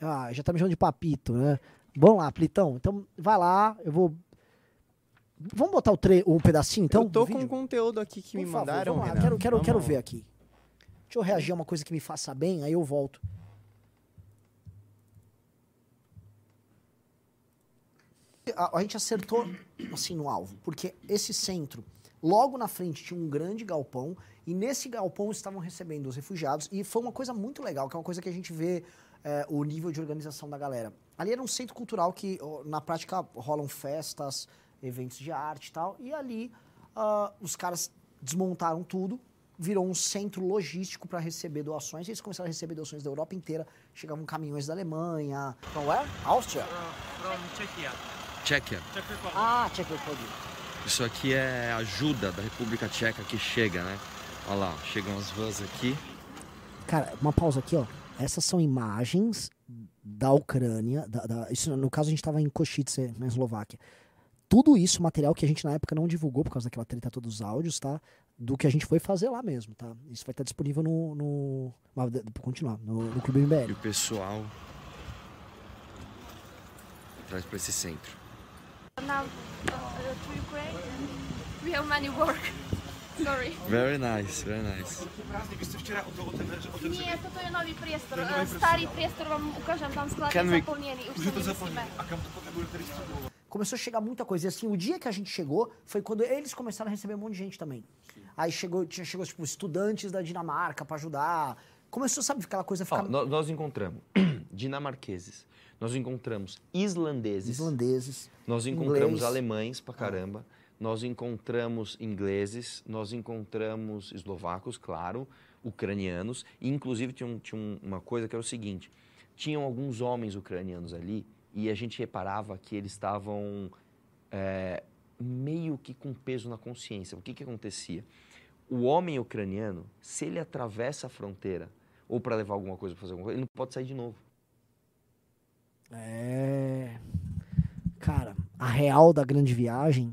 Ah, já tá me chamando de papito, né? Vamos lá, Plitão. Então, vai lá, eu vou... Vamos botar o tre... um pedacinho, então? eu tô com vídeo? conteúdo aqui que Por me favor, mandaram. vamos lá, Renan. quero, quero, Vamos quero ver aqui. Deixa eu reagir a uma coisa que me faça bem, aí eu volto. A, a gente acertou assim no alvo, porque esse centro, logo na frente tinha um grande galpão e nesse galpão estavam recebendo os refugiados e foi uma coisa muito legal, que é uma coisa que a gente vê é, o nível de organização da galera. Ali era um centro cultural que na prática rolam festas, eventos de arte e tal, e ali ah, os caras desmontaram tudo, virou um centro logístico para receber doações. E eles começaram a receber doações da Europa inteira. Chegavam caminhões da Alemanha. From where? Áustria? Tchequia. Ah, Czech Republic. Isso aqui é ajuda da República Tcheca que chega, né? Olha lá, chegam as vans aqui. Cara, uma pausa aqui, ó. Essas são imagens da Ucrânia. Da, da- isso, no caso, a gente estava em Košice, na Eslováquia. Tudo isso, material que a gente na época não divulgou por causa daquela treta todos os áudios, tá? Do que a gente foi fazer lá mesmo, tá? Isso vai estar disponível no. no mas, continuar, no, no Clube E MBL. o pessoal traz pra esse centro. Now, uh, to Ukraine, we have many work. Sorry. Very nice, very nice. Nie, to priestor. Priestor tam to. Começou a chegar muita coisa. E assim, o dia que a gente chegou foi quando eles começaram a receber um monte de gente também. Aí chegou, tinha, chegou, tipo, estudantes da Dinamarca pra ajudar. Começou, sabe, aquela coisa Ó, ficar. nó- nós encontramos dinamarqueses, nós encontramos islandeses, Islandeses, nós encontramos inglês. alemães pra caramba, nós encontramos ingleses, nós encontramos eslovacos, claro, ucranianos, e inclusive tinha, um- tinha um- uma coisa que era o seguinte, tinham alguns homens ucranianos ali e a gente reparava que eles estavam é, meio que com peso na consciência. O que, que acontecia? O homem ucraniano, se ele atravessa a fronteira ou para levar alguma coisa, para fazer alguma coisa, ele não pode sair de novo. É. Cara, a real da grande viagem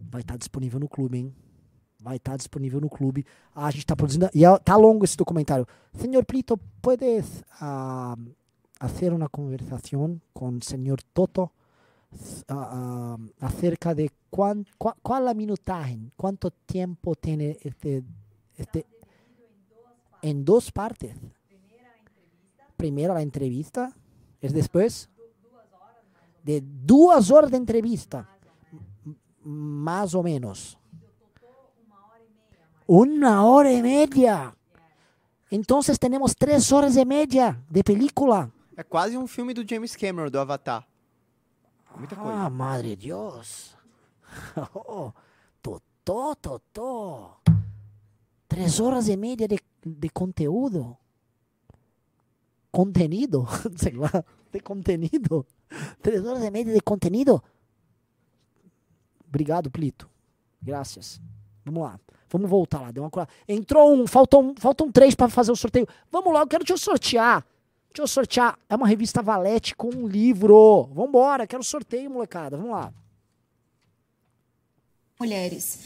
vai estar disponível no clube, hein? Vai estar disponível no clube. Ah, a gente tá produzindo. E tá longo esse documentário. Senhor Plito, puedes ah, hacer una conversación con señor Toto ah, acerca de cuán, cua- cuál la minutaje, cuánto tiempo tiene este, este en dos partes. Primero la entrevista, es después de duas horas de entrevista, más o menos. Una hora y media. Entonces tenemos tres horas y media de película. É quase um filme do James Cameron, do Avatar. Muita coisa. Ah, madre Dios. Oh, totó, totó. Tres horas y media de, de conteúdo. Contenido, sei lá, de contenido. Três horas e meia de contenido. Obrigado, Plito. Graças. Vamos lá. Vamos voltar lá. Deu uma Entrou um, faltam, faltam três para fazer o sorteio. Vamos lá, eu quero te sortear. Deixa eu sortear. É uma revista Valete com um livro. Vambora, quero sorteio, molecada. Vamos lá. mulheres.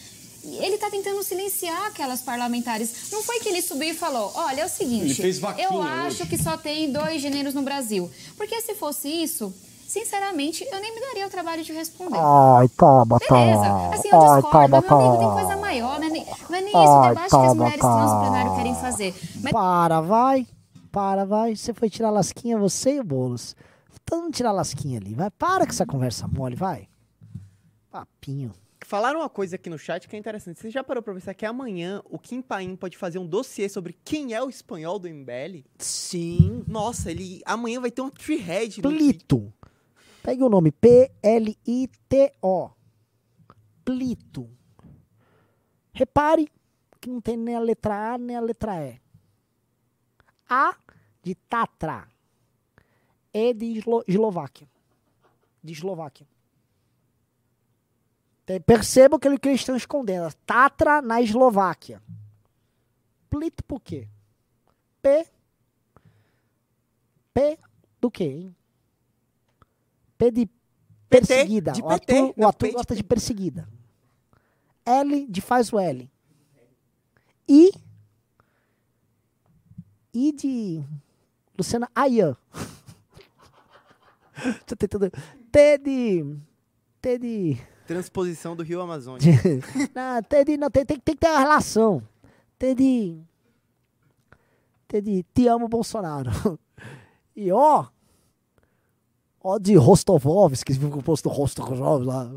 Ele tá tentando silenciar aquelas parlamentares. Não foi que ele subiu e falou: olha, é o seguinte, Ele fez vaquinha eu acho hoje. que só tem dois gêneros no Brasil. Porque se fosse isso, sinceramente, eu nem me daria o trabalho de responder. Ai, toma, Beleza. Assim, eu Ai, discordo, mas, meu amigo, tem toma. coisa maior, né? Nem- Não é nem esse o Ai, debate que as mulheres trans no plenário querem fazer. Mas Para, vai. Para, vai. Você foi tirar lasquinha, você e o Boulos. Todo mundo tirar lasquinha ali. Vai, para com essa conversa mole, vai. Papinho. Falaram uma coisa aqui no chat que é interessante. Você já parou pra pensar que amanhã o Kim Paim pode fazer um dossiê sobre quem é o espanhol do MBL? Sim. Nossa, ele amanhã vai ter um no Plito. Pegue o nome P-L-I-T-O. Plito. Repare que não tem nem a letra A nem a letra E. A de Tatra. E de Eslo- Eslováquia. De Eslováquia. Te- Perceba que eles estão escondendo. Tatra na Eslováquia. Plito por quê? P. P do quê, hein? P de perseguida. de o PT, o P de gosta de perseguida. L de faz o L. I. I de Luciana Ayan. Tô tentando. T de. T de. Transposição do Rio Amazônia. não, T de. Não, tem, tem, tem que ter uma relação. T de. Entendi. Te amo, Bolsonaro. E ó, ó de Rostovovs, que ficou posto Rostovovs lá.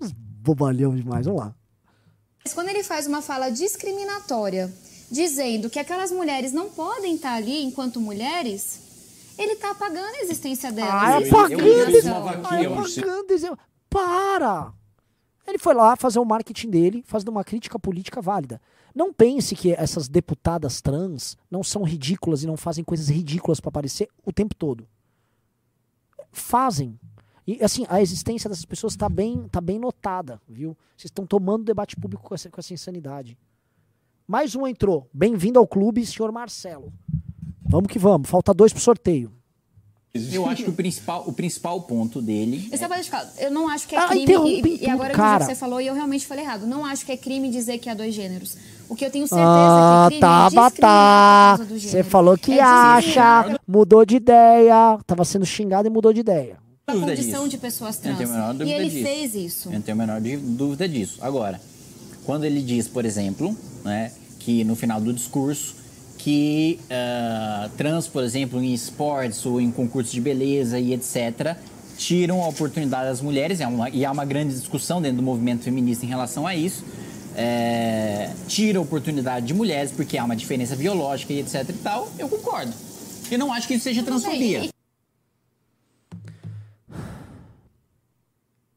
Uns bobalhão demais, vamos lá. Mas quando ele faz uma fala discriminatória, dizendo que aquelas mulheres não podem estar ali enquanto mulheres, ele está apagando a existência delas. Ah, é Isso apagando, é para! Ele foi lá fazer o marketing dele, fazendo uma crítica política válida. Não pense que essas deputadas trans não são ridículas e não fazem coisas ridículas para aparecer o tempo todo. Fazem. E assim, a existência dessas pessoas está bem, tá bem notada, viu? Vocês estão tomando debate público com essa, com essa insanidade. Mais um entrou. Bem-vindo ao clube, senhor Marcelo. Vamos que vamos. Falta dois pro sorteio. Eu acho que o principal, o principal ponto dele. Eu, só pra deixar claro, eu não acho que é Ah, crime. interrompe E, e agora cara. que você falou, e eu realmente falei errado. Não acho que é crime dizer que há dois gêneros. O que eu tenho certeza Ah, é que crime tá, é por tá. causa do Você falou que É acha, mudou de ideia, tava sendo xingado e mudou de ideia. a condição disso. de pessoas Eu trans. não tenho a menor E dúvida ele disso. fez isso. Eu não tenho a menor dúvida disso. Agora, quando ele diz, por exemplo, né, que no final do discurso que ah, trans, por exemplo, em esportes ou em concursos de beleza e etc., tiram a oportunidade das mulheres, é uma- e há uma grande discussão dentro do movimento feminista em relação a isso, é, tira a oportunidade de mulheres porque há uma diferença biológica e etc e tal, eu concordo. Eu não acho que isso seja transfobia.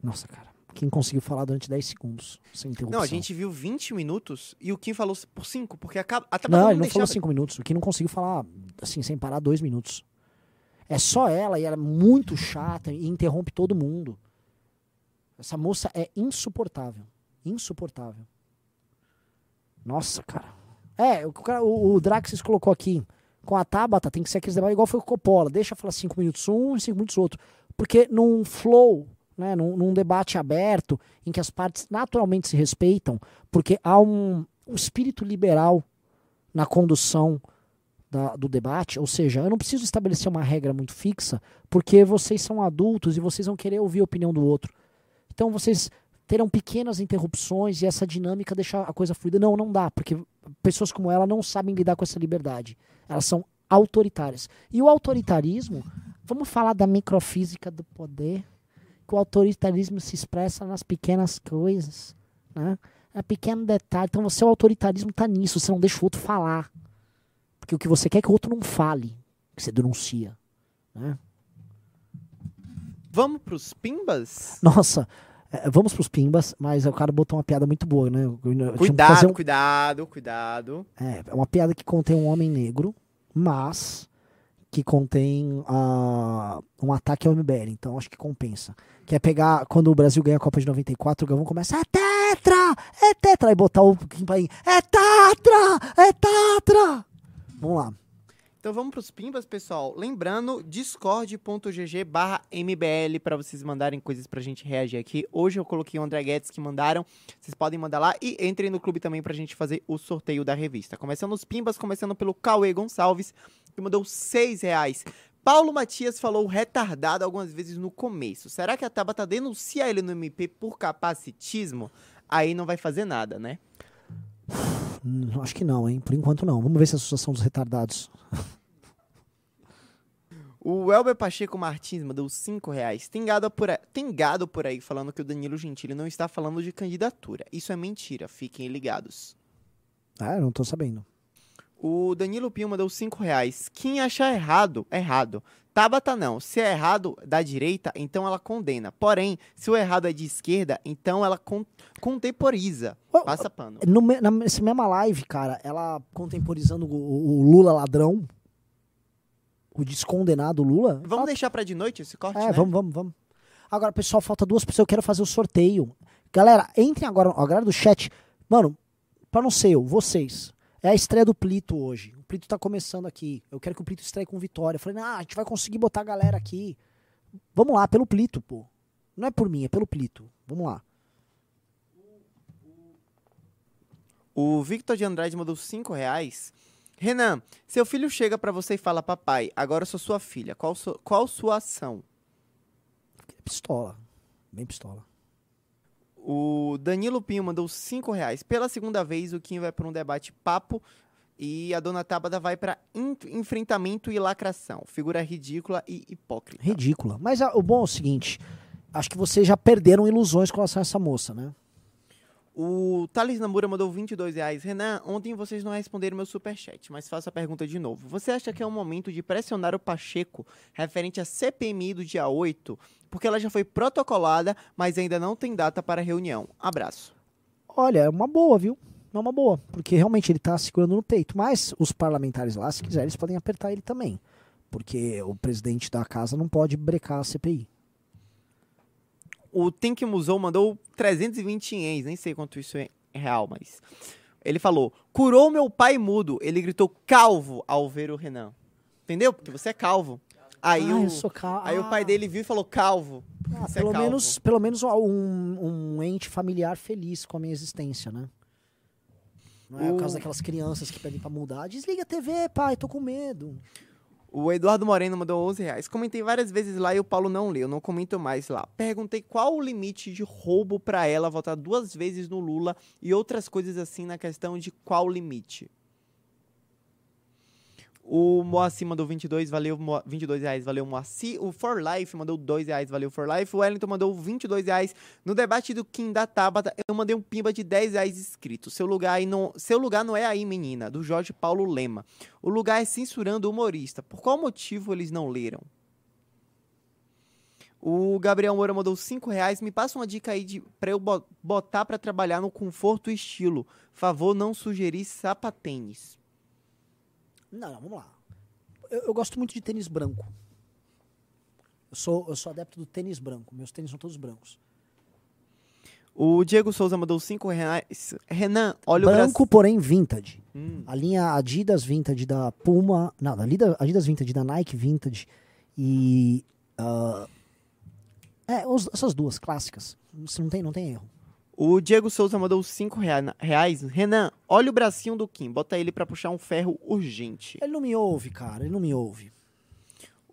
Nossa, cara. Quem conseguiu falar durante 10 segundos, sem interrupção. Não, a gente viu 20 minutos e o Kim falou por 5, porque acaba, até Não, ele não falou deixava- 5 minutos. O que não conseguiu falar, assim, sem parar, dois minutos. É só ela e ela é muito chata e interrompe todo mundo. Essa moça é insuportável. Insuportável. Nossa, cara. É, o, o, o Draxis colocou aqui. Com a Tabata tem que ser aqueles debates igual foi com o Coppola. Deixa falar 5 minutos um e 5 minutos outro. Porque num flow, né, num, num debate aberto, em que as partes naturalmente se respeitam, porque há um, um espírito liberal na condução da- do debate, ou seja, eu não preciso estabelecer uma regra muito fixa, porque vocês são adultos e vocês vão querer ouvir a opinião do outro. Então vocês terão pequenas interrupções e essa dinâmica deixar a coisa fluida. Não, não dá, porque pessoas como ela não sabem lidar com essa liberdade. Elas são autoritárias. E o autoritarismo, vamos falar da microfísica do poder, que o autoritarismo se expressa nas pequenas coisas, né? É pequeno detalhe. Então, o seu autoritarismo está nisso. Você não deixa o outro falar. Porque o que você quer é que o outro não fale. Que você denuncia. Né? Vamos pros pimbas? Nossa, é, vamos pros pimbas, mas o cara botou uma piada muito boa, né? Eu- eu Cuidado, um- cuidado, cuidado. É, é uma piada que contém um homem negro, mas que contém ah, um ataque ao MBL. Então acho que compensa. Que é pegar, quando o Brasil ganha a Copa de 94, o Gavão começa, é tetra, é tetra, e botar o Kim é tatra, é tatra. Vamos lá. Então vamos pros pimbas, pessoal. Lembrando, discord.gg barra mbl para vocês mandarem coisas pra gente reagir aqui. Hoje eu coloquei o André Guedes que mandaram. Vocês podem mandar lá e entrem no clube também pra gente fazer o sorteio da revista. Começando os pimbas, começando pelo Cauê Gonçalves, que mandou seis reais. Paulo Matias falou retardado algumas vezes no começo. Será que a Tabata denuncia ele no MP por capacitismo? Aí não vai fazer nada, né? Hum, acho que não, hein? Por enquanto não. Vamos ver se a Associação dos Retardados. O Elber Pacheco Martins mandou 5 reais. Tem gado, por aí, tem gado por aí falando que o Danilo Gentili não está falando de candidatura. Isso é mentira, fiquem ligados. Ah, eu não tô sabendo. O Danilo Pio mandou 5 reais. Quem achar errado, errado. Tabata não. Se é errado da direita, então ela condena. Porém, se o errado é de esquerda, então ela con contemporiza. Passa pano. No, nessa mesma live, cara, ela contemporizando o, o Lula ladrão, o descondenado Lula. Vamos deixar pra de noite esse corte, É, né? vamos, vamos, vamos. Agora, pessoal, falta duas pessoas. Eu quero fazer o sorteio. Galera, entrem agora, a galera do chat. Mano, pra não ser eu, vocês. É a estreia do Plito hoje. O Plito tá começando aqui. Eu quero que o Plito estreie com vitória. Eu falei, ah, a gente vai conseguir botar a galera aqui. Vamos lá, pelo Plito, pô. Não é por mim, é pelo Plito. Vamos lá. O Victor de Andrade mandou 5 reais. Renan, seu filho chega pra você e fala, papai, agora eu sou sua filha. Qual, qual sua ação? Pistola. Bem pistola. O Danilo Pinho mandou 5 reais. Pela segunda vez, o Kim vai para um debate papo E a dona Tabata vai en- enfrentamento e lacração. Figura ridícula e hipócrita. Ridícula. Mas ah, o bom é o seguinte: acho que vocês já perderam ilusões com relação a essa moça, né? O Thales Namura mandou 22 reais. Renan, ontem vocês não responderam meu superchat, mas faço a pergunta de novo. Você acha que é o momento de pressionar o Pacheco referente à CPMI do dia 8? Porque ela já foi protocolada, mas ainda não tem data para reunião. Abraço. Olha, é uma boa, viu? É uma boa, porque realmente ele tá segurando no peito. Mas os parlamentares lá, se quiserem, eles podem apertar ele também. Porque o presidente da casa não pode brecar a CPI. O Think Musou mandou 320 ienes, nem sei quanto isso é real, mas. Ele falou: curou meu pai mudo. Ele gritou calvo ao ver o Renan. Entendeu? Porque você é calvo. Aí, Ah, o, eu sou cal- aí o Ah. pai dele viu e falou calvo. Ah, é pelo, calvo. menos, pelo menos um, um ente familiar feliz com a minha existência, né? Não é O- por causa daquelas crianças que pedem pra mudar. Desliga a TV, pai, tô com medo. O Eduardo Moreno mandou 11 reais. Comentei várias vezes lá e o Paulo não leu, não comento mais lá. Perguntei qual o limite de roubo pra ela votar duas vezes no Lula e outras coisas assim na questão de qual limite. O Moacir mandou 22, valeu, Mo- 22 reais, valeu Moacir. O For Life mandou 2 reais, valeu For Life. O Wellington mandou 22 reais. No debate do Kim da Tabata, eu mandei um pimba de 10 reais escrito. Seu lugar, aí não, seu lugar não é aí, menina, do Jorge Paulo Lema. O lugar é censurando o humorista. Por qual motivo eles não leram? O Gabriel Moura mandou 5 reais. Me passa uma dica aí de, pra eu bo- botar pra trabalhar no conforto e estilo. Favor não sugerir sapatênis. Não, não, vamos lá. Eu, eu gosto muito de tênis branco. Eu sou, eu sou adepto do tênis branco. Meus tênis são todos brancos. O Diego Souza mandou 5 reais. Renan, olha o branco, porém vintage. Hum. A linha Adidas Vintage da Puma. Não, a Adidas, Adidas Vintage da Nike Vintage. E. ah, é, os- essas duas clássicas. Não tem, não tem erro. O Diego Souza mandou 5 rea- reais. Renan, olha o bracinho do Kim. Bota ele pra puxar um ferro urgente. Ele não me ouve, cara. Ele não me ouve.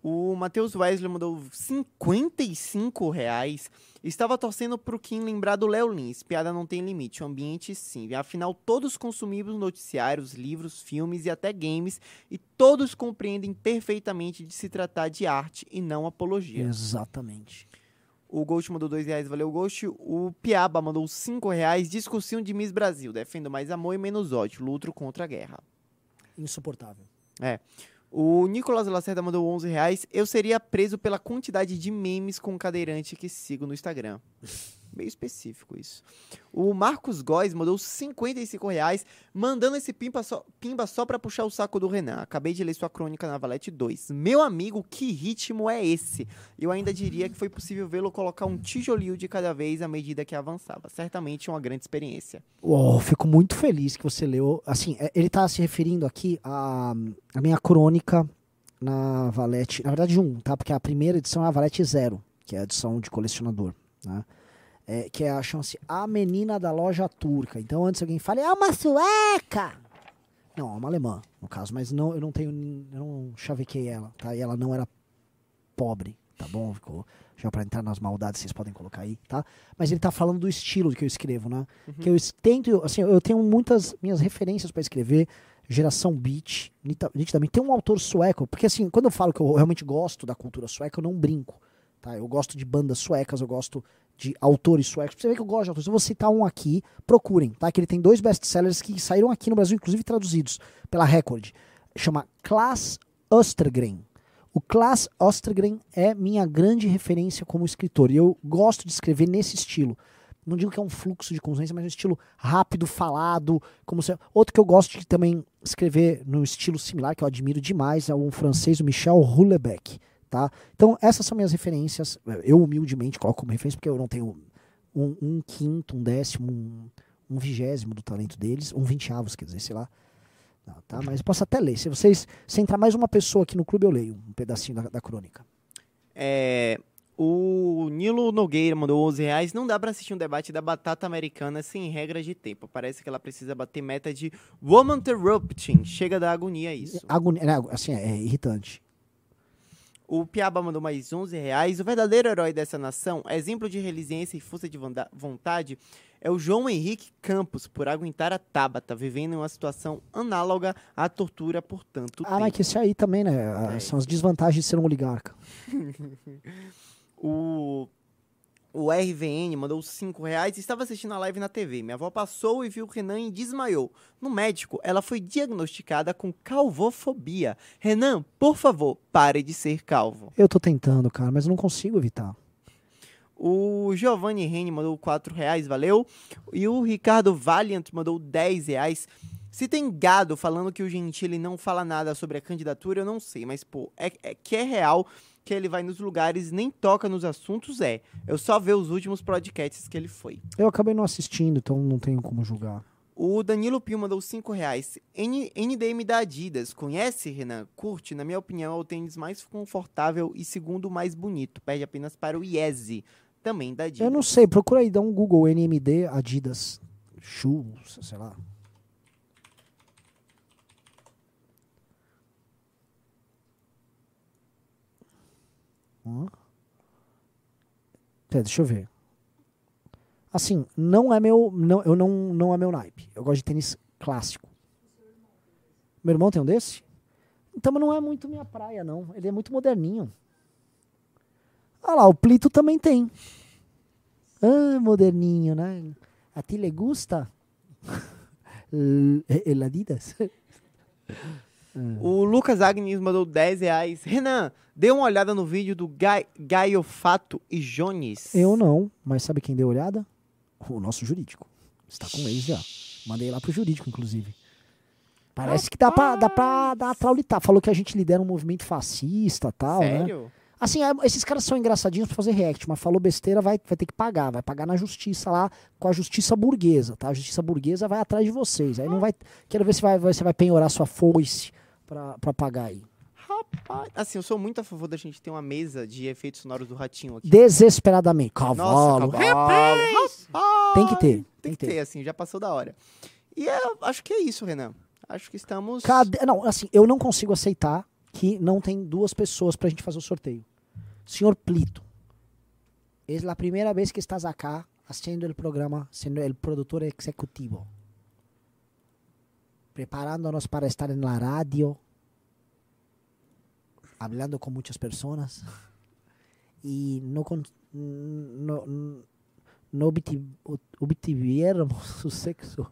O Matheus Wesley mandou 55 reais. Estava torcendo pro Kim lembrar do Léo Lins. Piada não tem limite, o ambiente sim. Afinal, todos consumimos noticiários, livros, filmes e até games. E todos compreendem perfeitamente de se tratar de arte e não apologia. Exatamente. O Ghost mandou 2 reais, valeu Ghost. O Piaba mandou 5 reais. Discussão de Miss Brasil. Defendo mais amor e menos ódio. Luto contra a guerra. Insuportável. É. O Nicolas Lacerda mandou 11 reais. Eu seria preso pela quantidade de memes com cadeirante que sigo no Instagram. Meio específico isso. O Marcos Góes mandou 55 reais, mandando esse pimba só, pimba só pra puxar o saco do Renan. Acabei de ler sua crônica na Valete 2. Meu amigo, que ritmo é esse? Eu ainda diria que foi possível vê-lo colocar um tijolinho de cada vez à medida que avançava. Certamente uma grande experiência. Uou, fico muito feliz que você leu. Assim, é, ele tá se referindo aqui à, à minha crônica na Valete. Na verdade, um, tá? Porque a primeira edição é a Valete Zero, que é a edição de colecionador, né? É, que é a chance A Menina da Loja Turca. Então, antes alguém fale, é uma sueca! Não, é uma alemã, no caso, mas não, eu não tenho. Eu não chavequei ela, tá? E ela não era pobre, tá bom? Ficou. Já pra entrar nas maldades, vocês podem colocar aí, tá? Mas ele tá falando do estilo que eu escrevo, né? Que eu tento, assim, eu tenho muitas minhas referências pra escrever, geração beat, nitidamente. Tem um autor sueco, porque assim, quando eu falo que eu realmente gosto da cultura sueca, eu não brinco, tá? Eu gosto de bandas suecas, eu gosto de autores suecos. Você ver que eu gosto de autores. Eu vou citar um aqui, procurem, tá? Que ele tem dois best-sellers que saíram aqui no Brasil, inclusive traduzidos pela Record. Chama Klaas Ostergren. O Klaas Ostergren é minha grande referência como escritor. E eu gosto de escrever nesse estilo. Não digo que é um fluxo de consciência, mas um estilo rápido, falado. como se... Outro que eu gosto de também escrever no estilo similar, que eu admiro demais, é um francês, o Michel Houellebecq. Tá? Então, essas são minhas referências. Eu, humildemente, coloco como referência, porque eu não tenho um, um quinto, um décimo, um, um vigésimo do talento deles, um vinteavos, quer dizer, sei lá. Não, tá? Mas eu posso até ler. Se vocês, se entrar mais uma pessoa aqui no clube, eu leio um pedacinho da, da crônica. É, o Nilo Nogueira mandou 11 reais. Não dá pra assistir um debate da batata americana sem regras de tempo. Parece que ela precisa bater meta de Woman Interrupting. Chega da agonia isso. Agonia, né, assim, é irritante. O Piaba mandou mais 11 reais. O verdadeiro herói dessa nação, exemplo de resiliência e força de vontade, é o João Henrique Campos, por aguentar a Tabata, vivendo em uma situação análoga à tortura por tanto Ah, mas que esse aí também, né? ah, São as desvantagens de ser um oligarca. o, o RVN mandou 5 reais e estava assistindo a live na TV. Minha avó passou e viu o Renan e desmaiou. No médico, ela foi diagnosticada com calvofobia. Renan, por favor, pare de ser calvo. Eu tô tentando, cara, mas não consigo evitar. O Giovanni Reni mandou 4 reais, valeu. E o Ricardo Valiant mandou 10 reais. Se tem gado falando que o Gentili não fala nada sobre a candidatura, eu não sei. Mas, pô, é, é que é real que ele vai nos lugares nem toca nos assuntos, é. Eu só ver os últimos podcasts que ele foi. Eu acabei não assistindo, então não tenho como julgar. O Danilo Pio mandou 5 reais. N NDM da Adidas. Conhece, Renan? Curte? Na minha opinião, é o tênis mais confortável e segundo mais bonito. Perde apenas para o Yeezy, também da Adidas. Eu não sei, procura aí, dá um Google NMD Adidas Shoes, sei lá. Pera, deixa eu ver. Assim, não é meu, não, eu não, não é meu naipe. Eu gosto de tênis clássico. Meu irmão tem um desse? Então não é muito minha praia, não. Ele é muito moderninho. Ah lá, o Plito também tem. Ah, moderninho, né? A ti le gusta? El Adidas? O Lucas Agnes mandou 10 reais. Renan, dê uma olhada no vídeo do Gai, Gaiofato e Jones. Eu não, mas sabe quem deu olhada? O nosso jurídico. Está com eles já. Mandei lá pro jurídico, inclusive. Parece que dá pra, dá pra dar traulitar. Falou que a gente lidera um movimento fascista e tal, né? Sério? Assim, é- esses caras são engraçadinhos pra fazer react, mas falou besteira, vai, vai ter que pagar. Vai pagar na justiça lá, com a justiça burguesa, tá? A justiça burguesa vai atrás de vocês. Aí não vai. Quero ver se vai, você vai penhorar sua foice pra pagar aí. Rapaz, assim, eu sou muito a favor da gente ter uma mesa de efeitos sonoros do ratinho aqui. Desesperadamente. Cavalo. Nossa, cavalo. Rapaz, Tem que ter. Tem que ter, assim, já passou da hora. E eu acho que é isso, Renan. Acho que estamos. Cadê? Não, assim, eu não consigo aceitar que não tem duas pessoas pra gente fazer o sorteio. Senhor Plito, é a primeira vez que estás acá haciendo el programa, sendo el productor executivo. Preparándonos para estar en la radio, hablando con muchas personas y no, no, no obti- obtiviéramos o sexo.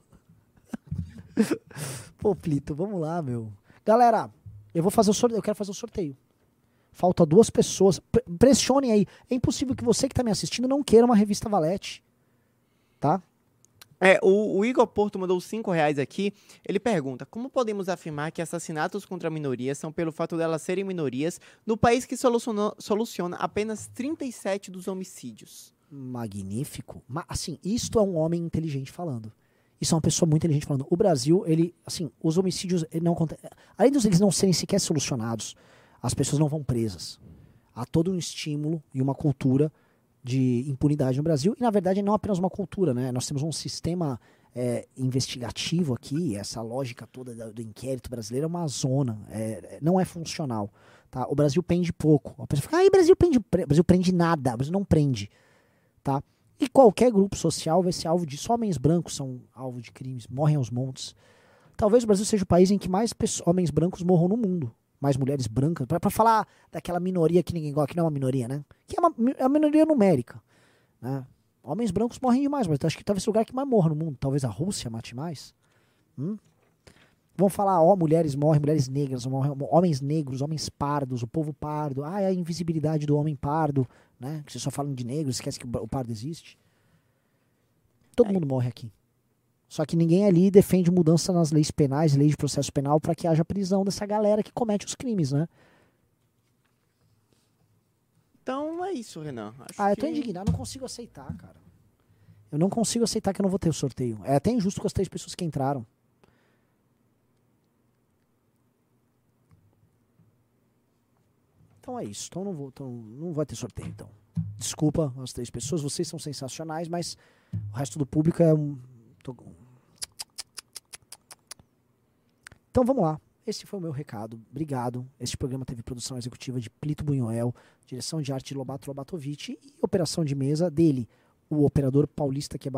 Pô, Plito, vamos lá, meu. Galera, eu vou fazer o sorteio, eu quero fazer o sorteio. Falta duas pessoas. Pressionem aí. É impossível que você que tá me assistindo não queira uma revista Valete. Tá? É, o, o Igor Porto mandou 5 reais aqui. Ele pergunta: como podemos afirmar que assassinatos contra minorias são pelo fato delas serem minorias no país que soluciona apenas 37 dos homicídios? Magnífico. Ma- assim, isto é um homem inteligente falando. Isso é uma pessoa muito inteligente falando. O Brasil, ele, assim, os homicídios não além dos eles não serem sequer solucionados, as pessoas não vão presas. Há todo um estímulo e uma cultura de impunidade no Brasil e na verdade não apenas uma cultura, né? Nós temos um sistema é, investigativo aqui, essa lógica toda da- do inquérito brasileiro é uma zona, é, não é funcional, tá? O Brasil prende pouco. A pessoa fica, ah, o Brasil prende, Brasil prende nada, o Brasil não prende, tá? E qualquer grupo social vai ser alvo disso. Homens brancos são alvo de crimes, morrem aos montes. Talvez o Brasil seja o país em que mais homens brancos morram no mundo. Mais mulheres brancas. Pra, pra falar daquela minoria que ninguém gosta, que não é uma minoria, né? Que é uma, é uma minoria numérica. Né? Homens brancos morrem demais, mas acho que talvez o lugar que mais morra no mundo. Talvez a Rússia mate mais. Hum? Vamos falar, ó, mulheres morrem, mulheres negras, homens negros, homens pardos, o povo pardo. Ah, é a invisibilidade do homem pardo, né? Que vocês só falam de negros, esquece que o pardo existe. Todo mundo morre aqui. Só que ninguém ali defende mudança nas leis penais, leis de processo penal, para que haja prisão dessa galera que comete os crimes, né? Então é isso, Renan. Acho Ah, eu tô que- indignado, não consigo aceitar, cara. Eu não consigo aceitar que eu não vou ter o sorteio. É até injusto com as três pessoas que entraram. Então é isso. Então não vou, então não vai ter sorteio, então. Desculpa as três pessoas, vocês são sensacionais, mas o resto do público é um. tô- Então vamos lá. Esse foi o meu recado. Obrigado. Este programa teve produção executiva de Plito Bunhoel, direção de arte de Lobato Lobatovic e operação de mesa dele, o operador paulista que é